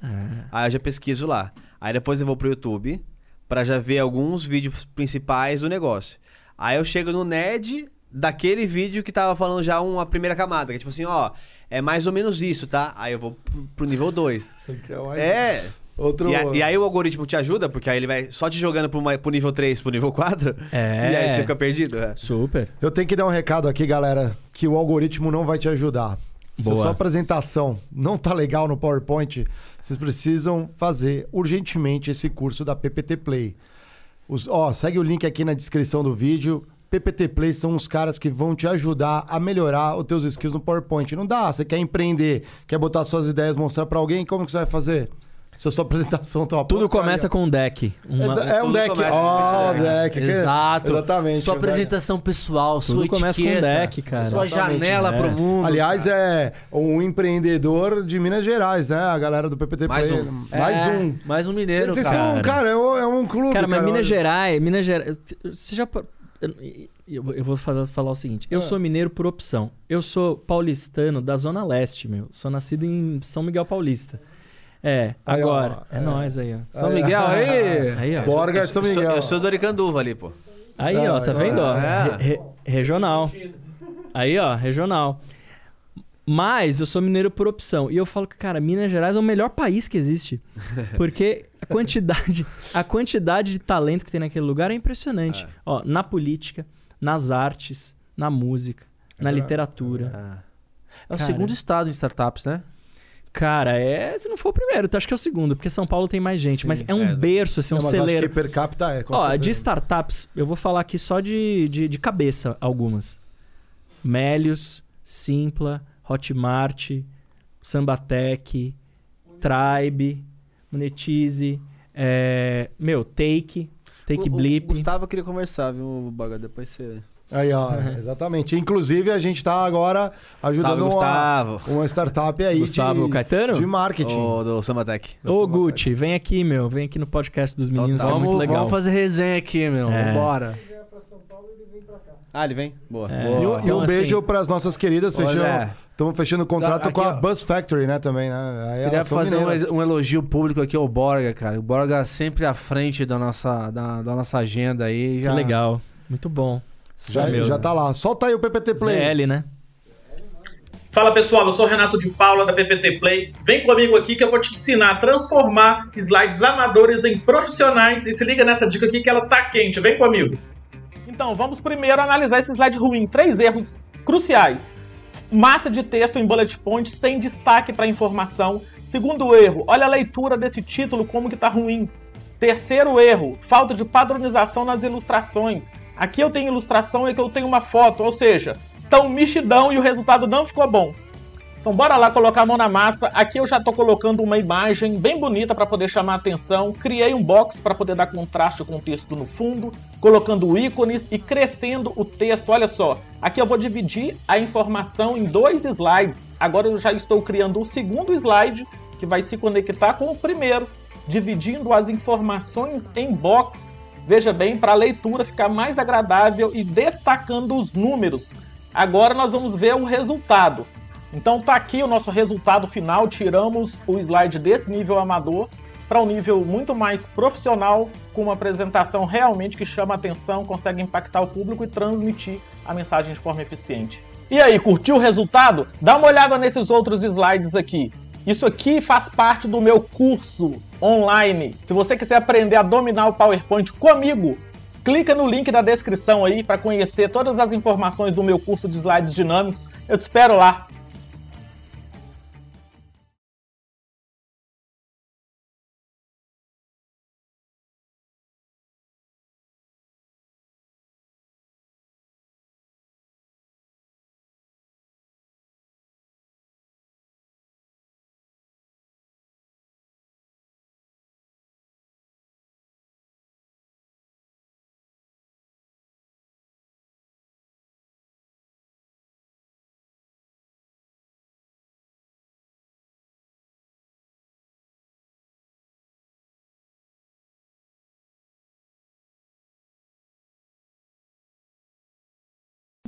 B: Aí eu já pesquiso lá. Aí depois eu vou pro YouTube pra já ver alguns vídeos principais do negócio. Aí eu chego no nerd daquele vídeo que tava falando já uma primeira camada, que é tipo assim, ó, é mais ou menos isso, tá? Aí eu vou pro, nível 2. É.
A: Outro...
B: E, a- e aí o algoritmo te ajuda, porque aí ele vai só te jogando pro, pro nível 3, pro nível 4.
D: É.
B: E aí você fica perdido. é.
D: Super.
A: Eu tenho que dar um recado aqui, galera, que o algoritmo não vai te ajudar. Se a
D: Boa.
A: sua apresentação não tá legal no PowerPoint, vocês precisam fazer urgentemente esse curso da PPT Play. Os, ó, segue o link aqui na descrição do vídeo. PPT Play são os caras que vão te ajudar a melhorar os teus skills no PowerPoint. Não dá, você quer empreender, quer botar suas ideias, mostrar pra alguém, como que você vai fazer? Se a sua apresentação tá uma
D: Tudo
A: porcaria.
D: começa com um deck. Uma-
A: É, é um deck. Ó,
B: um
A: o
B: deck.
C: Exato.
A: Exatamente.
C: Sua apresentação pessoal, sua
D: Tudo começa com um
C: etiqueta,
D: deck, cara.
C: Sua
A: Exatamente,
C: janela
D: né?
C: pro mundo.
A: Aliás, é um empreendedor de Minas Gerais, né? A galera do PPT
B: Mais
A: Play.
B: um.
A: Mais
C: É,
A: um.
C: Mais um mineiro,
A: Vocês
C: cara.
A: estão, cara, é um, é um clube.
D: Cara, mas
A: cara,
D: Minas
A: olha.
D: Gerais, Minas Gerais. Você já. Eu, eu- eu vou falar, falar o seguinte: eu
A: Ah.
D: sou mineiro por opção. Eu sou paulistano da Zona Leste, meu. Sou nascido em São Miguel Paulista. É,
A: Aí, ó,
D: agora. é
A: é.
D: nóis aí, ó.
C: São
A: Aí,
C: Miguel, aí.
D: Aí, ó.
A: Borga de
B: Eu
A: São
B: sou-
A: Miguel.
B: Eu sou do Aricanduva ali, pô.
D: Aí,
A: É,
D: ó, tá
A: é.
D: vendo? ó?
B: É.
D: Re- re- regional. Aí, ó, regional. Mas eu sou mineiro por opção. E eu falo que, cara, Minas Gerais é o melhor país que existe. Porque a quantidade, a quantidade de talento que tem naquele lugar é impressionante.
B: É.
D: Ó, na política, nas artes, na música, na literatura.
C: É o
D: Cara.
C: segundo estado em startups, né?
D: Cara, é. Se não for o primeiro, tu acho que é o segundo, porque São Paulo tem mais gente.
A: Sim,
D: mas é um
B: é.
D: berço, assim, um
A: Não, mas acho
D: celeiro.
A: que per capita é.
D: Ó,
A: certeza.
D: de startups, eu vou falar aqui só de, de, de cabeça algumas. Melios, Simpla, Hotmart, Sambatec, Tribe, Monetize, é, meu, Take, Take
B: O- o
D: Blip.
B: Gustavo queria conversar, viu, Baga? Depois você.
A: Aí, ó, exatamente. Inclusive, a gente tá agora ajudando
B: Salve,
A: uma, uma startup aí
D: Gustavo
A: de,
D: Caetano?
A: de marketing.
B: O do Sambatec.
D: Ô, Gucci, vem aqui, meu. Vem aqui no podcast dos meninos,
B: Total.
D: que é muito
C: Vamos,
D: legal.
C: vamos fazer resenha aqui, meu.
D: É.
C: Bora.
B: Ah, ele vem? Boa.
D: É.
A: E, um- e
D: Então,
A: um
D: assim,
A: beijo pras nossas queridas.
C: Olha.
A: Fechando, estamos fechando contrato
C: Aqui,
A: com a
C: ó.
A: Buzz Factory, né, também, né? Aí
C: Queria fazer um,
A: mineiras.
C: um elogio público aqui ao Borga, cara. O Borga sempre à frente da nossa, da, da nossa agenda aí.
D: Que
C: Já...
D: legal. Muito bom.
A: Já,
D: meu.
A: já tá lá. Solta aí o PPT Play.
D: ZL, né?
H: Fala pessoal, eu sou o Renato de Paula da PPT Play. Vem comigo aqui que eu vou te ensinar a transformar slides amadores em profissionais. E se liga nessa dica aqui que ela tá quente. Vem comigo. Então, vamos primeiro analisar esse slide ruim. Três erros cruciais. Massa de texto em bullet point sem destaque para informação. Segundo erro, olha a leitura desse título como que tá ruim. Terceiro erro, falta de padronização nas ilustrações. Aqui eu tenho ilustração e aqui eu tenho uma foto, ou seja, tão mexidão e o resultado não ficou bom. Então bora lá colocar a mão na massa. Aqui eu já estou colocando uma imagem bem bonita para poder chamar a atenção. Criei um box para poder dar contraste com o texto no fundo, colocando ícones e crescendo o texto. Olha só, aqui eu vou dividir a informação em dois slides. Agora eu já estou criando o segundo slide que vai se conectar com o primeiro, dividindo as informações em box. Veja bem, para a leitura ficar mais agradável e destacando os números. Agora nós vamos ver o resultado. Então tá aqui o nosso resultado final, tiramos o slide desse nível amador para um nível muito mais profissional, com uma apresentação realmente que chama atenção, consegue impactar o público e transmitir a mensagem de forma eficiente. E aí, curtiu o resultado? Dá uma olhada nesses outros slides aqui. Isso aqui faz parte do meu curso online. Se você quiser aprender a dominar o PowerPoint comigo, clica no link da descrição aí para conhecer todas as informações do meu curso de slides dinâmicos. Eu te espero lá.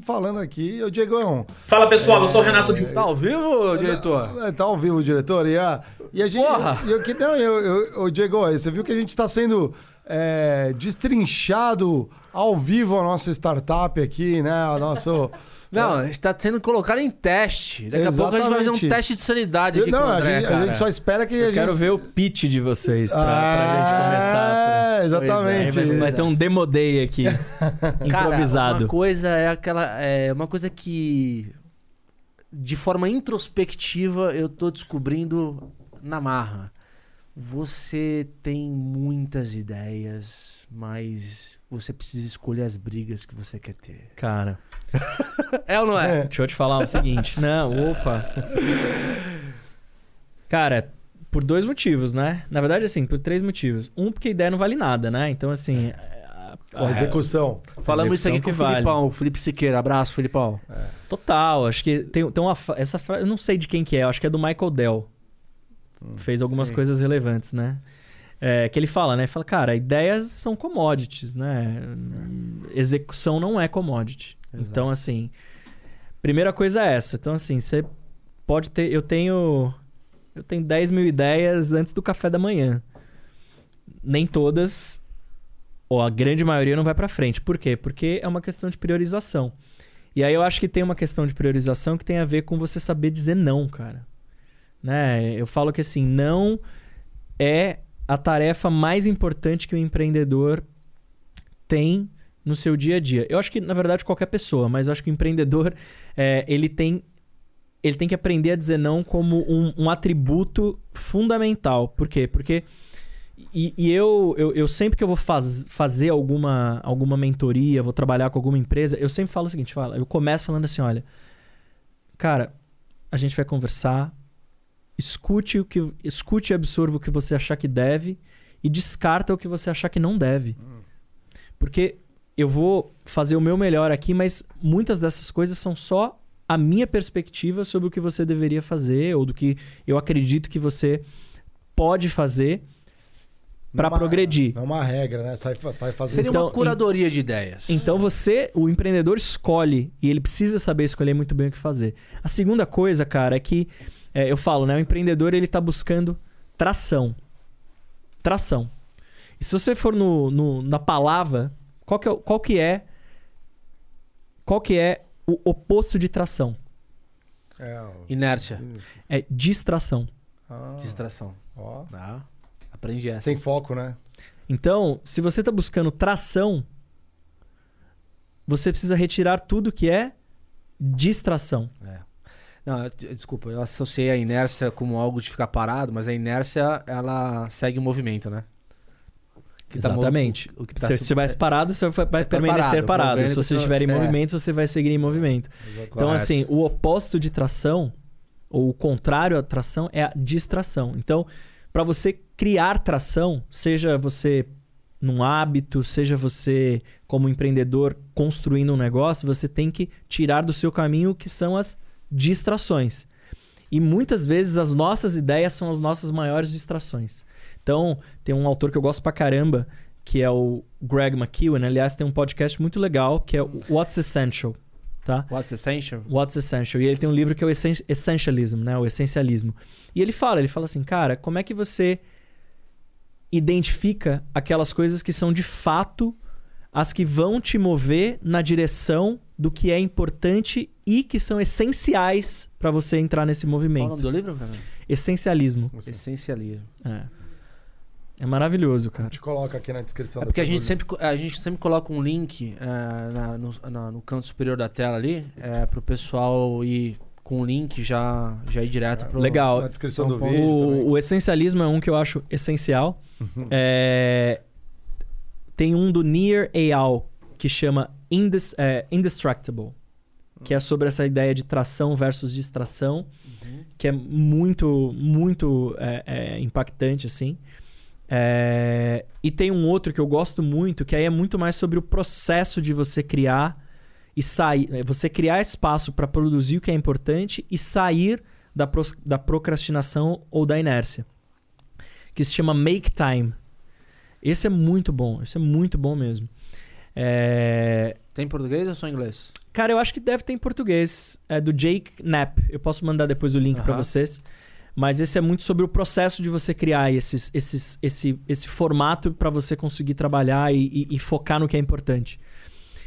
A: Falando aqui, o Diegão.
H: Fala pessoal, eu sou o Renato de
C: Tá ao vivo, diretor?
A: É, Tá ao vivo, diretor. E a, e a gente.
C: Porra!
A: E eu, que, não, eu, eu, ô, Diego, você viu que a gente está sendo é, destrinchado ao vivo a nossa startup aqui, né? O nosso.
C: Não, está sendo colocado em teste. Daqui a pouco a gente vai fazer um
A: Exatamente.
C: teste de sanidade aqui
A: não,
C: com o
A: a
C: André,
A: gente, a gente só espera que a
D: Eu
A: gente.
D: quero ver o pitch de vocês pra, pra gente começar.
A: É, exatamente.
D: Vai, vai ter um demo day aqui,
C: Cara,
D: improvisado.
C: uma coisa é aquela. É uma coisa que. De forma introspectiva, eu tô descobrindo na marra. Você tem muitas ideias, mas você precisa escolher as brigas que você quer ter.
D: Cara,
C: É ou não é?
D: deixa eu te falar o seguinte. Não, opa. Cara, por dois motivos, né? Na verdade, assim, por três motivos. Um, porque a ideia não vale nada, né? Então, assim. a-
A: A execução.
C: Falamos isso aqui com o
D: que
C: Filipão, o Felipe Siqueira. Abraço, Filipão.
D: Total, acho que tem, tem uma. Essa frase, eu não sei de quem que é, acho que é do Michael Dell. Fez algumas
C: sim.
D: coisas relevantes, né? É, que ele fala, né? Fala, cara, ideias são commodities, né? Execução não é commodity. Então, assim, primeira coisa é essa. Então, assim, você pode ter. Eu tenho. Eu tenho 10 mil ideias antes do café da manhã. Nem todas, ou a grande maioria, não vai pra frente. Por quê? Porque é uma questão de priorização. E aí eu acho que tem uma questão de priorização que tem a ver com você saber dizer não, cara. Né? Eu falo que assim, não é a tarefa mais importante que o empreendedor tem no seu dia a dia. Eu acho que, na verdade, qualquer pessoa, mas acho que o empreendedor, é, ele tem ele tem que aprender a dizer não como um, um atributo fundamental. Por quê? Porque e, e eu, eu, eu sempre que eu vou faz, fazer alguma, alguma mentoria, vou trabalhar com alguma empresa, eu sempre falo o seguinte, fala, eu começo falando assim, olha, cara, a gente vai conversar, escute o que escute e absorva o que você achar que deve e descarta o que você achar que não deve. Porque eu vou fazer o meu melhor aqui, mas muitas dessas coisas são só a minha perspectiva sobre o que você deveria fazer ou do que eu acredito que você pode fazer para
A: é
D: progredir.
A: É uma regra, né? Sai, vai fazer.
C: Seria
D: Então,
C: uma curadoria de ideias.
D: Então você, o empreendedor escolhe e ele precisa saber escolher muito bem o que fazer. A segunda coisa, cara, é que é, eu falo, né? O empreendedor ele tá buscando tração. Tração. E se você for no, no- na palavra, qual que, é, qual que é qual que é o oposto de tração?
A: É.
C: Inércia.
D: É distração.
A: Ah,
C: Distração.
A: ó.
C: Ah, aprendi essa.
A: Sem foco, né?
D: Então, se você está buscando tração, você precisa retirar tudo que é distração.
C: Não, eu- desculpa, eu associei a inércia como algo de ficar parado, mas a inércia, ela segue o movimento, né? Que tá
D: Exatamente.
C: o que tá
D: se você estiver parado, você vai, vai
C: tá
D: permanecer
C: parado,
D: parado. Se você
C: continua-
D: estiver em
C: é.
D: movimento, você vai seguir em movimento. Então,
C: Correto.
D: assim, o oposto de tração, ou o contrário à tração, é a distração. Então, para você criar tração, seja você num hábito, seja você como empreendedor construindo um negócio, você tem que tirar do seu caminho o que são as distrações. E muitas vezes as nossas ideias são as nossas maiores distrações. Então, tem um autor que eu gosto pra caramba, que é o Greg McKeown. Aliás, tem um podcast muito legal que é o What's Essential, tá?
C: What's essential?
D: What's Essential. E ele tem um livro que é o Essen- Essentialism, né? O essencialismo. E ele fala, ele fala assim, cara, como é que você identifica aquelas coisas que são de fato as que vão te mover na direção do que é importante e que são essenciais para você entrar nesse
C: Qual o
D: movimento.
C: nome do livro?
D: Essencialismo.
C: Essencialismo.
D: É. É maravilhoso,
A: A
D: cara.
A: gente coloca aqui na descrição.
C: É porque a gente, sempre, a gente sempre coloca um link eh, na- no, na- no canto superior da tela ali, é, pro pessoal ir com o link já, já ir direto pro.
D: Legal.
A: Na descrição
C: Então,
A: do vídeo. também.
D: O, o essencialismo é um que eu acho essencial. É, Tem um do Near Eyal que chama Indes- é, Indestructible, que é sobre essa ideia de tração versus distração, que é muito, muito é, é, impactante, assim. É, E tem um outro que eu gosto muito, que aí é muito mais sobre o processo de você criar e sair. é, Você criar espaço para produzir o que é importante e sair da, pros- da procrastinação ou da inércia. Que se chama Make Time. Esse é muito bom. Esse é muito bom mesmo. É,
C: Tem em português ou só em inglês?
D: Cara, eu acho que deve ter em português. É do Jake Knapp. Eu posso mandar depois o link
C: Aham.
D: vocês. Mas esse é muito sobre o processo de você criar esses, esses, esse, esse formato pra você conseguir trabalhar e, e- e focar no que é importante.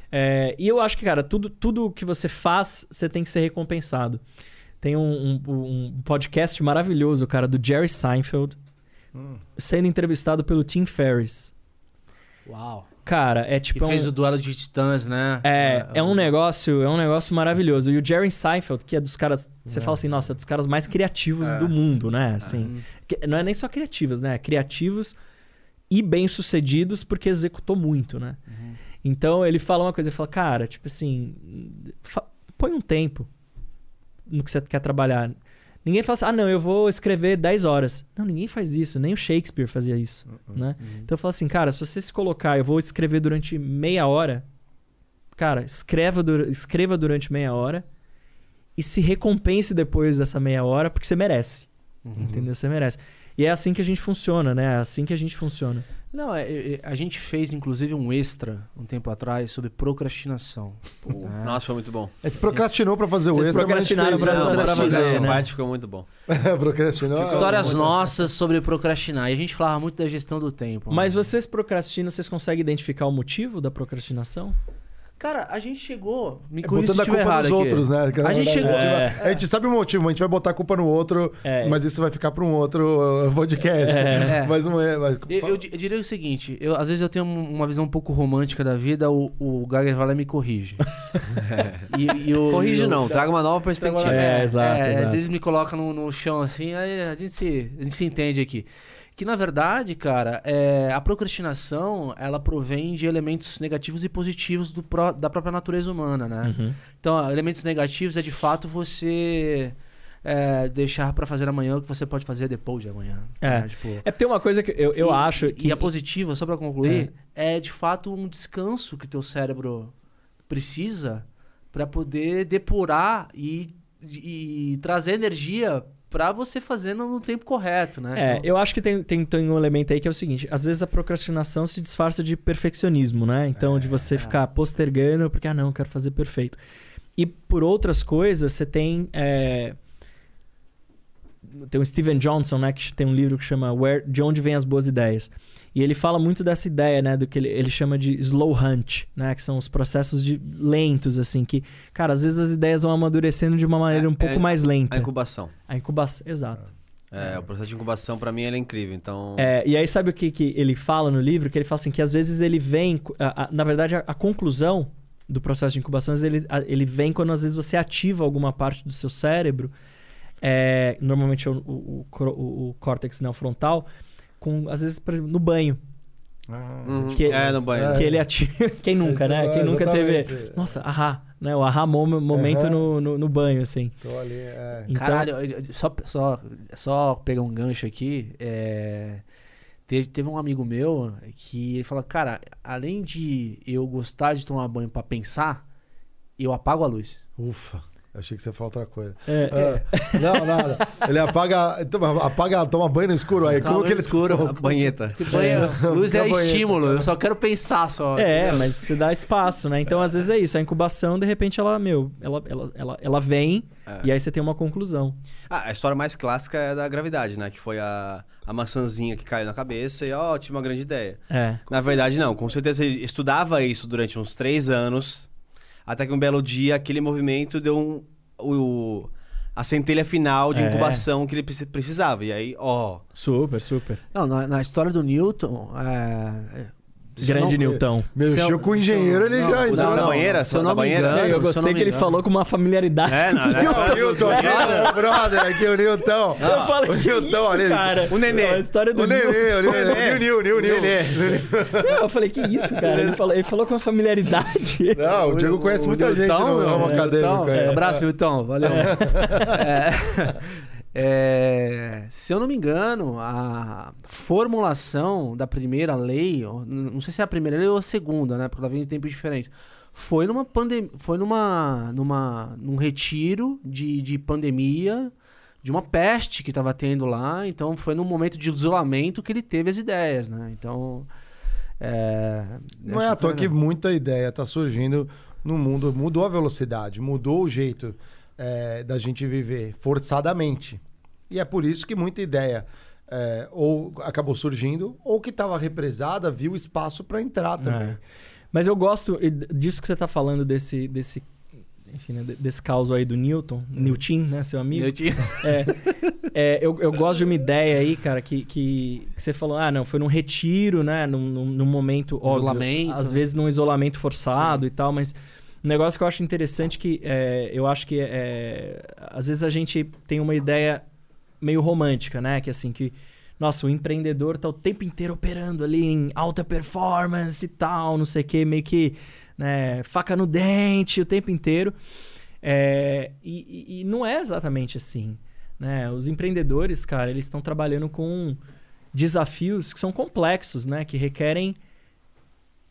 D: É, e eu acho que, cara, tudo, tudo que você faz, você tem que ser recompensado. Tem um, um- um podcast maravilhoso, cara, do Jerry Seinfeld, sendo entrevistado pelo Tim Ferriss.
C: Uau.
D: Cara, é
C: Que
D: tipo. é
C: fez
D: um-
C: o duelo de titãs, né?
D: é, é um negócio, é um negócio maravilhoso. E o Jerry Seinfeld, que é dos caras, você fala assim, nossa, é dos caras mais criativos do mundo, né? Assim, que- não é nem só criativos, né? Criativos e bem-sucedidos porque executou muito, né? Então ele fala uma coisa, ele fala, cara, tipo assim, põe um tempo no que você quer trabalhar. Ninguém fala assim, ah, não, eu vou escrever 10 horas. Não, ninguém faz isso, nem o Shakespeare fazia isso, né? Então eu falo assim, cara, se você se colocar, eu vou escrever durante meia hora, cara, escreva, escreva durante meia hora e se recompense depois dessa meia hora, porque você merece. Entendeu? Você merece. E é assim que a gente funciona, né? É assim que a gente funciona.
C: Não, é, é, a gente fez inclusive um extra um tempo atrás sobre procrastinação. É.
B: Nossa, foi muito bom.
A: A gente procrastinou pra fazer o
D: Vocês
A: extra, mas a gente
D: procrastinaram
A: né?
D: pra fazer,
B: essa
D: né?
B: parte ficou muito bom.
A: procrastinou.
C: Histórias nossas sobre procrastinar. E a gente falava muito da gestão do tempo.
D: Mas
C: né?
D: vocês procrastinam, vocês conseguem identificar o motivo da procrastinação?
C: Cara, a gente chegou. Me
A: É, botando a culpa
C: errado
A: nos
C: aqui.
A: outros, né?
C: A gente chegou.
D: É.
A: A gente sabe o motivo, a gente vai botar a culpa no outro,
D: É.
A: mas isso vai ficar pra um outro uh, podcast.
C: É.
A: Mas não é. Mas...
C: Eu, eu di- eu diria o seguinte, eu, às vezes eu tenho um- uma visão um pouco romântica da vida, o, o Geiger vai lá e me corrige. E- e o-
B: Corrige
C: e
B: não, traga uma nova perspectiva.
D: É, exato, exato.
C: Às vezes me coloca no, no chão assim, aí a gente, se, a gente se entende aqui. Que na verdade, cara, é, a procrastinação ela provém de elementos negativos e positivos do pró- da própria natureza humana, né?
D: Uhum.
C: Então, elementos negativos é de fato você é, deixar pra fazer amanhã o que você pode fazer depois de amanhã.
D: É.
C: né? Tipo,
D: É porque tem uma coisa que eu, eu
C: e-
D: acho que.
C: E a positiva, só pra concluir, é. de fato um descanso que teu cérebro precisa pra poder depurar e, e trazer energia pra você fazer no, tempo correto, né?
D: É,
C: Então,
D: eu acho que tem, tem, tem um elemento aí que é o seguinte: às vezes a procrastinação se disfarça de perfeccionismo, né? Então, de você ficar postergando porque, ah, não, eu quero fazer perfeito. E por outras coisas, você tem. é, tem o Steven Johnson, né, que tem um livro que chama Where, De Onde Vêm as Boas Ideias. E ele fala muito dessa ideia, né, do que ele, ele chama de slow hunt, né, que são os processos de lentos, assim, que, cara, às vezes as ideias vão amadurecendo de uma maneira um pouco
B: é
D: mais lenta.
B: A incubação.
D: A incubação, exato.
B: É, o processo de incubação pra mim ele é incrível. Então,
D: É, e aí sabe o que, que ele fala no livro? Que ele fala assim que às vezes ele vem... a- a- na verdade, a, a conclusão do processo de incubação, ele, ele vem quando às vezes você ativa alguma parte do seu cérebro, é, normalmente o, o, o o- o córtex neofrontal, com, às vezes, por exemplo, no banho.
B: Uhum.
D: Que,
B: é, no banho.
D: Que ele ativa... Quem nunca, né?
A: É,
D: Quem nunca teve... Nossa, ahá. Né? O ahá mom- momento
A: Aham.
D: no, no, no banho, assim.
A: Tô ali, é.
D: Então,
C: Caralho, só, só, só pegar um gancho aqui. é, Teve, teve um amigo meu que ele falou: Cara, além de eu gostar de tomar banho pra pensar, eu apago a luz.
A: Ufa. Achei que você ia falar outra coisa.
D: É,
A: Ah, não, nada. Ele apaga, toma- apaga, toma banho no escuro aí.
C: Toma
A: Como que ele
C: escuro.
B: A banheta.
C: Banho, luz é estímulo, eu só quero pensar só.
D: É,
C: entendeu?
D: mas você dá espaço, né? Então, às vezes é isso. A incubação, de repente, ela, meu, ela, ela, ela, ela vem
B: É.
D: e aí você tem uma conclusão.
B: Ah, a história mais clássica é da gravidade, né? Que foi a, a maçãzinha que caiu na cabeça e, ó, tinha uma grande ideia.
D: É.
B: Na verdade, não. Com certeza ele estudava isso durante uns três anos, até que um belo dia aquele movimento deu um, o, a centelha final de
D: É.
B: incubação que ele preci- precisava. E aí, ó.
D: Super, super.
C: Não, na, na história do Newton. É...
D: Grande
C: não-
D: Newton.
A: Mexeu
C: eu-
A: com o engenheiro, ele
C: não,
A: já
C: não,
A: entrou.
B: da
C: não,
B: banheira?
C: se eu
B: Da
C: não me
B: banheira?
C: engano,
D: eu gostei que ele falou com uma familiaridade.
B: É, não, né?
A: Newton, Newton, aqui, brother, aqui o Newton.
D: Eu falei,
A: o
D: que
A: Newton
D: cara?
B: O nenê.
D: A história do
A: O Nenê,
D: Newton.
A: o Nenê, o Nil, Nil, Nil.
D: Não, eu falei, que isso, cara? Ele falou, ele falou com uma familiaridade.
A: Não, o Diego conhece muita gente no ramo
C: é,
A: acadêmico. É.
C: Abraço, Newton. Valeu. É, se eu não me engano, a formulação da primeira lei, não sei se é a primeira lei ou a segunda, né? Porque ela vem em tempos diferentes. Foi numa pandemia, foi numa, numa, num retiro de, de pandemia, de uma peste que estava tendo lá. Então foi num momento de isolamento que ele teve as ideias, né? Então. É,
A: Não é à toa que muita ideia está surgindo no mundo. Mudou a velocidade, mudou o jeito é, da gente viver forçadamente. E é por isso que muita ideia é, ou acabou surgindo, ou que estava represada, viu espaço para entrar também.
D: É. Mas eu gosto disso que você tá falando, desse, desse, enfim, né, de- desse caos aí do Newton, Newton, né, seu amigo.
C: Eu tinha-
D: É, é, eu, eu gosto de uma ideia aí, cara, que, que, que você falou, ah, não, foi num retiro, né, num, num, num momento, óbvio,
C: Isolamento,
D: às
C: né?
D: vezes num isolamento forçado e tal, mas um negócio que eu acho interessante que é, eu acho que é, às vezes a gente tem uma ideia meio romântica, né, que assim, que nossa, o empreendedor tá o tempo inteiro operando ali em alta performance e tal, não sei o que, meio que né, faca no dente o tempo inteiro. É, e, e- e não é exatamente assim. Né? Os empreendedores, cara, eles estão trabalhando com desafios que são complexos, né? Que requerem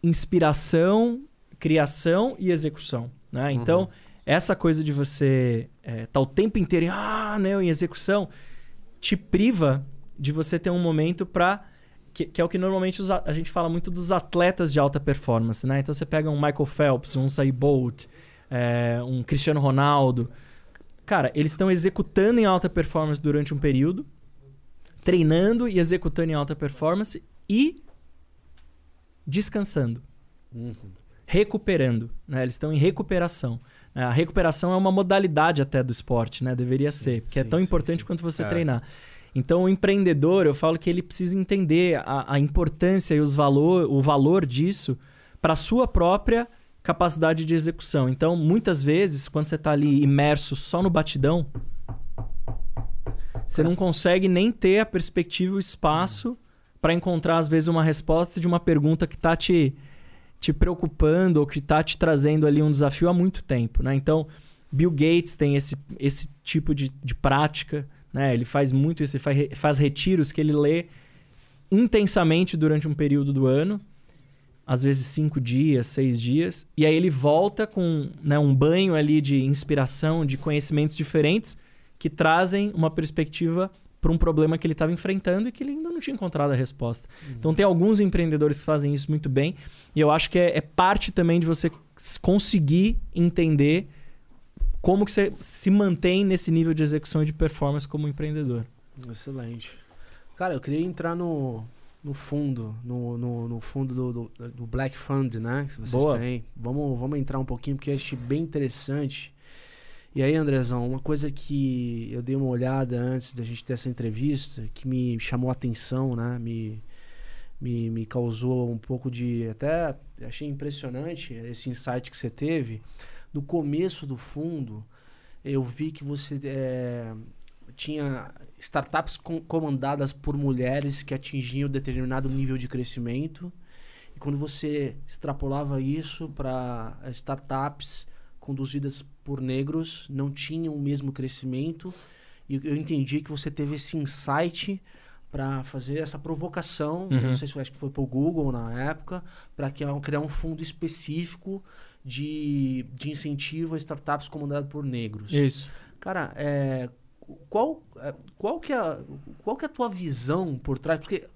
D: inspiração, criação e execução. Né? Então, essa coisa de você estar o tempo inteiro em, ah, não, em execução, te priva de você ter um momento para que, que é o que normalmente a, a gente fala muito dos atletas de alta performance, né? Então você pega um Michael Phelps, um Usain Bolt, é, um Cristiano Ronaldo, cara, eles estão executando em alta performance durante um período, treinando e executando em alta performance e descansando, recuperando, né? Eles estão em recuperação. É, A recuperação é uma modalidade até do esporte, né? Deveria ser, porque é
B: sim,
D: tão
B: sim,
D: importante
B: sim.
D: quanto você
B: É.
D: treinar. Então, o empreendedor, eu falo que ele precisa entender a, a importância e os valor, o valor disso para a sua própria capacidade de execução. Então, muitas vezes, quando você está ali imerso só no batidão, você não consegue nem ter a perspectiva e o espaço para encontrar, às vezes, uma resposta de uma pergunta que está te, te preocupando ou que está te trazendo ali um desafio há muito tempo. Né? Então, Bill Gates tem esse, esse tipo de, de prática. Né? Ele faz muito isso, ele faz, faz retiros que ele lê intensamente durante um período do ano, às vezes cinco dias, seis dias, e aí ele volta com né, um banho ali de inspiração, de conhecimentos diferentes que trazem uma perspectiva para um problema que ele estava enfrentando e que ele ainda não tinha encontrado a resposta. Então tem alguns empreendedores que fazem isso muito bem e eu acho que é, é parte também de você conseguir entender como que você se mantém nesse nível de execução e de performance como empreendedor.
C: Excelente. Cara, eu queria entrar no, no fundo, no, no, no fundo do, do, do Black Fund, né? Que vocês
D: Boa.
C: têm. Vamos, vamos entrar um pouquinho, porque eu achei bem interessante. E aí, Andrezão, uma coisa que eu dei uma olhada antes da gente ter essa entrevista, que me chamou a atenção, né? Me, me, me causou um pouco de. Até achei impressionante esse insight que você teve. No começo do fundo, eu vi que você é, tinha startups com- comandadas por mulheres que atingiam determinado nível de crescimento. E quando você extrapolava isso para startups conduzidas por negros, não tinham o mesmo crescimento. E eu entendi que você teve esse insight para fazer essa provocação,
D: Uhum.
C: não sei se foi, acho que foi para o Google na época, para criar um fundo específico de, de incentivo a startups comandadas por negros.
D: Isso.
C: Cara, é, qual, é, qual, que é, a- qual que é a tua visão por trás? Porque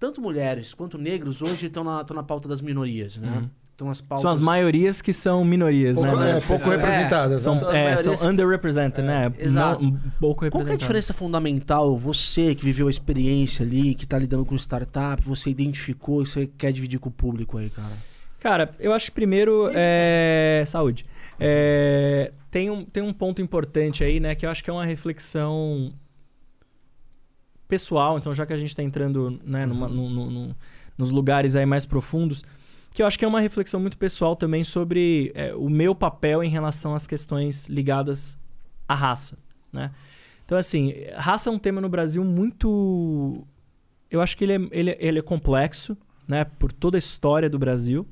C: tanto mulheres quanto negros hoje estão na, estão na pauta das minorias, né?
D: Uhum.
C: Estão as pautas...
D: São as maiorias que são minorias,
A: Pouco,
D: né?
A: é, pouco
C: É,
A: representadas.
D: São,
A: né?
C: São
D: é,
C: maiorias-
D: são underrepresented, né?
C: exato.
D: Não, pouco
C: Qual que é a
D: representadas.
C: diferença fundamental? Você que viveu a experiência ali, que está lidando com startup, você identificou e você quer dividir com o público aí, cara?
D: Cara, eu acho que primeiro é. Saúde. É, Tem, um, tem um ponto importante aí, né? Que eu acho que é uma reflexão pessoal. Então, já que a gente está entrando né, numa- no- no- no- nos lugares aí mais profundos, que eu acho que é uma reflexão muito pessoal também sobre é, o meu papel em relação às questões ligadas à raça, né? Então, assim, raça é um tema no Brasil muito... Eu acho que ele é, ele, é- ele é complexo, né? Por toda a história do Brasil.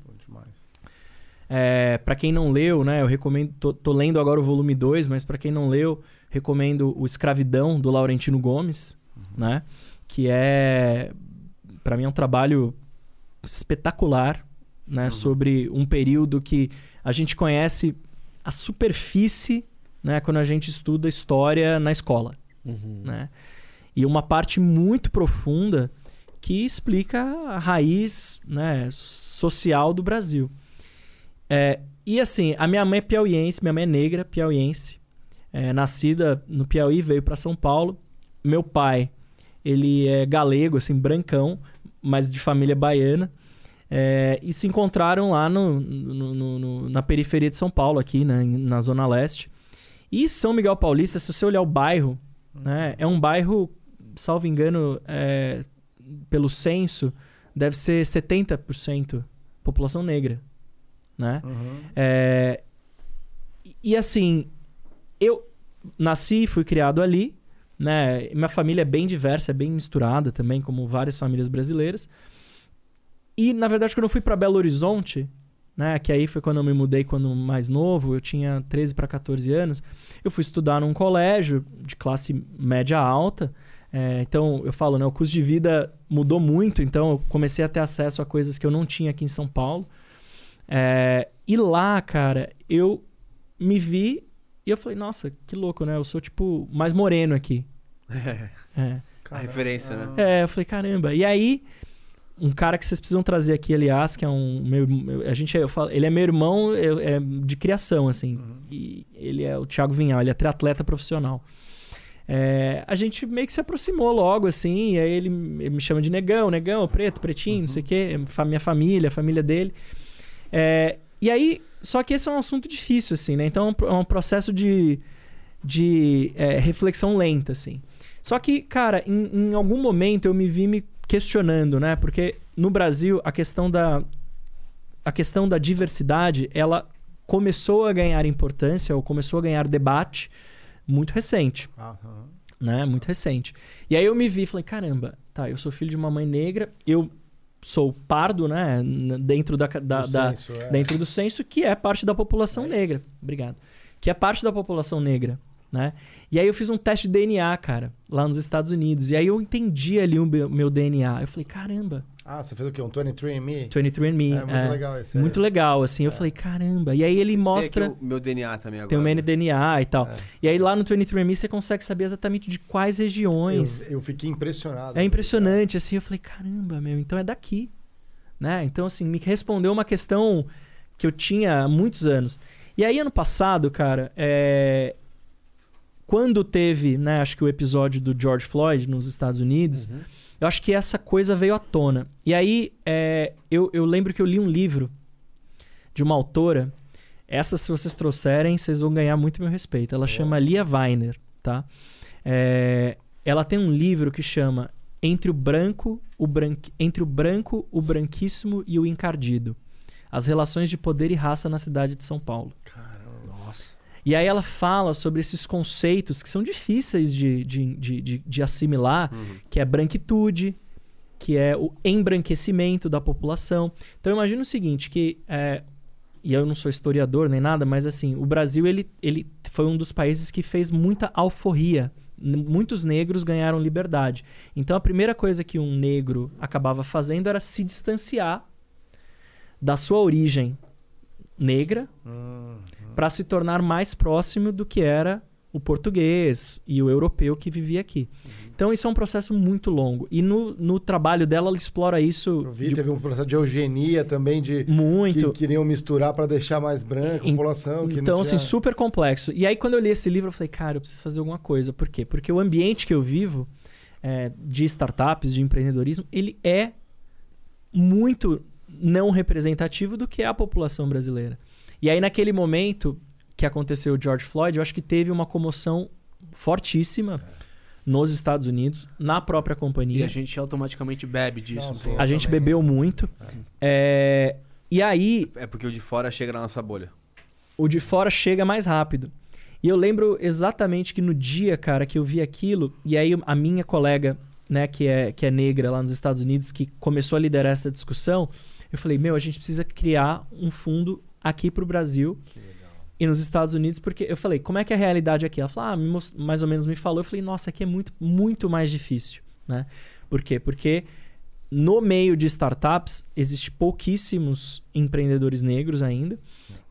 D: É, para quem não leu, né, eu recomendo. Tô, tô lendo agora o volume 2, mas para quem não leu, recomendo o Escravidão do Laurentino Gomes, né? Que é para mim é um trabalho espetacular, né, sobre um período que a gente conhece a superfície, né, quando a gente estuda história na escola, né? E uma parte muito profunda que explica a raiz, né, social do Brasil. É, e assim, a minha mãe é piauiense, minha mãe é negra, piauiense. É, nascida no Piauí, veio para São Paulo. Meu pai, ele é galego, assim, brancão, mas de família baiana. É, e se encontraram lá no, no- no- na periferia de São Paulo, aqui né, na Zona Leste. E São Miguel Paulista, se você olhar o bairro, né, é um bairro, salvo engano, é, pelo censo, deve ser 70% população negra. Né? É, e- e assim, eu nasci e fui criado ali, né? Minha família é bem diversa, é bem misturada também, como várias famílias brasileiras. E na verdade, quando eu fui para Belo Horizonte, né, que aí foi quando eu me mudei quando mais novo, eu tinha 13 para 14 anos, eu fui estudar num colégio de classe média alta. É, então, eu falo, né, o custo de vida mudou muito, então eu comecei a ter acesso a coisas que eu não tinha aqui em São Paulo. É, e lá, cara, eu me vi e eu falei, nossa, que louco, né? Eu sou, tipo, mais moreno aqui. É.
B: A referência, né?
D: É, eu falei, caramba. E aí, um cara que vocês precisam trazer aqui, aliás, que é um. Meu, a gente, eu falo, ele é meu irmão eu- é de criação, assim. E ele é o Thiago Vinhal, ele é triatleta profissional. É, a gente meio que se aproximou logo, assim, e aí ele, ele me chama de negão, negão, preto, pretinho, não sei o quê, fa- minha família, a família dele. É, e aí, só que esse é um assunto difícil, assim, né? Então é um é processo de, de é, reflexão lenta, assim. Só que, cara, em, em algum momento eu me vi me questionando, né? Porque no Brasil a questão da a questão da diversidade, ela começou a ganhar importância ou começou a ganhar debate muito recente
A: Aham.
D: né? Muito recente. E aí eu me vi e falei, caramba, tá, eu sou filho de uma mãe negra, eu sou pardo, né? Dentro da, da,
A: Do
D: da-
A: censo, é.
D: dentro do censo, que é parte da população negra. Obrigado. Que é parte da população negra, né? E aí eu fiz um teste de DNA, cara, lá nos Estados Unidos. E aí eu entendi ali o meu, meu DNA. Eu falei, caramba,
A: Ah, você fez o quê? Um 23andMe?
D: 23andMe.
A: É, muito legal esse aí.
D: Muito legal, assim. Eu falei, caramba. E aí ele mostra...
B: Tem o meu DNA também agora.
D: Tem o MNDNA e tal.
A: É.
D: E aí lá no 23andMe você consegue saber exatamente de quais regiões.
A: Eu, eu fiquei impressionado.
D: É impressionante, assim. Eu falei, caramba, meu, então é daqui. Né? Então, assim, me respondeu uma questão que eu tinha há muitos anos. E aí, ano passado, cara, é, quando teve, né, acho que o episódio do George Floyd nos Estados Unidos, eu acho que essa coisa veio à tona. E aí, é, eu, eu lembro que eu li um livro de uma autora. Essa, se vocês trouxerem, vocês vão ganhar muito meu respeito. Ela chama Lia Weiner, tá? É, ela tem um livro que chama Entre o Branco, o branqui... Entre o Branco, o Branquíssimo e o Encardido. As relações de poder e raça na cidade de São Paulo.
C: Nossa.
D: E aí ela fala sobre esses conceitos que são difíceis de, de, de, de, de assimilar, que é branquitude, que é o embranquecimento da população. Então imagina o seguinte, que é, e eu não sou historiador nem nada, mas assim, o Brasil ele, ele foi um dos países que fez muita alforria. Muitos negros ganharam liberdade. Então a primeira coisa que um negro acabava fazendo era se distanciar da sua origem negra para se tornar mais próximo do que era o português e o europeu que vivia aqui. Então isso é um processo muito longo. E no, no trabalho dela ela explora isso
A: Eu vi,
D: de-
A: teve um processo de eugenia também, de
D: muito.
A: que queriam misturar para deixar mais branca a população.
D: Então, assim,
A: tinha...
D: super complexo. E aí, quando eu li esse livro, eu falei, cara, eu preciso fazer alguma coisa. Por quê? Porque o ambiente que eu vivo, é, de startups, de empreendedorismo, ele é muito não representativo do que é a população brasileira. E aí, naquele momento que aconteceu o George Floyd, eu acho que teve uma comoção fortíssima nos Estados Unidos, na própria
C: E
D: companhia.
C: a gente automaticamente bebe disso.
A: Não,
C: um.
D: A gente
A: também.
D: bebeu muito. É, E aí,
B: É porque o de fora chega na nossa bolha.
D: o de fora chega mais rápido. E eu lembro exatamente que no dia, cara, que eu vi aquilo, e aí a minha colega, né, que é, que é negra lá nos Estados Unidos, que começou a liderar essa discussão, eu falei, meu, a gente precisa criar um fundo aqui pro Brasil e nos Estados Unidos, porque eu falei, como é que é a realidade aqui? Ela falou, ah, me mos- mais ou menos me falou. Eu falei, nossa, aqui é muito, muito mais difícil, né? Por quê? Porque no meio de startups existe pouquíssimos empreendedores negros ainda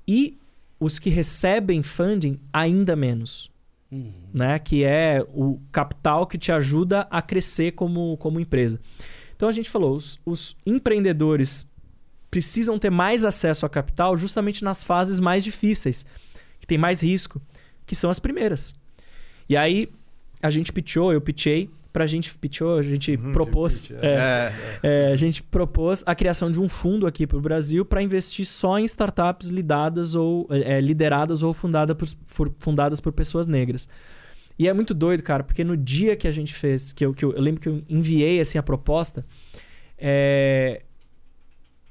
D: e os que recebem funding ainda menos,
C: Uhum.
D: né? Que é o capital que te ajuda a crescer como, como empresa. Então a gente falou, os, os empreendedores precisam ter mais acesso a capital justamente nas fases mais difíceis, que tem mais risco, que são as primeiras. E aí a gente pitchou, eu pitchei, pra gente pitchou, a gente
A: Uhum,
D: propôs,
A: pitch,
D: é,
B: É.
D: é, a gente propôs a criação de um fundo aqui para o Brasil para investir só em startups lidadas ou é, lideradas ou fundada por, por- fundadas por pessoas negras. E é muito doido, cara, porque no dia que a gente fez, que eu, que eu, eu lembro que eu enviei assim a proposta, é,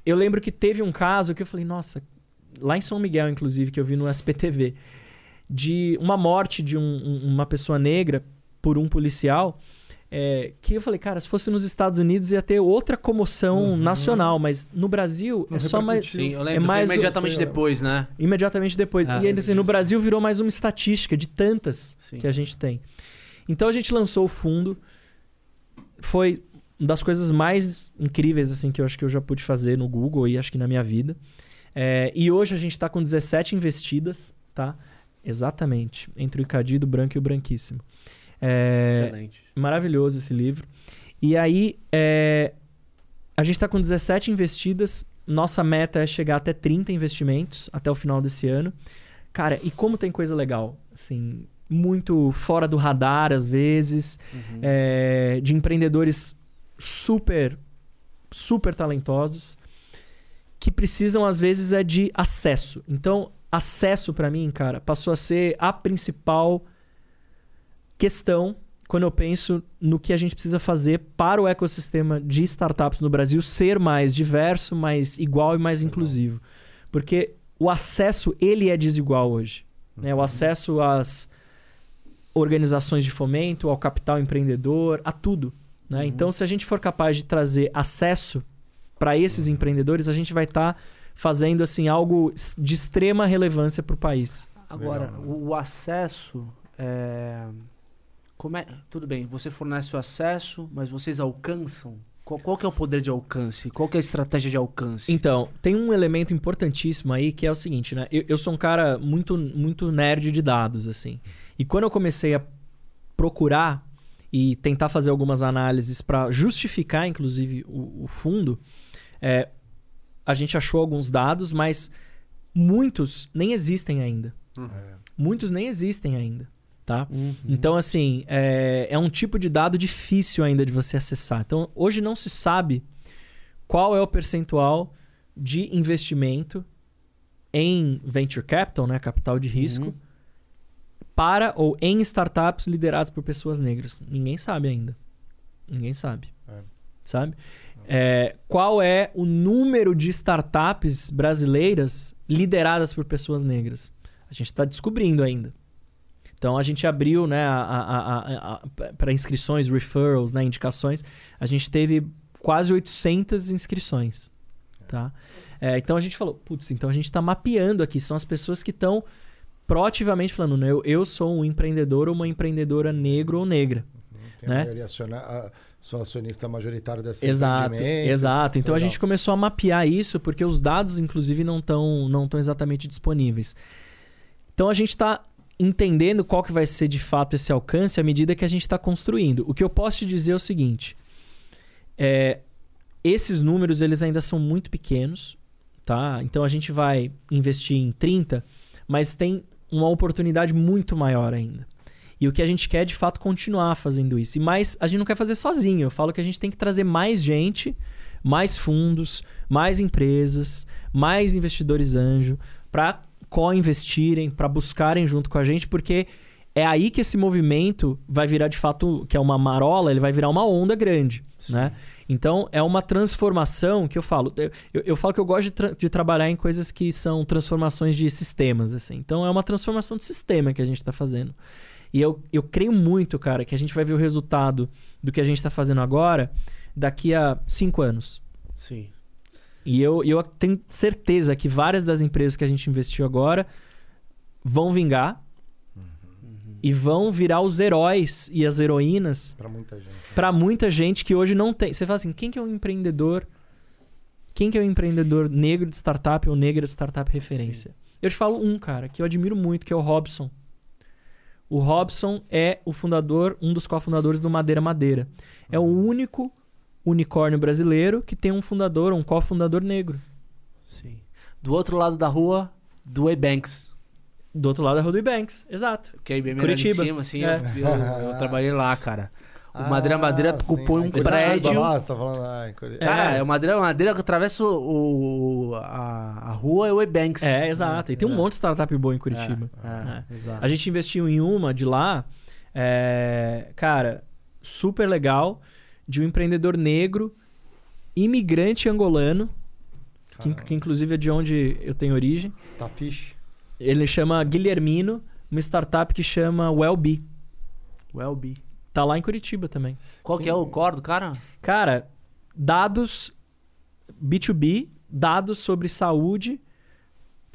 D: eu lembro que teve um caso que eu falei, nossa, lá em São Miguel, inclusive, que eu vi no SPTV, de uma morte de um- um- uma pessoa negra por um policial. é, que eu falei, cara, se fosse nos Estados Unidos ia ter outra comoção nacional, mas no Brasil
A: Não
D: é só mais.
C: Sim, eu lembro.
D: É mais o-
C: imediatamente depois, né?
D: Imediatamente depois.
C: Ah,
D: e ainda assim, no Brasil virou mais uma estatística de tantas
C: Sim.
D: que a gente tem. Então a gente lançou o fundo. Foi uma das coisas mais incríveis assim que eu acho que eu já pude fazer no Google e acho que na minha vida. É, e hoje a gente está com 17 investidas, tá? Exatamente. Entre o Icadido, o Branco e o Branquíssimo. É,
C: Excelente.
D: Maravilhoso esse livro. E aí, é, a gente está com 17 investidas. Nossa meta é chegar até 30 investimentos até o final desse ano. Cara, e como tem coisa legal, assim, muito fora do radar às vezes, é, de empreendedores super, super talentosos que precisam às vezes é de acesso. Então, acesso para mim, cara, passou a ser a principal questão quando eu penso no que a gente precisa fazer para o ecossistema de startups no Brasil ser mais diverso, mais igual e mais inclusivo. Porque o acesso, ele é desigual hoje. Né? O acesso às organizações de fomento, ao capital empreendedor, a tudo. Né? Então, se a gente for capaz de trazer acesso para esses empreendedores, a gente vai estar fazendo assim algo de extrema relevância para o país.
C: Agora,
A: Legal,
C: o, o acesso. É... Como é... Tudo bem, você fornece o acesso, mas vocês alcançam? Qual, qual que é o poder de alcance? Qual que é a estratégia de alcance?
D: Então, tem um elemento importantíssimo aí que é o seguinte, né? Eu, eu sou um cara muito, muito nerd de dados, assim. E quando eu comecei a procurar e tentar fazer algumas análises para justificar, inclusive, o, o fundo, é, a gente achou alguns dados, mas muitos nem existem ainda. Muitos nem existem ainda, tá? Então, assim, é, é um tipo de dado difícil ainda de você acessar. Então, hoje não se sabe qual é o percentual de investimento em venture capital, né, capital de risco, para ou em startups lideradas por pessoas negras. Ninguém sabe ainda. Ninguém sabe. Sabe? É, qual é o número de startups brasileiras lideradas por pessoas negras? A gente está descobrindo ainda. Então a gente abriu né, para inscrições, referrals, né, indicações. A gente teve quase 800 inscrições. Tá? É, então a gente falou, putz, então a gente está mapeando aqui. São as pessoas que estão proativamente falando, né, eu, eu sou um empreendedor ou uma empreendedora negro ou negra.
A: Tem
D: né?
A: a maioria aciona- a- sou acionista majoritário desse
D: Exato, exato. Então a
A: Legal.
D: gente começou a mapear isso porque os dados, inclusive, não estão não tão exatamente disponíveis. Então a gente está entendendo qual que vai ser de fato esse alcance à medida que a gente está construindo. O que eu posso te dizer é o seguinte: é, esses números eles ainda são muito pequenos, tá? Então a gente vai investir em 30, mas tem uma oportunidade muito maior ainda. E o que a gente quer é, de fato, continuar fazendo isso. E mais, a gente não quer fazer sozinho. Eu falo que a gente tem que trazer mais gente, mais fundos, mais empresas, mais investidores anjo, para co-investirem, para buscarem junto com a gente, porque é aí que esse movimento vai virar, de fato, que é uma marola, ele vai virar uma onda grande, né? Então, é uma transformação que eu falo. Eu, eu- falo que eu gosto de, tra- de trabalhar em coisas que são transformações de sistemas, assim. Então, é uma transformação de sistema que a gente está fazendo. E eu, eu creio muito, cara, que a gente vai ver o resultado do que a gente está fazendo agora daqui a cinco anos.
C: Sim.
D: E eu, eu tenho certeza que várias das empresas que a gente investiu agora vão vingar e vão virar os heróis e as heroínas
A: Pra muita gente.
D: para muita gente que hoje não tem. Você fala assim, quem que é o empreendedor? Quem que é o empreendedor negro de startup ou negra de startup referência? Eu te falo um, cara, que eu admiro muito, que é o Robson. O Robson é o fundador, um dos cofundadores do Madeira Madeira. É o único unicórnio brasileiro que tem um fundador, um cofundador negro.
C: Sim. Do outro lado da rua, do Ebanks.
D: Do outro lado da Rua do Banks, exato.
C: Que é bem
D: Curitiba.
C: em cima, assim,
D: É.
C: eu, eu- eu trabalhei lá, cara. O Madeira Madeira
A: Ah,
C: compõe
A: sim.
C: um prédio.
A: lá, você tá falando, ah, em Curitiba.
C: Cara,
D: É.
C: é o Madeira Madeira que atravessa o, o- a, a rua é o Ebanks.
D: É, exato. E tem um
C: É.
D: monte de startup boa em Curitiba.
C: É,
D: É.
C: exato.
D: A gente investiu em uma de lá, é, cara, super legal, de um empreendedor negro, imigrante angolano, que, que inclusive é de onde eu tenho origem.
A: Tá fixe.
D: Ele chama Guilhermino, uma startup que chama Wellbe.
C: Wellbe.
D: Tá lá em Curitiba também.
C: Qual que é o core do cara?
D: Cara, dados B2B, dados sobre saúde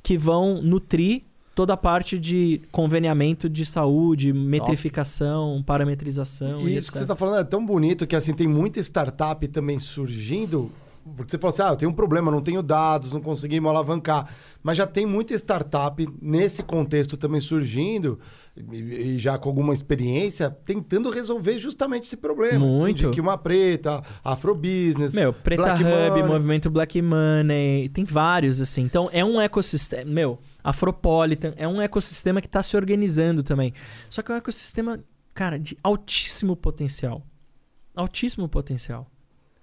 D: que vão nutrir toda a parte de conveniamento de saúde, metrificação, parametrização
A: E
D: e,
A: isso que
D: etc.
A: você tá falando é tão bonito que assim tem muita startup também surgindo. Porque você falou assim: ah, eu tenho um problema, não tenho dados, não conseguimos alavancar. Mas já tem muita startup nesse contexto também surgindo, e, e já com alguma experiência, tentando resolver justamente esse problema.
D: Muito.
A: De que uma preta, Afrobusiness.
D: Meu, Preta
A: Black
D: Hub,
A: Money.
D: Movimento Black Money, tem vários, assim. Então, é um ecossistema. Meu, Afropolitan é um ecossistema que está se organizando também. Só que é um ecossistema, cara, de altíssimo potencial. Altíssimo potencial.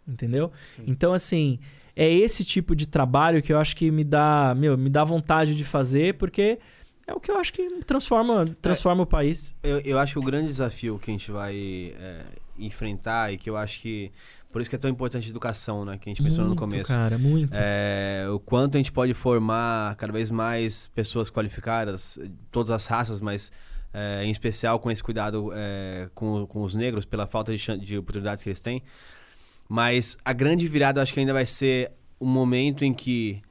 D: Entendeu? Então, assim, é esse tipo de trabalho que eu acho que me dá, meu, me dá vontade de fazer, porque é o que eu acho que transforma, transforma o país.
B: Eu, eu acho que o grande desafio que a gente vai é, enfrentar e que eu acho que. Por isso que é tão importante a educação, né? Que a gente mencionou no começo.
D: Cara, muito.
B: É, o quanto a gente pode formar cada vez mais pessoas qualificadas, todas as raças, mas é, em especial com esse cuidado é, com, com os negros, pela falta de, de oportunidades que eles têm. Mas a grande virada eu acho que ainda vai ser o momento em que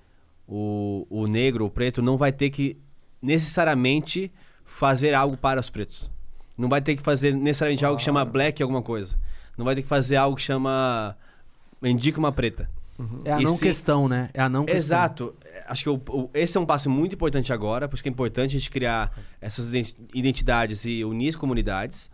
B: o, o negro, o preto, não vai ter que necessariamente fazer algo para os pretos. Não vai ter que fazer necessariamente algo que chama black alguma coisa. Não vai ter que fazer algo que chama. Indica uma preta.
C: É a não
B: sim-
C: questão, né? É a não questão.
B: Exato. Acho que o- o- esse é um passo muito importante agora, por isso que é importante a gente criar essas ident- identidades e unir as comunidades.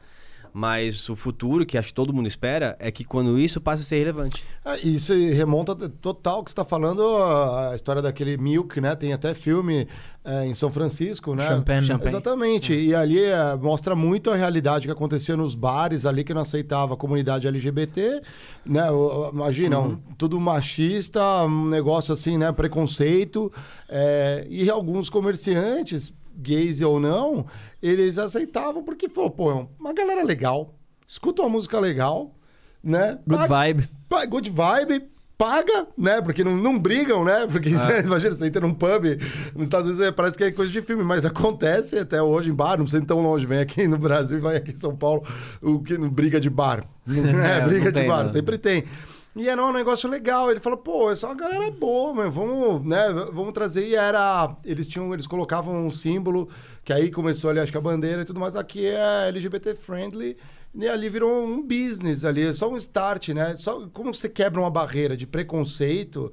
B: Mas o futuro, que acho que todo mundo espera, é que quando isso passe a ser relevante.
A: É, isso remonta total que você está falando a história daquele Milk, né? Tem até filme é, em São Francisco, né?
D: Champagne.
C: Champagne.
A: Exatamente. E ali é, mostra muito a realidade que acontecia nos bares ali que não aceitava a comunidade LGBT, né? Imagina, um- tudo machista, um negócio assim, né? Preconceito. é, e alguns comerciantes, gays ou não, eles aceitavam porque falou, pô, é uma galera legal, escuta uma música legal, né?
D: Good
A: Paga-
D: vibe.
A: Pa- good vibe, paga, né? Porque não, não brigam, né? Porque né, imagina, você entra num pub nos Estados Unidos, é, parece que é coisa de filme, mas acontece até hoje em bar, não precisa ir tão longe, vem aqui no Brasil e vai aqui em São Paulo, o que briga de bar. é,
B: não
A: briga de
B: tem,
A: bar,
B: né?
A: sempre tem. E era um negócio legal. Ele falou, pô, essa é galera boa, meu. Vamos, né? Vamos trazer. E era. Eles tinham. Eles colocavam um símbolo, que aí começou ali, acho que a bandeira e tudo mais. Aqui é LGBT friendly. E ali virou um business ali, é só um start, né? Só como você quebra uma barreira de preconceito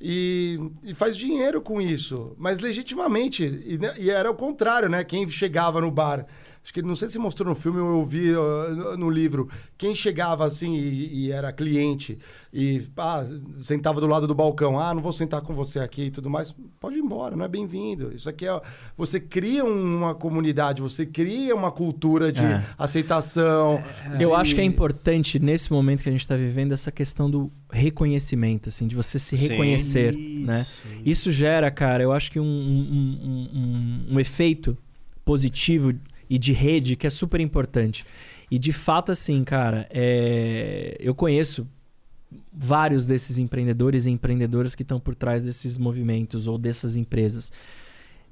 A: e, e faz dinheiro com isso, mas legitimamente. E, né, e era o contrário, né? Quem chegava no bar. Acho que não sei se mostrou no filme ou eu vi uh, no, livro. Quem chegava assim e, e era cliente e ah, sentava do lado do balcão, ah, não vou sentar com você aqui e tudo mais, pode ir embora, não é bem-vindo. Isso aqui é. Você cria uma comunidade, você cria uma cultura de
D: É.
A: aceitação.
D: Eu
A: de-
D: acho que é importante, nesse momento que a gente tá vivendo, essa questão do reconhecimento, assim, de você se
B: Sim.
D: reconhecer, né? Isso gera, cara, eu acho que um, um, um- um- um efeito positivo e de rede que é super importante. E de fato, assim, cara, é, eu conheço vários desses empreendedores e empreendedoras que estão por trás desses movimentos ou dessas empresas.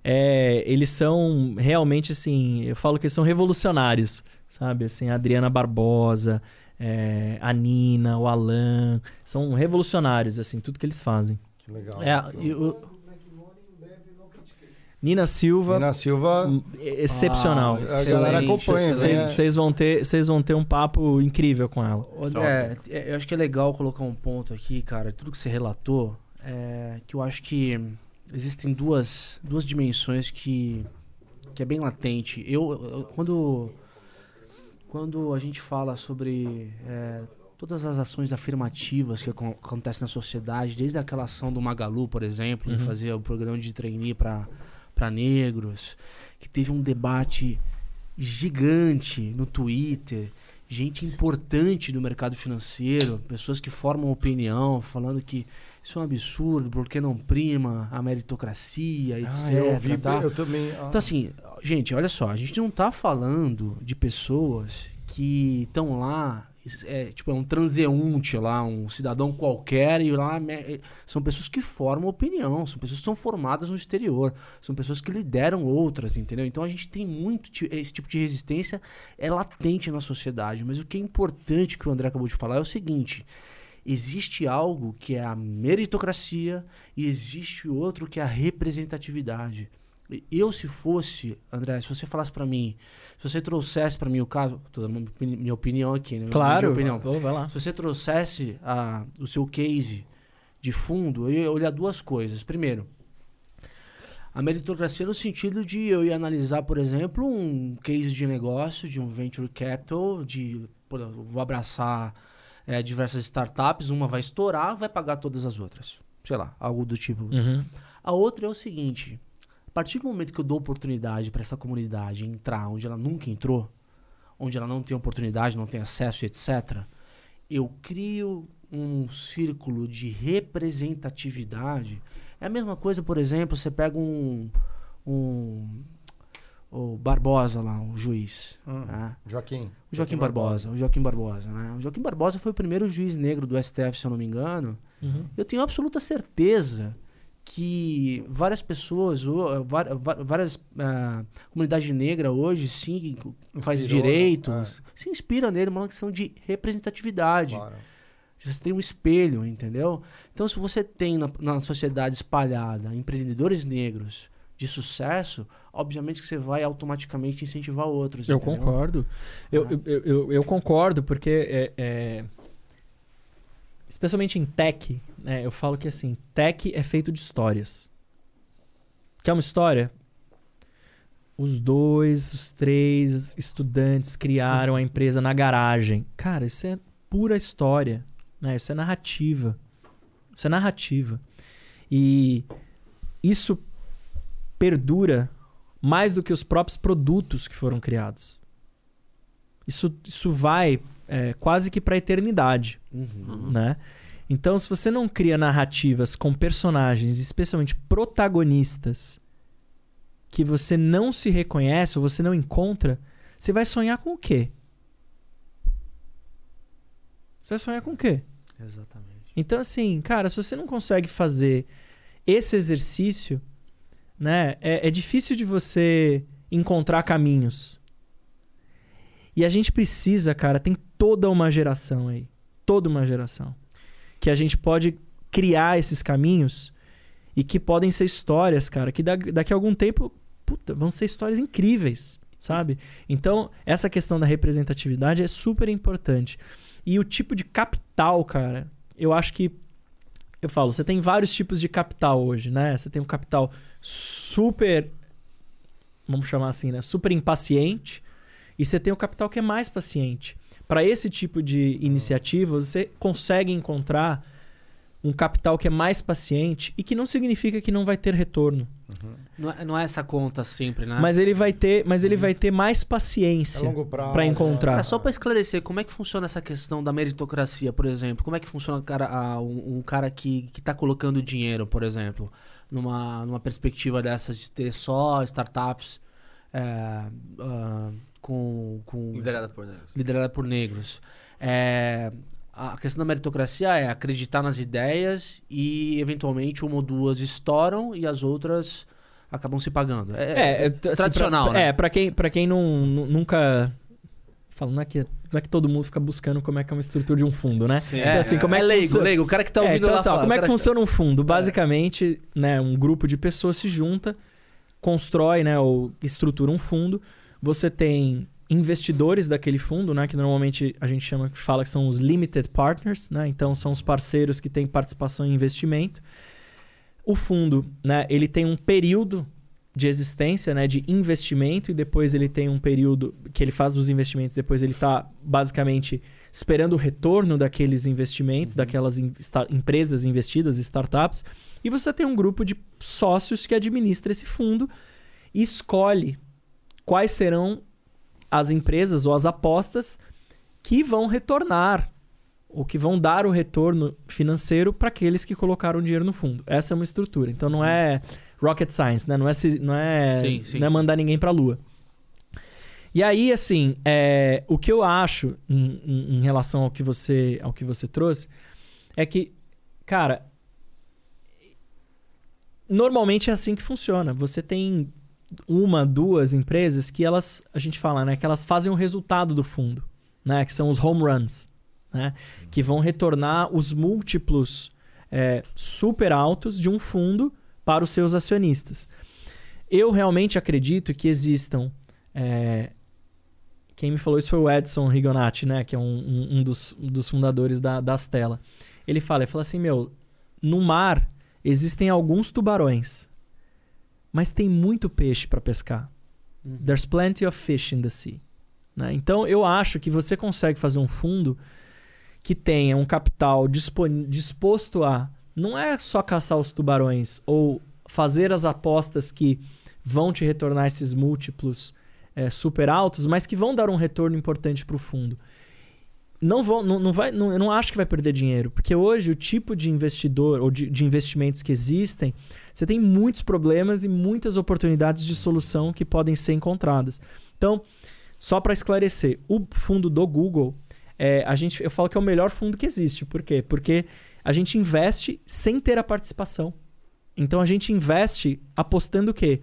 D: É, eles são realmente assim, eu falo que eles são revolucionários, sabe? Assim, a Adriana Barbosa, é, a Nina, o Alan, são revolucionários, assim, tudo que eles fazem.
A: Que legal.
C: É, e o-
D: Nina Silva,
A: Nina Silva.
D: hum, excepcional.
C: Ah,
A: a galera acompanha, né?
D: Vocês vão ter, vocês vão ter um papo incrível com ela.
C: É, eu acho que é legal colocar um ponto aqui, cara. Tudo que você relatou, é, que eu acho que existem duas, duas dimensões que, que é bem latente. Eu, eu- quando, quando a gente fala sobre é, todas as ações afirmativas que acon- acontecem na sociedade, desde aquela ação do Magalu, por exemplo, de fazer o programa de trainee para negros, que teve um debate gigante no Twitter, gente importante do mercado financeiro, pessoas que formam opinião, falando que isso é um absurdo, porque não prima a meritocracia, etc.
A: Ah, eu vi,
C: tá?
A: eu também. ah.
C: Então, assim, gente, olha só, a gente não tá falando de pessoas que estão lá, é, tipo, é um transeunte lá, um cidadão qualquer, e lá me- são pessoas que formam opinião, são pessoas que são formadas no exterior, são pessoas que lideram outras, entendeu? Então a gente tem muito esse tipo de resistência, é latente na sociedade, mas o que é importante que o André acabou de falar é o seguinte. Existe algo que é a meritocracia e existe outro que é a representatividade. Eu, se fosse, André, se você falasse pra mim, se você trouxesse pra mim o caso, tô dando minha opini- minha opinião aqui, né?
D: Claro,
C: Minha opinião.
D: Pô, vai lá.
C: Se você trouxesse a, o seu case de fundo, eu ia olhar duas coisas. Primeiro, a meritocracia no sentido de eu ia analisar, por exemplo, um case de negócio, de um venture capital, de pô, vou abraçar eh, diversas startups, uma vai estourar, vai pagar todas as outras. Sei lá, algo do tipo.
D: Uhum.
C: A outra é o seguinte: partir do momento que eu dou oportunidade para essa comunidade entrar onde ela nunca entrou, onde ela não tem oportunidade, não tem acesso, etc., eu crio um círculo de representatividade. É a mesma coisa, por exemplo, você pega um. um o Barbosa lá, o juiz.
A: Hum.
C: né?
A: Joaquim.
C: O Joaquim Barbosa, o Joaquim Barbosa, né? O Joaquim Barbosa foi o primeiro juiz negro do STF, se eu não me engano.
D: Uhum.
C: Eu tenho absoluta certeza que várias pessoas, va- várias ah, comunidades negras hoje, sim, que faz
A: Inspirou, né?
C: direitos, se inspira nele, uma questão de representatividade.
A: Claro.
C: Você tem um espelho, entendeu? Então, se você tem na, na sociedade espalhada empreendedores negros de sucesso, obviamente que você vai automaticamente incentivar outros.
D: Eu
C: entendeu?
D: concordo. Eu, eu, eu, eu- eu concordo, porque é, é- especialmente em tech, né, eu falo que assim, tech é feito de histórias. Quer uma história? os dois, os três estudantes criaram a empresa na garagem. Cara, isso é pura história, né? Isso é narrativa. Isso é narrativa. E isso perdura mais do que os próprios produtos que foram criados. Isso, isso vai é, quase que para a eternidade, né? Então, se você não cria narrativas com personagens, especialmente protagonistas, que você não se reconhece ou você não encontra, você vai sonhar com o quê? Você vai sonhar com o quê?
C: Exatamente.
D: Então, assim, cara, se você não consegue fazer esse exercício, né, é, é difícil de você encontrar caminhos. E a gente precisa, cara, tem toda uma geração aí, toda uma geração, que a gente pode criar esses caminhos e que podem ser histórias, cara, que da- daqui a algum tempo, puta, vão ser histórias incríveis, sabe? Então, essa questão da representatividade é super importante. E o tipo de capital, cara, eu acho que. Eu falo, você tem vários tipos de capital hoje, né? Você tem um capital super. Vamos chamar assim, né? Super impaciente. E você tem o capital que é mais paciente. Para esse tipo de iniciativa, você consegue encontrar um capital que é mais paciente e que não significa que não vai ter retorno.
C: Não é, não é essa conta sempre, né?
D: Mas ele vai ter, mas ele vai ter mais paciência
A: É longo prazo.
D: para encontrar.
C: Cara, só pra esclarecer, como é que funciona essa questão da meritocracia, por exemplo? Como é que funciona cara, a- um, um cara que, que tá colocando dinheiro, por exemplo, numa, numa perspectiva dessas de ter só startups é, ah, com, com
B: Liderada por negros.
C: liderada por negros. É, a questão da meritocracia é acreditar nas ideias e, eventualmente, uma ou duas estouram e as outras acabam se pagando. É,
D: É, é, assim,
C: tradicional,
D: pra,
C: né?
D: É, pra quem, pra quem não, nu- nunca. Falo, não é, que, não é que todo mundo fica buscando como é que é uma estrutura de um fundo, né?
B: Sim.
D: Então, assim, como é,
C: é
D: que
C: leigo,
D: funciona-
C: leigo. O cara que tá
D: É,
C: ouvindo
D: então,
C: lá
D: assim, ó,
C: falar,
D: como é que funciona um fundo? Basicamente, né, um grupo de pessoas se junta, constrói, né, ou estrutura um fundo. Você tem investidores daquele fundo, né, que normalmente a gente chama, fala que são os limited partners, né? Então são os parceiros que têm participação em investimento. O fundo, né, ele tem um período de existência, né, de investimento e depois ele tem um período que ele faz os investimentos, depois ele está basicamente esperando o retorno daqueles investimentos, daquelas in- empresas investidas, startups, e você tem um grupo de sócios que administra esse fundo e escolhe quais serão as empresas ou as apostas que vão retornar ou que vão dar o retorno financeiro para aqueles que colocaram dinheiro no fundo. Essa é uma estrutura. Então não é rocket science, né? Não é, não é,
C: Sim, sim,
D: não é mandar ninguém para a lua. E aí, assim, é, o que eu acho em, em- em relação ao que você ao que você trouxe é que, cara, normalmente é assim que funciona. Você tem uma, duas empresas que elas, a gente fala, né, que elas fazem o resultado do fundo, né, que são os home runs, né, que vão retornar os múltiplos é, super altos de um fundo para os seus acionistas. Eu realmente acredito que existam é, quem me falou isso foi o Edson Rigonati, né? Que é um, um- um dos, um dos fundadores da, da Astela. Ele fala, ele fala assim, meu, no mar existem alguns tubarões, mas tem muito peixe para pescar. There's plenty of fish in the sea. né? Então eu acho que você consegue fazer um fundo que tenha um capital disposto a não é só caçar os tubarões ou fazer as apostas que vão te retornar esses múltiplos é, super altos, mas que vão dar um retorno importante para o fundo. Não, vão, não, não vai, não, eu não acho que vai perder dinheiro, porque hoje o tipo de investidor ou de, de investimentos que existem, você tem muitos problemas e muitas oportunidades de solução que podem ser encontradas. Então, só para esclarecer, o fundo do Google, é, a gente, eu falo que é o melhor fundo que existe. Por quê? Porque a gente investe sem ter a participação. Então a gente investe apostando o quê?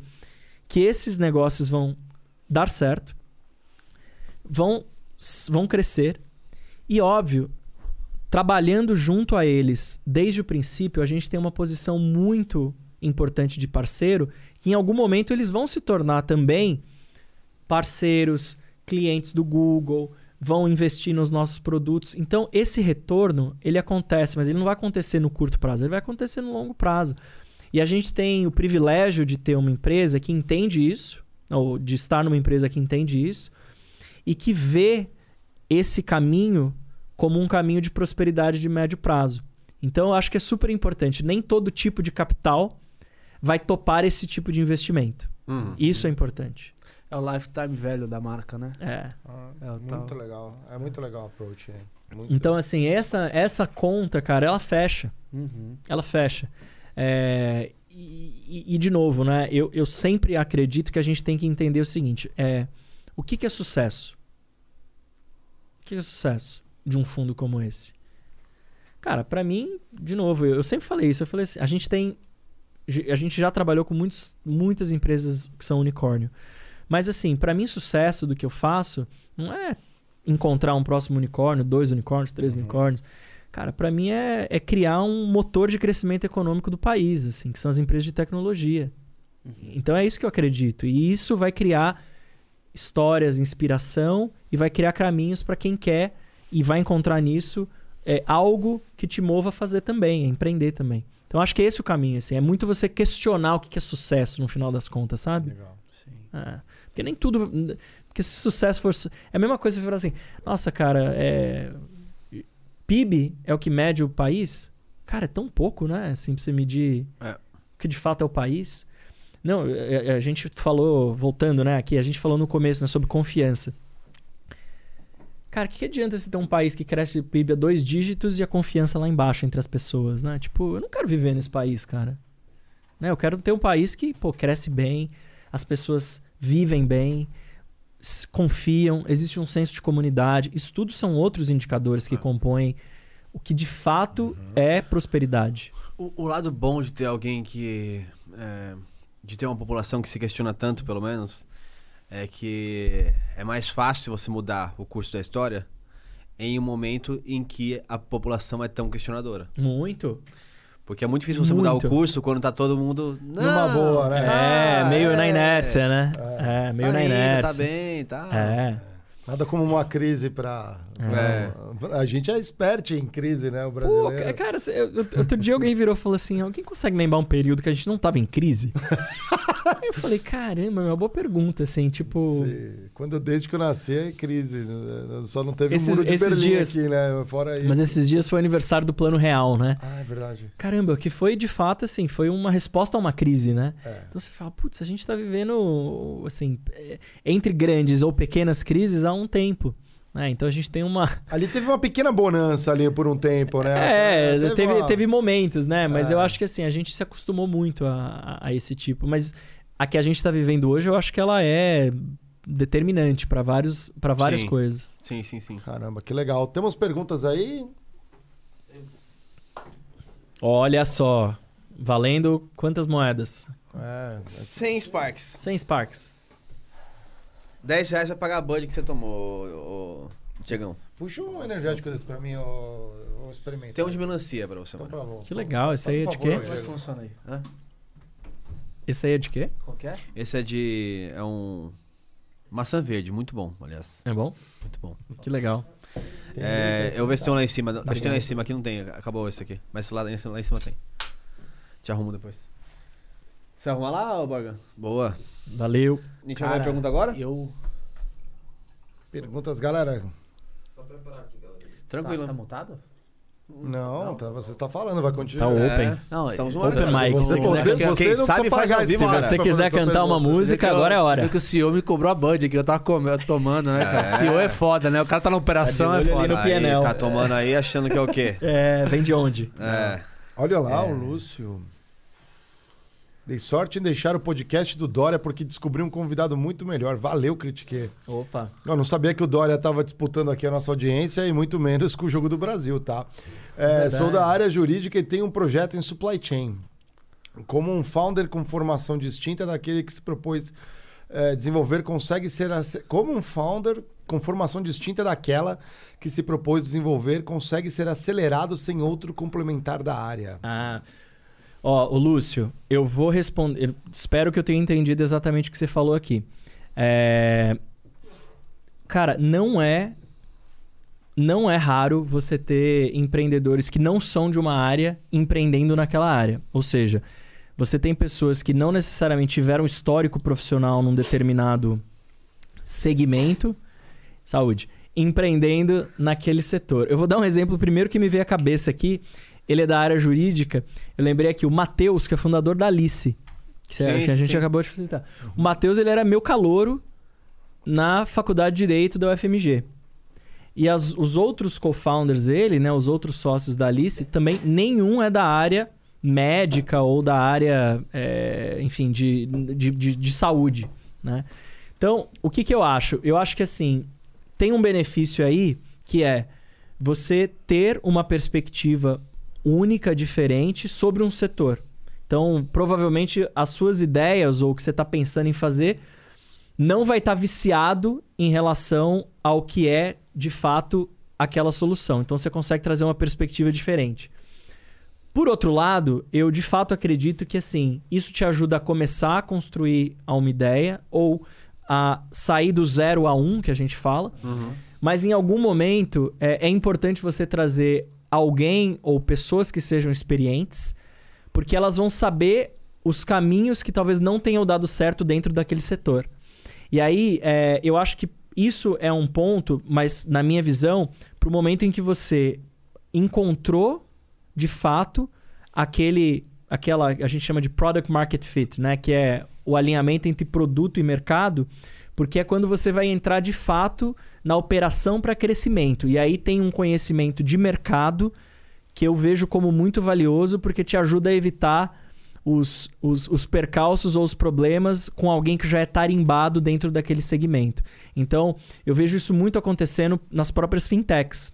D: Que esses negócios vão dar certo, vão, vão crescer e, óbvio, trabalhando junto a eles desde o princípio, a gente tem uma posição muito importante de parceiro que em algum momento eles vão se tornar também parceiros, clientes do Google, vão investir nos nossos produtos. Então, esse retorno, ele acontece, mas ele não vai acontecer no curto prazo, ele vai acontecer no longo prazo. E a gente tem o privilégio de ter uma empresa que entende isso, ou de estar numa empresa que entende isso e que vê esse caminho como um caminho de prosperidade de médio prazo. Então eu acho que é super importante. Nem todo tipo de capital vai topar esse tipo de investimento.
B: Uhum.
D: Isso é importante.
C: É o lifetime velho da marca, né?
D: É.
C: É o
A: Muito
C: tal.
A: legal. É muito legal o approach. é. Muito-
D: Então, assim, essa, essa conta, cara, ela fecha.
C: Uhum.
D: Ela fecha. É, e, e- e, de novo, né? Eu, eu sempre acredito que a gente tem que entender o seguinte: é, o que, que é sucesso? O que é sucesso de um fundo como esse? Cara, pra mim, de novo, eu, eu sempre falei isso. Eu falei assim: a gente tem. A gente já trabalhou com muitos, muitas empresas que são unicórnio. Mas, assim, pra mim, sucesso do que eu faço não é encontrar um próximo unicórnio, dois unicórnios, três unicórnios. Cara, pra mim é, é criar um motor de crescimento econômico do país, assim, que são as empresas de tecnologia. Então é isso que eu acredito. E isso vai criar histórias, inspiração e vai criar caminhos para quem quer e vai encontrar nisso é, algo que te mova a fazer também, a empreender também. Então acho que esse é o caminho, assim. É muito você questionar o que que é sucesso no final das contas, sabe?
A: Legal.
C: Sim.
D: É, porque nem tudo. Porque se sucesso for. É a mesma coisa você falar assim: nossa, cara, é, PIB é o que mede o país? Cara, é tão pouco, né? Assim, pra você medir
B: É.
D: o que de fato é o país. Não, é- é- a gente falou, voltando, né, aqui, a gente falou no começo né, sobre confiança. Cara, o que, que adianta você ter um país que cresce PIB a dois dígitos e a confiança lá embaixo entre as pessoas, né? Tipo, eu não quero viver nesse país, cara. Né? Eu quero ter um país que, pô, cresce bem, as pessoas vivem bem, confiam, existe um senso de comunidade. Isso tudo são outros indicadores que compõem o que de fato é prosperidade.
B: O, o lado bom de ter alguém que. é, de ter uma população que se questiona tanto, pelo menos, é que é mais fácil você mudar o curso da história em um momento em que a população é tão questionadora.
D: Muito.
B: Porque é muito difícil você mudar
D: Muito.
B: o curso quando tá todo mundo. Não,
A: Numa boa, né?
D: É,
B: ah,
D: meio na
B: é,
D: inércia, né? É, meio
B: tá
D: na
B: indo,
D: inércia.
B: Tá bem, tá.
D: É.
A: Nada como uma crise pra.
B: É.
A: A gente é expert em crise, né? O
D: Pô,
A: brasileiro.
D: ca- cara, outro dia alguém virou e falou assim: alguém consegue lembrar um período que a gente não tava em crise? Aí eu falei, caramba, é uma boa pergunta, assim, tipo.
A: Sim. Quando desde que eu nasci é crise. Só não teve
D: Esses-
A: muro de
D: esses
A: Berlim
D: dias-
A: aqui, né? Fora isso.
D: Mas esses dias foi o aniversário do plano real, né?
A: Ah, é verdade.
D: Caramba, que foi de fato, assim, foi uma resposta a uma crise, né?
A: É.
D: Então você fala, putz, a gente tá vivendo, assim, é, entre grandes ou pequenas crises há um tempo. Né? Então a gente tem uma.
A: Ali teve uma pequena bonança ali por um tempo, né?
D: É, teve,
A: uma-
D: teve momentos, né? Mas
A: É.
D: eu acho que assim, a gente se acostumou muito a, a- a esse tipo. Mas a que a gente tá vivendo hoje, eu acho que ela é determinante para vários para várias
B: Sim.
D: coisas.
B: Sim, sim, sim.
A: Caramba, que legal. Temos perguntas aí?
D: Olha só, valendo quantas moedas?
A: É.
B: 100 Sparks.
D: 100 Sparks.
B: 10 reais vai pagar a Bud que você tomou, ô, ô, Tiagão.
A: Puxa um energético desse pra mim, ô, vou experimentar.
B: Tem um de melancia pra você,
A: Então,
B: mano.
D: Que legal, esse aí é de quê?
C: Como é que funciona aí? Hã?
D: Esse aí é de quê?
C: Qual que é?
B: Esse é de. É um. Maçã verde, muito bom, aliás.
D: É bom?
B: Muito bom.
D: Que legal.
B: É, eu vou ver se tem um lá em cima. Acho que tem lá em cima, aqui não tem. Acabou esse aqui. Mas lá, lá em cima- tem. Te arrumo depois. Você arruma lá, ô Borga? Boa.
D: Valeu.
B: A gente
C: Cara,
B: vai pergunta agora?
C: Eu.
A: Perguntas, galera.
B: Tranquilo.
C: Tá, tá mutado?
A: Não, tá, você está falando, vai
D: Tá
A: continuar.
D: open.
C: Não,
B: Estamos hora,
D: Open
B: cara.
D: mic.
A: Você,
D: Se
A: você,
D: quiser-
A: você
B: quem
A: não
B: sabe faz
A: pagar cara.
D: Se você quiser cantar uma música, agora é a
C: Você
D: hora.
C: que o CEO me cobrou a Bud que eu tava comendo, tomando, né, cara?
B: É.
C: CEO é foda, né? O cara tá na operação,
D: Tá
C: é foda.
D: no PNL.
B: Aí, tá tomando aí achando que é o quê?
D: É, vem de onde?
B: É.
A: Olha lá, o Lúcio. Dei sorte em deixar o podcast do Dória porque descobri um convidado muito melhor. Valeu, critiquei.
D: Opa.
A: Eu não sabia que o Dória estava disputando aqui a nossa audiência e muito menos com o Jogo do Brasil, tá? É, sou da área jurídica e tenho um projeto em supply chain. Como um founder com formação distinta daquele que se propôs é, desenvolver, consegue ser. Como um founder com formação distinta daquela que se propôs desenvolver, consegue ser acelerado sem outro complementar da área.
D: Ah. Ó, o Lúcio, eu vou responder. Espero que eu tenha entendido exatamente o que você falou aqui. É, Cara, não é. Não é raro você ter empreendedores que não são de uma área empreendendo naquela área. Ou seja, Você tem pessoas que não necessariamente tiveram histórico profissional num determinado segmento, saúde, empreendendo naquele setor. Eu vou dar um exemplo primeiro que me veio à cabeça aqui. Ele é da área jurídica. Eu lembrei aqui o Matheus, que é fundador da Alice, que,
B: Sim,
D: que a gente
B: sim.
D: acabou de facilitar. O Matheus, ele era meu calouro na faculdade de Direito da UFMG. E as- os outros co-founders dele, né, os outros sócios da Alice, também nenhum é da área médica ou da área, é, enfim, de, de, de, de saúde, né? Então, o que, que eu acho? Eu acho que, assim, tem um benefício aí que é você ter uma perspectiva única, diferente sobre um setor. Então, provavelmente, as suas ideias ou o que você está pensando em fazer não vai estar viciado em relação ao que é, de fato, aquela solução. Então, você consegue trazer uma perspectiva diferente. Por outro lado, eu de fato acredito que assim, isso te ajuda a começar a construir uma ideia ou a sair do zero a um, que a gente fala. Mas em algum momento é, é importante você trazer alguém ou pessoas que sejam experientes, porque elas vão saber os caminhos que talvez não tenham dado certo dentro daquele setor. E aí, é, eu acho que isso é um ponto, mas na minha visão, para o momento em que você encontrou de fato aquele aquela a gente chama de product market fit, né, que é o alinhamento entre produto e mercado, porque é quando você vai entrar de fato na operação para crescimento. E aí tem um conhecimento de mercado que eu vejo como muito valioso porque te ajuda a evitar os, os, os percalços ou os problemas com alguém que já é tarimbado dentro daquele segmento. Então, eu vejo isso muito acontecendo nas próprias fintechs.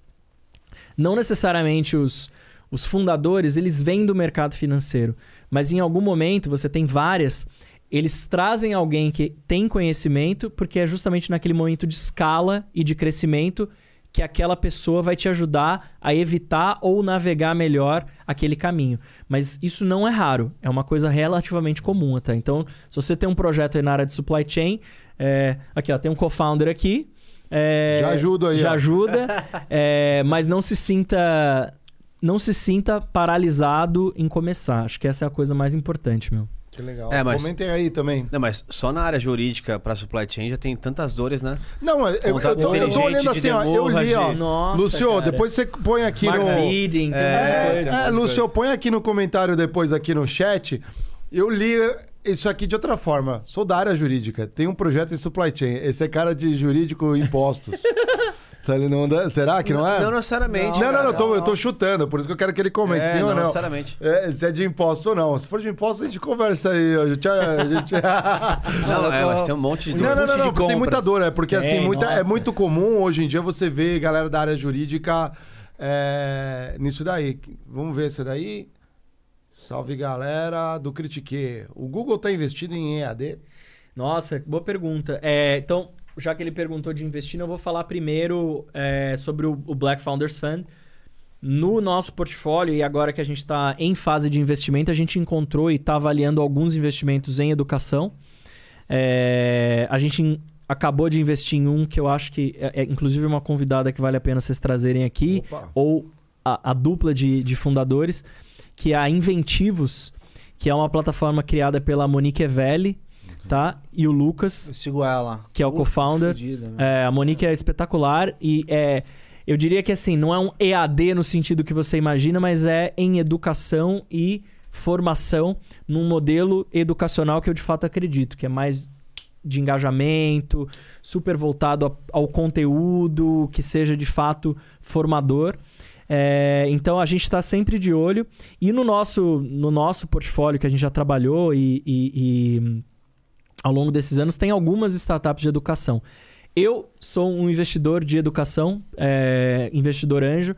D: Não necessariamente os, os fundadores, eles vêm do mercado financeiro, mas em algum momento, você tem várias, eles trazem alguém que tem conhecimento, porque é justamente naquele momento de escala e de crescimento que aquela pessoa vai te ajudar a evitar ou navegar melhor aquele caminho. Mas isso não é raro, é uma coisa relativamente comum até. Então, se você tem um projeto aí na área de supply chain, é, aqui ó, tem um co-founder aqui. é,
A: Já ajuda aí,
D: Já
A: ó.
D: ajuda, é, mas não se sinta não se sinta paralisado em começar. Acho que essa é a coisa mais importante, meu.
A: Que legal.
B: É, mas-
A: Comentem aí também.
B: Não, mas só na área jurídica para supply chain já tem tantas dores, né?
A: Não, eu, eu, tô, eu tô olhando
B: de
A: assim, ó. Eu li, ó.
D: Nossa,
A: Lúcio,
D: cara.
A: depois você põe aqui
D: Smart
A: no.
D: muita
A: É,
D: coisa.
A: é, Lúcio, põe aqui no comentário depois, aqui no chat. Eu li isso aqui de outra forma. Sou da área jurídica. Tem um projeto em supply chain. Esse é cara de jurídico impostos. tá, ele não dá- Será que não é?
B: Não necessariamente.
A: Não, não,
B: cara.
A: não, eu tô, eu tô chutando, por isso que eu quero que ele comente,
B: É,
A: sim ou
B: não
A: não.
B: necessariamente.
A: É, se é de imposto ou não. Se for de imposto, a gente conversa aí. A gente. A gente...
B: Não, é, mas tem um monte de
A: Não, não, não,
D: monte
A: não,
D: de
A: porque tem muita dor, é porque assim,
D: Tem,
A: muita, é muito comum hoje em dia você ver galera da área jurídica é, nisso daí. Vamos ver esse daí. Salve galera do Critique. O Google tá investido em EAD?
D: Nossa, boa pergunta. É, então, já que ele perguntou de investir, eu vou falar primeiro é, sobre o, o Black Founders Fund. No nosso portfólio, e agora que a gente está em fase de investimento, a gente encontrou e está avaliando alguns investimentos em educação. É, a gente acabou de investir em um que eu acho que é, é, inclusive uma convidada que vale a pena vocês trazerem aqui,
A: Opa.
D: ou a, a dupla de, de fundadores, que é a Inventivos, que é uma plataforma criada pela Monique Evelli, tá? E o Lucas,
C: Eu sigo ela.
D: Que é o co-founder.
C: meu.
D: é, a Monique é espetacular e é, eu diria que assim, não é um EAD no sentido que você imagina, mas é em educação e formação num modelo educacional que eu de fato acredito, que é mais de engajamento, super voltado ao conteúdo, que seja de fato formador. É, então a gente está sempre de olho. E no nosso, no nosso portfólio que a gente já trabalhou e- e- e ao longo desses anos, tem algumas startups de educação. Eu sou um investidor de educação, é, investidor anjo.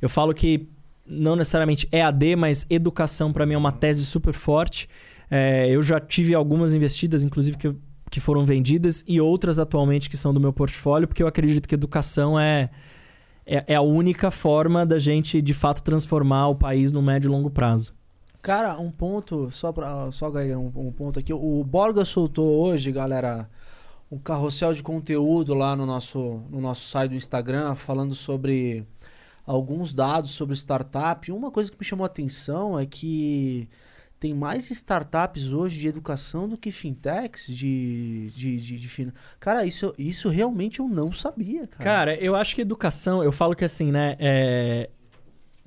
D: Eu falo que não necessariamente EAD, mas educação para mim é uma tese super forte. É, eu já tive algumas investidas, inclusive que, que foram vendidas, e outras atualmente que são do meu portfólio, porque eu acredito que educação é, é, é a única forma da gente, de fato, transformar o país no médio e longo prazo.
C: Cara, um ponto, só pra. Só Geiger, um, um ponto aqui. O Borga soltou hoje, galera, um carrossel de conteúdo lá no nosso, no nosso site do Instagram, falando sobre alguns dados sobre startup. Uma coisa que me chamou a atenção é que tem mais startups hoje de educação do que fintechs de, de, de, de fin- Cara, isso, isso realmente eu não sabia, cara.
D: Cara, eu acho que educação, eu falo que assim, né? É,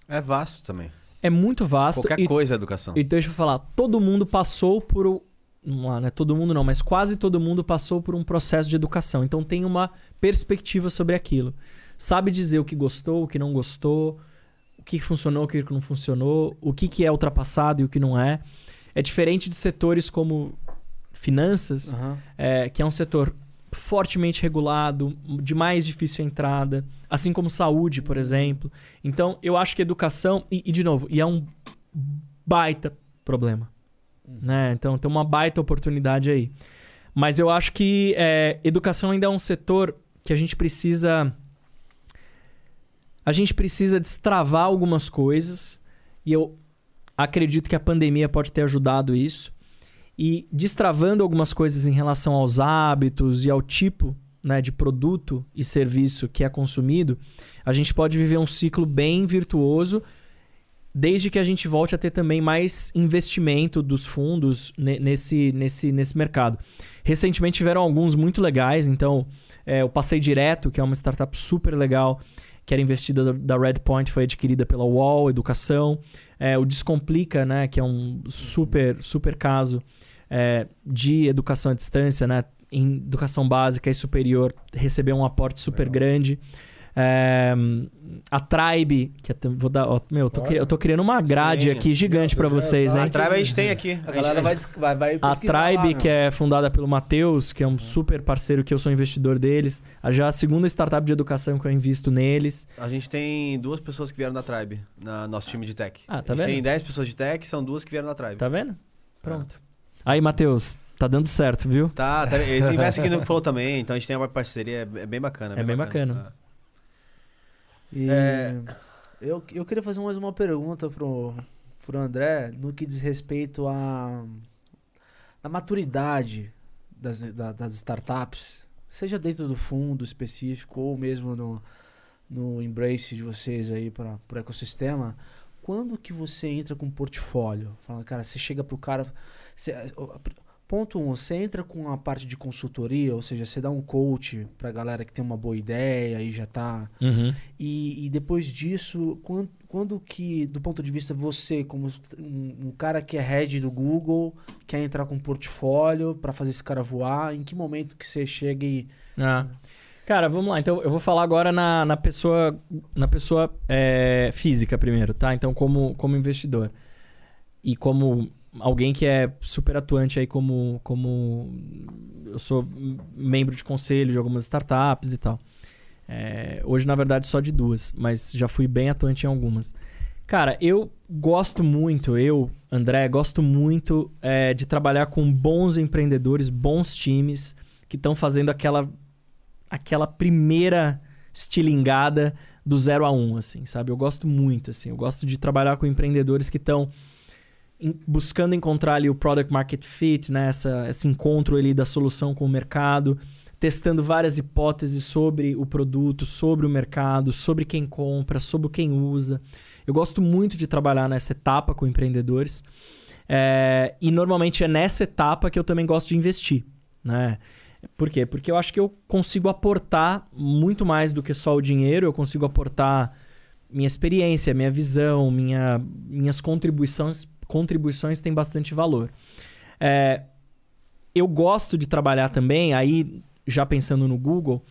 B: É vasto também.
D: É muito vasto.
B: Qualquer
D: e,
B: coisa é educação.
D: e deixa eu falar, todo mundo passou por. o- Vamos lá, né? Todo mundo não, mas quase todo mundo passou por um processo de educação. Então tem uma perspectiva sobre aquilo. Sabe dizer o que gostou, o que não gostou, o que funcionou, o que não funcionou, o que, que é ultrapassado e o que não é. É diferente de setores como finanças,
C: Aham.
D: é, que é um setor fortemente regulado, de mais difícil entrada, assim como saúde, por exemplo. Então, eu acho que educação, e, e, de novo, e é um baita problema. Né? Então, tem uma baita oportunidade aí. Mas eu acho que é, educação ainda é um setor que a gente precisa. A gente precisa destravar algumas coisas, e eu acredito que a pandemia pode ter ajudado isso e destravando algumas coisas em relação aos hábitos e ao tipo né, de produto e serviço que é consumido, a gente pode viver um ciclo bem virtuoso, desde que a gente volte a ter também mais investimento dos fundos ne- nesse, nesse, nesse mercado. Recentemente tiveram alguns muito legais, então é, o Passei Direto, que é uma startup super legal, que era investida da, Redpoint, foi adquirida pela UOL Educação. É, o Descomplica, né, que é um super, super caso é, de educação à distância, né, em educação básica e superior, recebeu um aporte super grande. É, a Tribe, que até- vou dar, ó, meu, eu tô, eu tô criando uma grade
B: Sim.
D: aqui gigante
A: já
D: vocês, hein?
B: A Tribe a gente tem aqui.
C: A galera vai, vai, vai
D: A
C: lá,
D: Tribe,
C: meu.
D: que é fundada pelo Matheus, que é um super parceiro que eu sou investidor deles. A Já a segunda startup de educação que eu invisto neles.
B: A gente tem duas pessoas que vieram da Tribe, na nosso time de tech.
D: Ah, tá
B: a gente
D: vendo?
B: tem 10 pessoas de tech, são duas que vieram da Tribe.
D: Tá vendo? Pronto. Aí, Matheus, tá dando certo, viu?
B: Tá, tá eles investem aqui no Flow também, então a gente tem uma parceria, é é bem bacana.
D: É bem bacana.
C: E
B: É.
C: eu, eu queria fazer mais uma pergunta pro, pro André no que diz respeito à à maturidade das, da- das startups, seja dentro do fundo específico ou mesmo no, no embrace de vocês aí para o ecossistema. Quando que você entra com um portfólio? Fala, cara, você chega pro cara. você- ponto um, você entra com a parte de consultoria, ou seja, você dá um coach pra galera que tem uma boa ideia e já tá
D: Uhum.
C: e, e depois disso, quando, quando que, do ponto de vista você, como um, um cara que é head do Google, quer entrar com um portfólio para fazer esse cara voar, em que momento que você chega e...
D: Ah. Cara, vamos lá. Então, eu vou falar agora na, na pessoa, na pessoa é, física primeiro, tá? Então, como, como investidor. E como alguém que é super atuante aí como, como... Eu sou membro de conselho de algumas startups e tal. É, hoje, na verdade, só de duas. Mas já fui bem atuante em algumas. Cara, eu gosto muito, eu, André, gosto muito é, de trabalhar com bons empreendedores, bons times que estão fazendo aquela aquela primeira estilingada do zero a um, assim, sabe? Eu gosto muito, assim. Eu gosto de trabalhar com empreendedores que estão buscando encontrar ali o product market fit, né? Essa, esse encontro ali da solução com o mercado, testando várias hipóteses sobre o produto, sobre o mercado, sobre quem compra, sobre quem usa. Eu gosto muito de trabalhar nessa etapa com empreendedores. É, e normalmente é nessa etapa que eu também gosto de investir, né? Por quê? Porque eu acho que eu consigo aportar muito mais do que só o dinheiro, eu consigo aportar minha experiência, minha visão, minha, minhas contribuições, contribuições têm bastante valor. É, eu gosto de trabalhar também, aí já pensando no Google,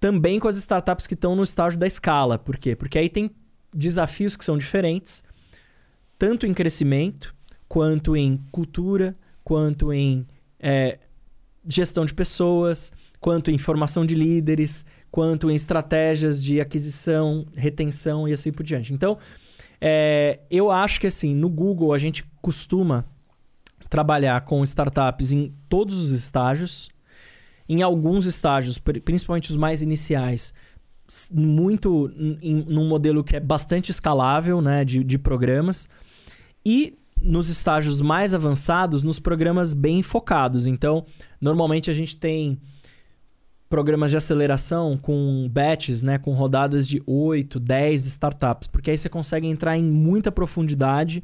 D: também com as startups que estão no estágio da escala. Por quê? Porque aí tem desafios que são diferentes, tanto em crescimento, quanto em cultura, quanto em é, gestão de pessoas, quanto em formação de líderes, quanto em estratégias de aquisição, retenção e assim por diante. Então, é, eu acho que assim, no Google a gente costuma trabalhar com startups em todos os estágios. Em alguns estágios, principalmente os mais iniciais, muito em, num modelo que é bastante escalável, né, de, de programas. E nos estágios mais avançados, nos programas bem focados. Então, normalmente a gente tem programas de aceleração com batches, né, com rodadas de 8, 10 startups, porque aí você consegue entrar em muita profundidade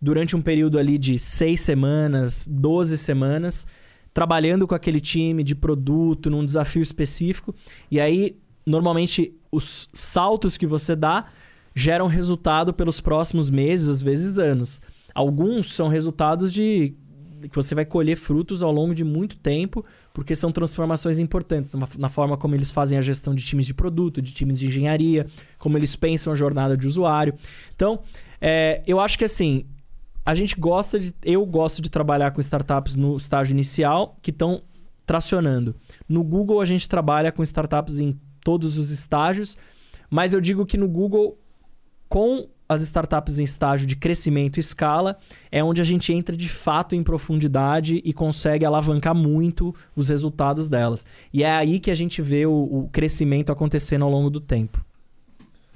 D: durante um período ali de seis semanas, 12 semanas, trabalhando com aquele time de produto, num desafio específico. E aí, normalmente, os saltos que você dá geram resultado pelos próximos meses, às vezes anos. Alguns são resultados de que você vai colher frutos ao longo de muito tempo, porque são transformações importantes na, forma como eles fazem a gestão de times de produto, de times de engenharia, como eles pensam a jornada de usuário. Então, é, eu acho que assim, a gente gosta de. Eu gosto de trabalhar com startups no estágio inicial que estão tracionando. No Google, a gente trabalha com startups em todos os estágios, mas eu digo que no Google, com as startups em estágio de crescimento e escala, é onde a gente entra de fato em profundidade e consegue alavancar muito os resultados delas. E é aí que a gente vê o, o crescimento acontecendo ao longo do tempo.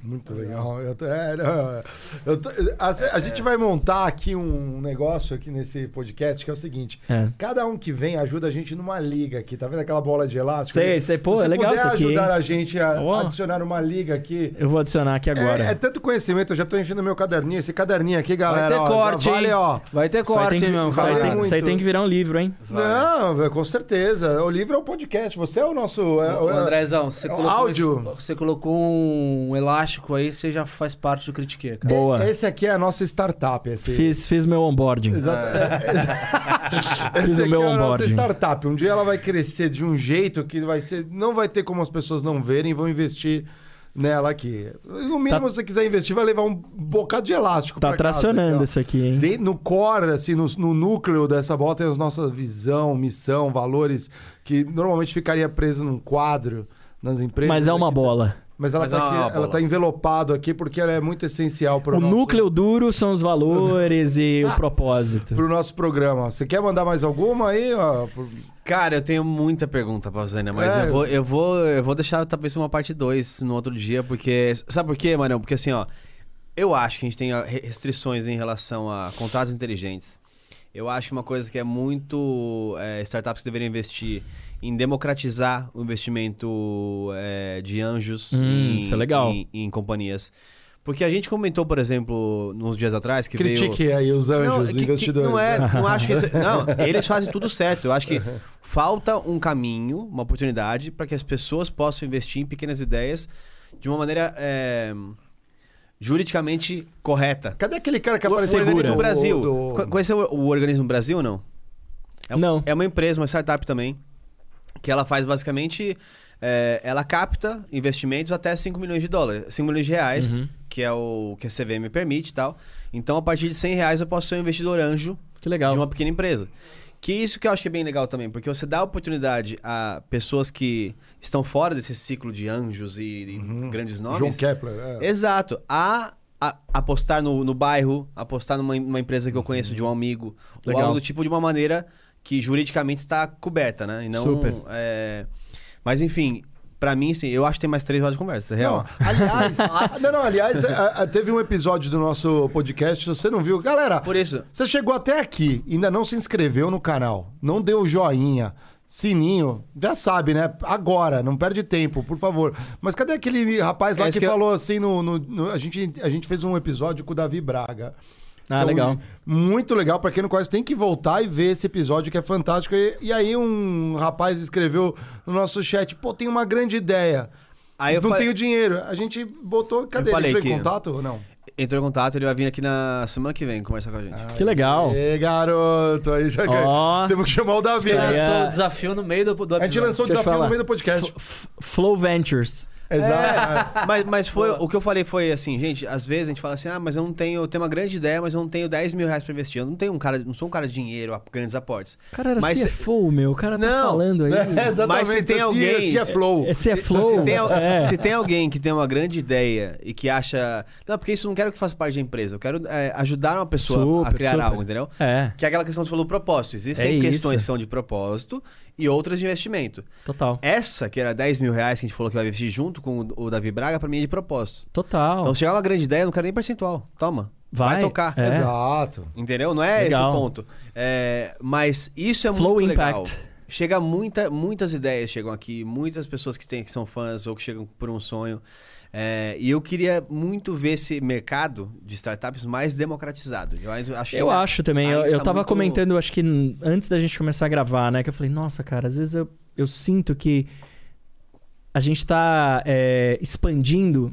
A: Muito legal. Eu tô- é, não, eu tô- a, a gente vai montar aqui um negócio aqui nesse podcast que é o seguinte:
D: É.
A: cada um que vem ajuda a gente numa liga aqui. Tá vendo aquela bola de elástico?
D: Sei, sei. Pô,
A: Se
D: é
A: você
D: legal
A: puder
D: isso aqui,
A: ajudar a gente a
D: Ó.
A: adicionar uma liga aqui.
D: Eu vou adicionar aqui agora.
A: É, é tanto conhecimento, eu já tô enchendo meu caderninho. Esse caderninho aqui, galera.
C: Vai ter
A: ó,
C: corte,
A: vale,
C: hein?
A: ó.
C: Vai ter corte,
D: tem
C: meu
D: isso aí
A: vale
D: tem- isso aí tem que virar um livro, hein?
A: Não, velho, com certeza. O livro é o podcast. Você é o nosso. é-
C: Ô,
A: é-
C: Andrezão, você
A: é o
C: colocou,
A: áudio.
C: esse- você colocou um elástico aí, você já faz parte do Critique, cara.
D: Boa.
A: Esse aqui é a nossa startup. Esse...
D: Fiz, fiz meu onboarding.
A: Exato.
D: Fiz
A: Esse
D: o
A: aqui
D: meu
A: é a nossa
D: onboarding.
A: startup. Um dia ela vai crescer de um jeito que vai ser, não vai ter como as pessoas não verem e vão investir nela aqui. No mínimo,
D: Tá-
A: se você quiser investir, vai levar um bocado de elástico
D: Tá
A: pra casa
D: tracionando isso aqui, hein?
A: De- no core, assim, no, no núcleo dessa bola tem a nossa visão, missão, valores, que normalmente ficaria preso num quadro nas empresas.
D: Mas é uma bola.
A: Ela
B: Mas é
A: ela
B: bola.
A: tá envelopado aqui porque ela é muito essencial para
D: O núcleo duro são os valores e o propósito.
A: pro nosso programa. Você quer mandar mais alguma aí?
B: Cara, eu tenho muita pergunta pra Zânia, mas
A: É.
B: eu, vou, eu, vou, eu vou deixar talvez uma parte 2 no outro dia, porque. Sabe por quê, Marão? Porque assim, ó. Eu acho que a gente tem restrições em relação a contratos inteligentes. Eu acho que uma coisa que é muito. é, startups que deveriam investir em democratizar o investimento é, de anjos
D: Hum,
B: em,
D: isso é legal.
B: Em, em companhias. Porque a gente comentou, por exemplo, uns dias atrás, que veio.
A: Critique aí os anjos,
B: Não,
A: investidores.
B: não é,
A: né?
B: não acho que isso- não, eles fazem tudo certo. Eu acho que falta um caminho, uma oportunidade para que as pessoas possam investir em pequenas ideias de uma maneira é, juridicamente correta.
A: Cadê aquele cara que
B: O, o
A: apareceu
B: organismo Brasil.
A: do-
B: Co- Conheceu o, organismo Brasil ou não? É,
D: Não.
B: É uma empresa, uma startup também, que ela faz basicamente. é, ela capta investimentos até 5 milhões de dólares, 5 milhões de reais,
D: Uhum.
B: que é o que a CVM permite e tal. Então, a partir de 100 reais, eu posso ser um investidor anjo
D: Que legal.
B: de uma pequena empresa. Que isso que eu acho que é bem legal também, porque você dá oportunidade a pessoas que estão fora desse ciclo de anjos e, e grandes nomes.
A: João Kepler. é.
B: Exato. A, a- apostar no, no bairro, apostar numa, numa empresa que eu conheço de um amigo, ou
D: Legal.
B: algo do tipo de uma maneira que juridicamente está coberta, né? E não,
D: Super.
B: é, Mas enfim, pra mim, sim, eu acho que tem mais três horas de conversa, é real.
A: Não, aliás, não, não, aliás, a- a- teve um episódio do nosso podcast, se você não viu, galera,
B: Por isso,
A: você chegou até aqui, ainda não se inscreveu no canal, não deu joinha, sininho, já sabe, né? Agora, não perde tempo, por favor. Mas cadê aquele rapaz lá
B: É
A: que,
B: que eu-
A: falou assim no, no- no- a gente a gente fez um episódio com o Davi Braga.
D: Ah,
A: Então,
D: legal.
A: Muito legal. Pra quem não conhece, tem que voltar e ver esse episódio que é fantástico. E, e aí um rapaz escreveu no nosso chat, pô, tem uma grande ideia.
B: Aí eu
A: não
B: falei-
A: tenho dinheiro. A gente botou... Cadê? Ele entrou em
B: que-
A: contato ou não?
B: entrou em contato, ele vai vir aqui na semana que vem conversar com a gente.
D: Que legal.
A: Ê, garoto. Aí já
D: Ó.
A: Temos que chamar o Davi.
C: Você
A: né?
D: é-
C: lançou o desafio no meio do, do
A: A gente lançou o desafio no meio do podcast.
D: F- Flow Ventures.
A: Exato.
B: Mas, mas foi, o que eu falei foi assim, gente, às vezes a gente fala assim, ah, mas eu não tenho, eu tenho uma grande ideia, mas eu não tenho 10 mil reais pra investir. Eu não tenho um cara, não sou um cara de dinheiro, a grandes aportes.
D: Cara era
B: Mas se-
D: CFO, meu. O cara tá
B: Não.
D: falando aí.
A: É, exatamente.
B: Mas se tem
A: Se-
B: alguém-
A: Se é flow.
D: Esse é Flow.
B: Se tem,
D: é.
B: se tem alguém que tem uma grande ideia e que acha. Não, porque isso eu não quero que faça parte da empresa. Eu quero é, ajudar uma pessoa a
D: Super,
B: criar
D: super.
B: algo, entendeu?
D: É,
B: Que é aquela questão que você falou propósito. Existem
D: É
B: questões
D: isso.
B: que são de propósito e outras de investimento.
D: total.
B: Essa, que era 10 mil reais que a gente falou que vai investir junto com o Davi Braga, pra mim é de propósito.
D: Total.
B: Então, se chegar uma grande ideia, eu não quero nem percentual. Toma. Vai,
D: Vai,
B: tocar.
D: é.
A: Exato.
B: Entendeu? Não é
D: Legal.
B: esse ponto. É, mas isso é
D: Flow
B: muito
D: Impact.
B: legal. chega muita, muitas ideias chegam aqui, muitas pessoas que, tem, que são fãs ou que chegam por um sonho. É, e eu queria muito ver esse mercado de startups mais democratizado. Eu, acho,
D: eu acho também. Eu, eu tava
B: muito-
D: comentando, acho que antes da gente começar a gravar, né? Que eu falei, nossa, cara, às vezes eu, eu sinto que a gente tá é, expandindo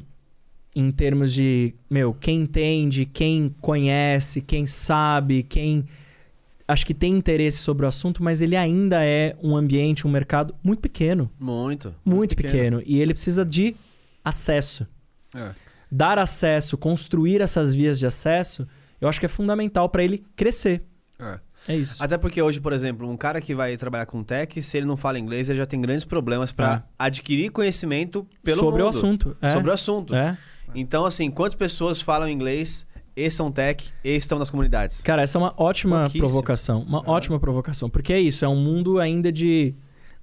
D: em termos de, meu, quem entende, quem conhece, quem sabe, quem acho que tem interesse sobre o assunto, mas ele ainda é um ambiente, um mercado muito pequeno.
B: Muito.
D: Muito, pequeno. E ele precisa de acesso.
B: É.
D: Dar acesso, construir essas vias de acesso, eu acho que é fundamental para ele crescer.
B: É.
D: É isso.
B: Até porque hoje, por exemplo, um cara que vai trabalhar com tech, se ele não fala inglês, ele já tem grandes problemas para adquirir conhecimento pelo
D: Sobre o
B: mundo.
D: assunto. É.
B: Sobre o assunto.
D: É.
B: Então, assim, quantas pessoas falam inglês e são tech e estão nas comunidades?
D: Cara, essa é uma ótima provocação. Uma ótima provocação. Porque é isso, é um mundo ainda de.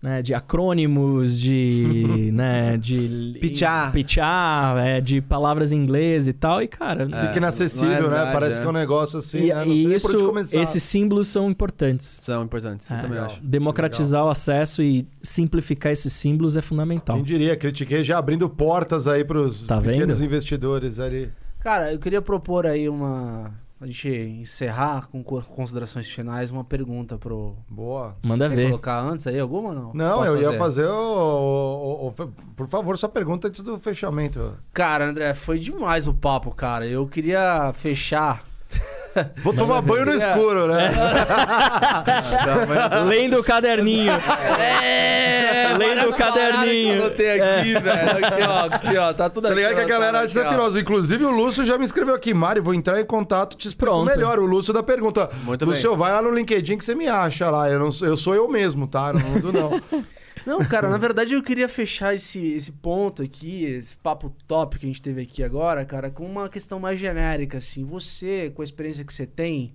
D: Né, de acrônimos, de. né, de.
B: Pichá.
D: Pichá, é, de palavras em inglês e tal. E, cara.
B: É.
A: Fica inacessível,
B: é
A: né?
B: verdade,
A: Parece
B: é.
A: que é um negócio assim,
D: e,
A: né? Não
D: e
A: sei nem
D: isso,
A: por onde começar.
D: esses símbolos são importantes.
B: São importantes. Eu
D: É.
B: também
A: Legal.
B: acho.
D: Democratizar o acesso e simplificar esses símbolos é fundamental.
A: Quem diria, critiquei já abrindo portas aí pros
D: Tá
A: pequenos
D: vendo?
A: investidores ali.
C: Cara, eu queria propor aí uma. A gente encerrar com co- considerações finais, uma pergunta pro.
A: Boa.
D: Manda
C: Quer
D: ver.
C: colocar antes aí alguma ou não?
A: Não,
C: Posso
A: eu ia fazer o, o- o- o- Por favor, sua pergunta antes do fechamento.
C: Cara, André, foi demais o papo, cara. Eu queria fechar.
A: Vou tomar banho no
C: É.
A: escuro, né?
D: Lendo o caderninho. É, lendo o caderninho.
C: Eu tenho aqui, velho. Aqui, ó, aqui, ó. Tá tudo
A: Tá
C: aqui.
A: ligado que a
C: ó,
A: galera
C: tá
A: acha filosa. Inclusive, o Lúcio já me escreveu aqui. Mari, vou entrar em contato, te explico
D: Pronto.
A: melhor. O Lúcio da pergunta.
B: Muito
A: Lúcio, vai lá no LinkedIn que você me acha lá. Eu, não, sou- eu sou eu mesmo, tá? Não mudo, não.
C: Não, cara, na verdade eu queria fechar esse, esse ponto aqui, esse papo top que a gente teve aqui agora, cara, com uma questão mais genérica, assim. Você, com a experiência que você tem,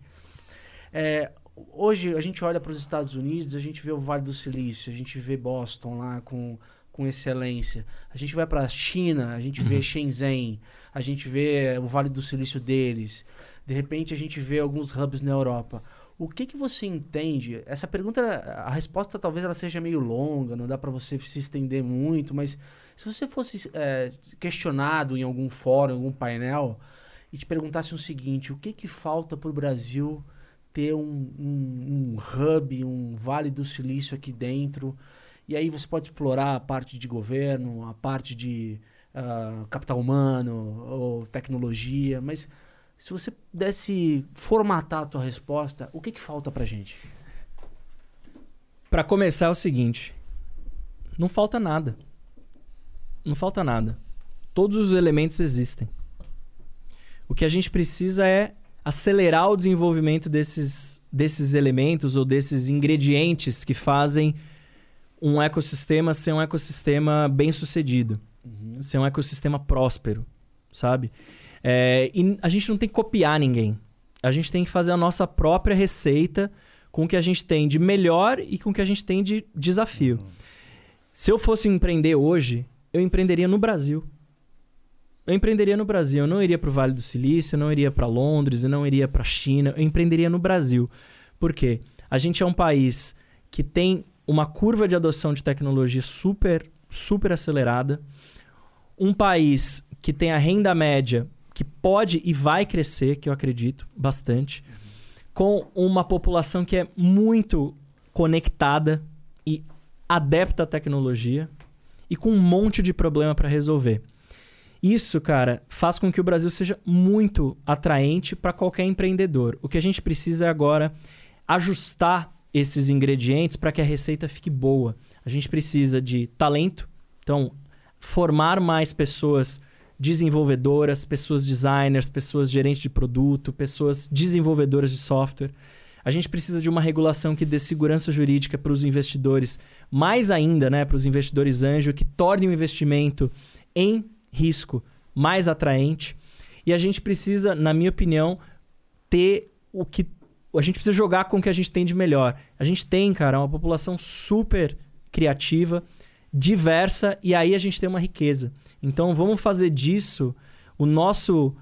C: é, hoje a gente olha para os Estados Unidos, a gente vê o Vale do Silício, a gente vê Boston lá com, com excelência. A gente vai para a China, a gente vê Shenzhen, a gente vê o Vale do Silício deles. De repente a gente vê alguns hubs na Europa. O que que você entende? Essa pergunta, a resposta talvez ela seja meio longa, não dá para você se estender muito, mas se você fosse é, questionado em algum fórum, em algum painel, e te perguntasse o seguinte: o que que falta para o Brasil ter um, um, um hub, um Vale do Silício aqui dentro? E aí você pode explorar a parte de governo, a parte de ah, capital humano ou tecnologia, mas se você pudesse formatar a tua resposta, o que que falta pra gente?
D: Pra começar é o seguinte: não falta nada. Não falta nada. Todos os elementos existem. O que a gente precisa é acelerar o desenvolvimento desses, desses elementos ou desses ingredientes que fazem um ecossistema ser um ecossistema bem sucedido, ser um ecossistema próspero, sabe? É, e a gente não tem que copiar ninguém. A gente tem que fazer a nossa própria receita com o que a gente tem de melhor e com o que a gente tem de desafio. Se eu fosse empreender hoje, eu empreenderia no Brasil. Eu empreenderia no Brasil. Eu não iria para o Vale do Silício, eu não iria para Londres, eu não iria para China. Eu empreenderia no Brasil. Por quê? A gente é um país que tem uma curva de adoção de tecnologia super, super acelerada. Um país que tem a renda média que pode e vai crescer, que eu acredito bastante, com uma população que é muito conectada e adepta à tecnologia e com um monte de problema para resolver. Isso, cara, faz com que o Brasil seja muito atraente para qualquer empreendedor. O que a gente precisa é agora ajustar esses ingredientes para que a receita fique boa. A gente precisa de talento, então formar mais pessoas desenvolvedoras, pessoas designers, pessoas gerentes de produto, pessoas desenvolvedoras de software. A gente precisa de uma regulação que dê segurança jurídica para os investidores, mais ainda, né, para os investidores anjo, que torne o investimento em risco mais atraente. E a gente precisa, na minha opinião, ter o que a gente precisa jogar com o que a gente tem de melhor. A gente tem, cara, uma população super criativa, diversa e aí a gente tem uma riqueza. Então vamos fazer disso o nosso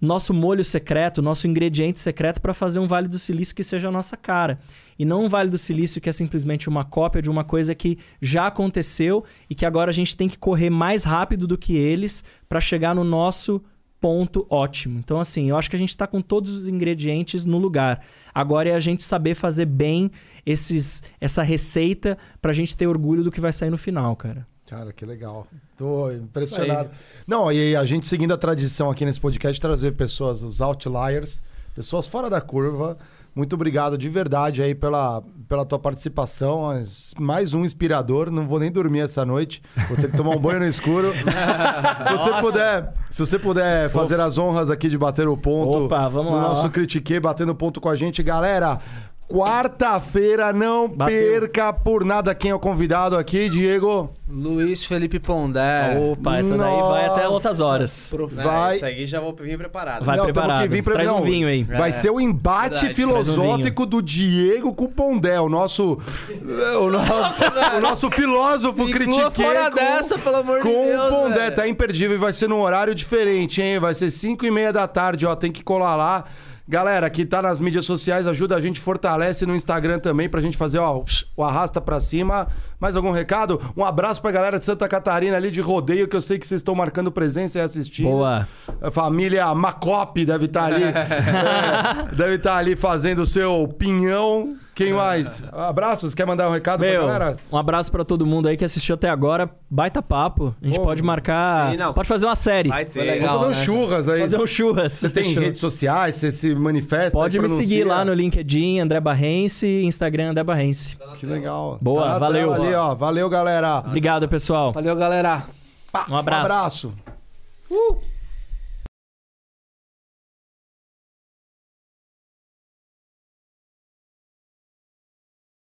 D: nosso molho secreto, nosso ingrediente secreto para fazer um Vale do Silício que seja a nossa cara. E não um Vale do Silício que é simplesmente uma cópia de uma coisa que já aconteceu e que agora a gente tem que correr mais rápido do que eles para chegar no nosso ponto ótimo. Então, assim, eu acho que a gente está com todos os ingredientes no lugar. Agora é a gente saber fazer bem esses, essa receita para a gente ter orgulho do que vai sair no final, cara.
A: Cara, que legal. Tô impressionado. Não, e a gente seguindo a tradição aqui nesse podcast, trazer pessoas, os outliers, pessoas fora da curva. Muito obrigado de verdade aí pela, pela tua participação. Mais um inspirador. Não vou nem dormir essa noite. Vou ter que tomar um banho no escuro. se você puder, se você puder fazer as honras aqui de bater o ponto
D: Opa, vamos
A: no
D: lá,
A: nosso
D: ó.
A: Critique, batendo ponto com a gente, galera. Quarta-feira, não
D: Bateu.
A: perca por nada quem é o convidado aqui, Diego.
C: Luiz Felipe Pondé.
D: Opa, essa daí vai até
A: Nossa.
D: outras horas.
A: Vai-
B: Isso aí já vou vir preparado.
D: Vai
A: Não,
D: preparado.
A: que vir pra-
D: Traz
A: não,
D: um vinho aí.
A: Vai ser o embate
C: Verdade,
A: filosófico do Diego com o Pondé, o nosso, o, no- o nosso filósofo critiquei
C: fora
A: com,
C: dessa, pelo amor de
A: com
C: Deus,
A: o Pondé.
C: velho.
A: Tá imperdível e vai ser num horário diferente, hein? Vai ser 5 e meia da tarde, ó. Tem que colar lá. Galera, que tá nas mídias sociais, ajuda a gente, fortalece no Instagram também pra gente fazer, ó, o arrasta pra cima. Mais algum recado? Um abraço pra galera de Santa Catarina ali de rodeio, que eu sei que vocês estão marcando presença e assistindo.
D: Boa.
A: A família Macop deve estar ali. é, deve estar ali fazendo o seu pinhão. Quem mais? Abraços, quer mandar um recado
D: Meu,
A: pra galera?
D: um abraço pra todo mundo aí que assistiu até agora. Baita papo. A gente
A: Pô,
D: pode marcar.
B: sim, não.
D: Pode fazer uma série.
B: Vai ter.
C: legal.
A: Vamos fazer um
C: né?
A: churras aí.
D: Fazer um churras.
A: Você tem
D: Fechou.
A: redes sociais, você se manifesta.
D: Pode me seguir lá no LinkedIn, André Barrense, Instagram André Barrense.
A: Que legal.
D: Boa,
A: Tá
D: valeu.
A: Ali, ó. Valeu, galera.
D: Obrigado, pessoal.
C: Valeu, galera.
D: Um abraço.
A: Um abraço.